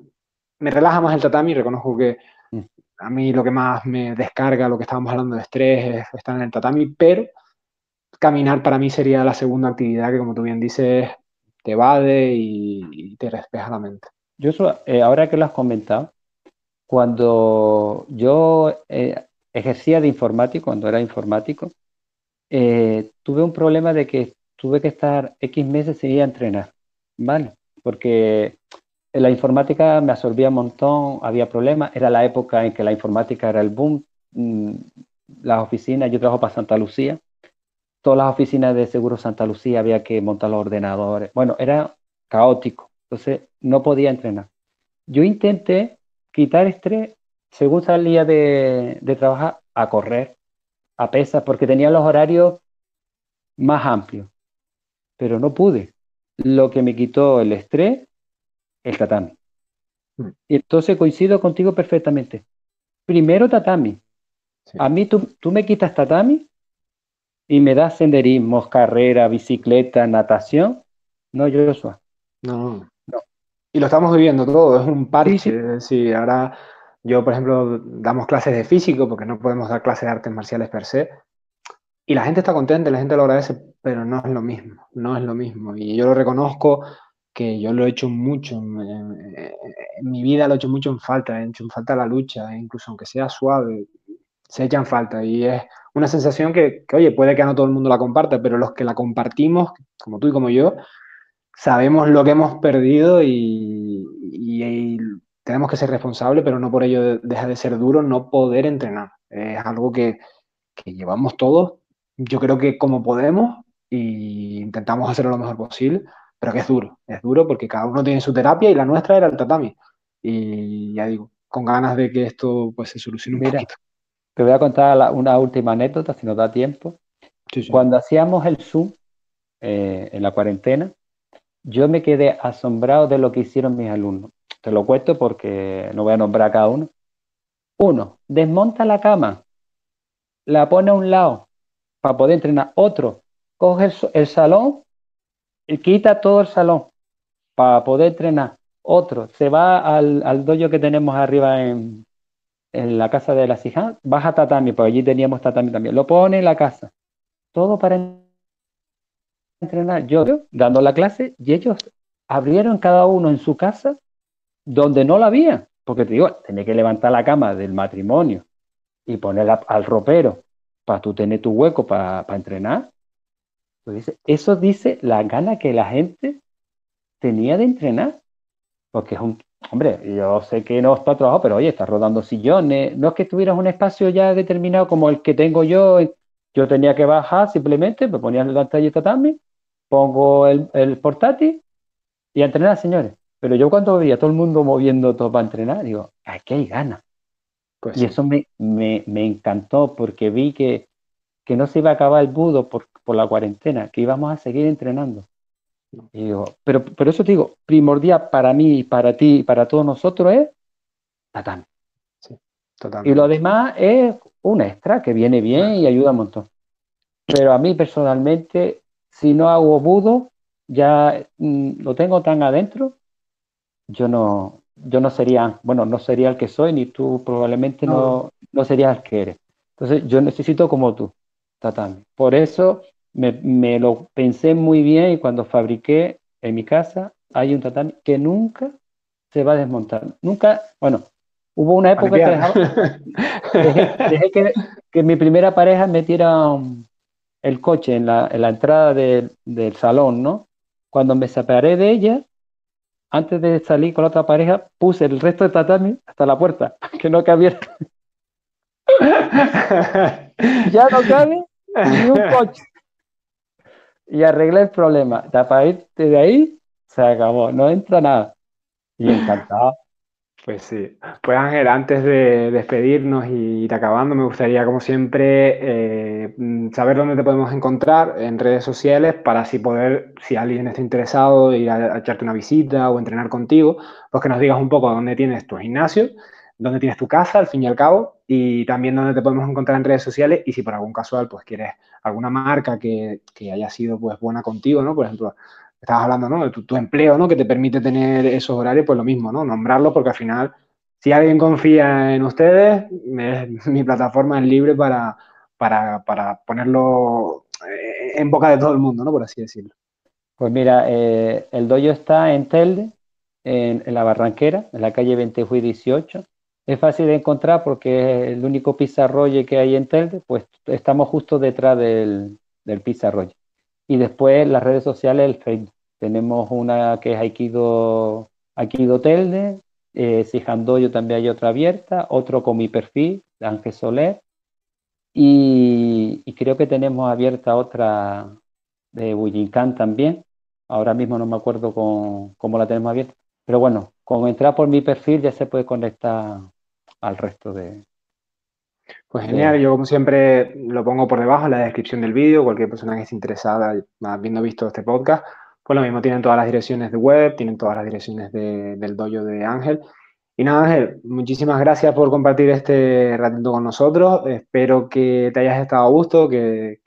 Me relaja más el tatami, reconozco que mm. a mí lo que más me descarga, lo que estábamos hablando de estrés, es estar en el tatami, pero caminar para mí sería la segunda actividad que, como tú bien dices, te evade y, te despeja la mente.
Yo, eh, ahora que lo has comentado, cuando yo eh, ejercía de informático, cuando era informático, eh, tuve un problema de que tuve que estar X meses sin ir a entrenar, ¿vale? Porque la informática me absorbía un montón, había problemas, era la época en que la informática era el boom, mm, las oficinas, yo trabajo para Santa Lucía, todas las oficinas de Seguro Santa Lucía había que montar los ordenadores. Bueno, era caótico, entonces no podía entrenar. Yo intenté quitar estrés según salía de, trabajar a correr, a pesas, porque tenía los horarios más amplios, pero no pude. Lo que me quitó el estrés, el tatami. Y entonces coincido contigo perfectamente. Primero tatami. A mí tú, tú me quitas tatami y me da senderismo, carrera, bicicleta, natación, no, yo
No, no. Y lo estamos viviendo todo, es un parche. Sí, ahora yo, por ejemplo, damos clases de físico porque no podemos dar clases de artes marciales per se. Y la gente está contenta, la gente lo agradece, pero no es lo mismo, no es lo mismo. Y yo lo reconozco que yo lo he hecho mucho, en, mi vida lo he hecho mucho en falta, he hecho en falta la lucha, incluso aunque sea suave, se echan falta. Y es una sensación que, oye, puede que no todo el mundo la comparta, pero los que la compartimos, como tú y como yo, sabemos lo que hemos perdido y, tenemos que ser responsables, pero no por ello deja de ser duro no poder entrenar. Es algo que, llevamos todos, yo creo que como podemos, y intentamos hacerlo lo mejor posible, pero que es duro, es duro porque cada uno tiene su terapia y la nuestra era el tatami. Y ya digo, con ganas de que esto pues se solucione un poquito.
Te voy a contar una última anécdota, si nos da tiempo. Cuando hacíamos el Zoom eh, en la cuarentena, yo me quedé asombrado de lo que hicieron mis alumnos. Te lo cuento porque no voy a nombrar a cada uno. Uno, desmonta la cama, la pone a un lado para poder entrenar. Otro, coge el, salón y quita todo el salón para poder entrenar. Otro, se va al, al dojo que tenemos arriba en, en la casa de la hijas, baja tatami, porque allí teníamos tatami también. Lo pone en la casa. Todo para entrenar. Yo dando la clase y ellos abrieron cada uno en su casa donde no la había. Porque te digo, tenía que levantar la cama del matrimonio y ponerla al ropero para tú tener tu hueco para, entrenar. Pues eso dice la gana que la gente tenía de entrenar. Porque es un, Hombre, yo sé que no está trabajado, pero oye, está rodando sillones. No es que tuvieras un espacio ya determinado como el que tengo yo. Yo tenía que bajar simplemente, me ponía el pantalla tatami, pongo el, el, portátil y entrenar, señores. Pero yo cuando veía todo el mundo moviendo todo para entrenar, digo, aquí hay ganas. Pues y eso me, me, me, encantó porque vi que, que no se iba a acabar el budo por, por la cuarentena, que íbamos a seguir entrenando. Pero, pero eso te digo, primordial para mí, para ti y para todos nosotros es tatami. Y lo demás es un extra que viene bien y ayuda un montón. Pero a mí personalmente, si no hago budo, ya mm, lo tengo tan adentro, yo no, yo no sería, bueno, no sería el que soy, ni tú probablemente no, no serías el que eres. Entonces yo necesito como tú, tatami. Por eso me, lo pensé muy bien y cuando fabriqué en mi casa hay un tatami que nunca se va a desmontar. Nunca, bueno, hubo una época que dejé, que, mi primera pareja metiera el coche en la, entrada del salón, ¿no? Cuando me separé de ella, antes de salir con la otra pareja, puse el resto de tatami hasta la puerta, que no cabía. ya no cabe ni un coche y arreglé el problema. De ahí se acabó, no entra nada. Y encantado.
Pues sí. Pues Ángel, antes de despedirnos y ir acabando, me gustaría, como siempre, eh, mm, saber dónde te podemos encontrar en redes sociales para así poder, si alguien está interesado, ir a, echarte una visita o entrenar contigo, pues que nos digas un poco dónde tienes tu gimnasio, dónde tienes tu casa, al fin y al cabo, y también dónde te podemos encontrar en redes sociales y si por algún casual pues quieres alguna marca que, haya sido pues buena contigo, ¿no? Por ejemplo, estabas hablando, ¿no? De tu, empleo, ¿no? Que te permite tener esos horarios, pues lo mismo, ¿no? Nombrarlo porque al final, si alguien confía en ustedes, mi plataforma es libre para, para, ponerlo eh, en boca de todo el mundo, ¿no? Por así decirlo.
Pues mira, eh, el dojo está en Telde, en, la Barranquera, en la calle 20 18. Es fácil de encontrar porque es el único pizarroye que hay en Telde, pues estamos justo detrás del, del. Y después las redes sociales, el Facebook. Tenemos una que es Aikido, Aikido Telde, eh, Sijandoyo también hay otra abierta, otro con mi perfil, Ángel Soler, y, creo que tenemos abierta otra de Bujinkan también. Ahora mismo no me acuerdo con, cómo la tenemos abierta. Pero bueno, con entrar por mi perfil ya se puede conectar al resto de...
Pues genial, yo como siempre lo pongo por debajo en la descripción del vídeo, cualquier persona que esté interesada, habiendo visto este podcast, pues lo mismo, tienen todas las direcciones de web, tienen todas las direcciones del dojo de Ángel y nada, Ángel, muchísimas gracias por compartir este ratito con nosotros. Espero que te hayas estado a gusto, que,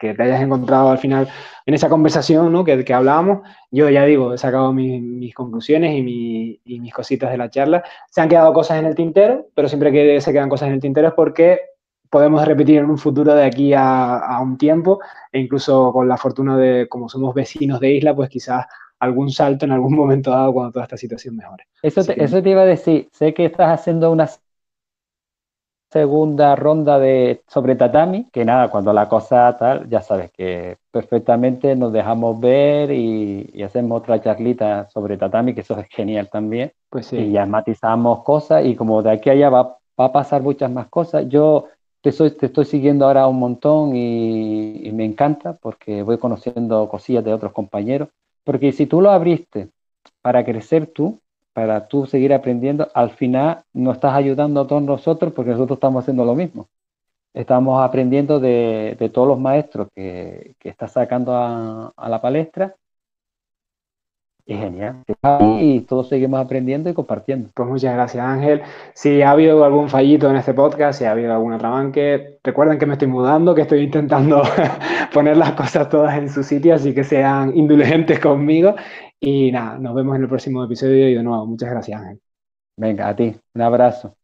te hayas encontrado al final en esa conversación ¿no? que, hablábamos. Yo ya digo, he sacado mis, conclusiones y, mis cositas de la charla. Se han quedado cosas en el tintero, pero siempre que se quedan cosas en el tintero es porque podemos repetir en un futuro de aquí a, a un tiempo e incluso con la fortuna de, como somos vecinos de isla, pues quizás algún salto en algún momento dado cuando toda esta situación mejore.
Eso te, eso te iba a decir, sé que estás haciendo una segunda ronda de sobre tatami, que nada, cuando la cosa tal, ya sabes que perfectamente nos dejamos ver y, hacemos otra charlita sobre tatami, que eso es genial también. Pues sí. Y ya matizamos cosas y como de aquí a allá va, va a pasar muchas más cosas. Yo te, soy, te estoy siguiendo ahora un montón y, y me encanta porque voy conociendo cosillas de otros compañeros porque si tú lo abriste para crecer tú, para tú seguir aprendiendo, al final no estás ayudando a todos nosotros porque nosotros estamos haciendo lo mismo. Estamos aprendiendo de, todos los maestros que, que estás sacando a, la palestra es genial. Y todos seguimos aprendiendo y compartiendo.
Pues muchas gracias, Ángel. Si ha habido algún fallito en este podcast, si ha habido algún atrabanque, recuerden que me estoy mudando, que estoy intentando poner las cosas todas en su sitio, así que sean indulgentes conmigo. Y nada, nos vemos en el próximo episodio y de nuevo, muchas gracias, Ángel.
Venga, a ti. Un abrazo.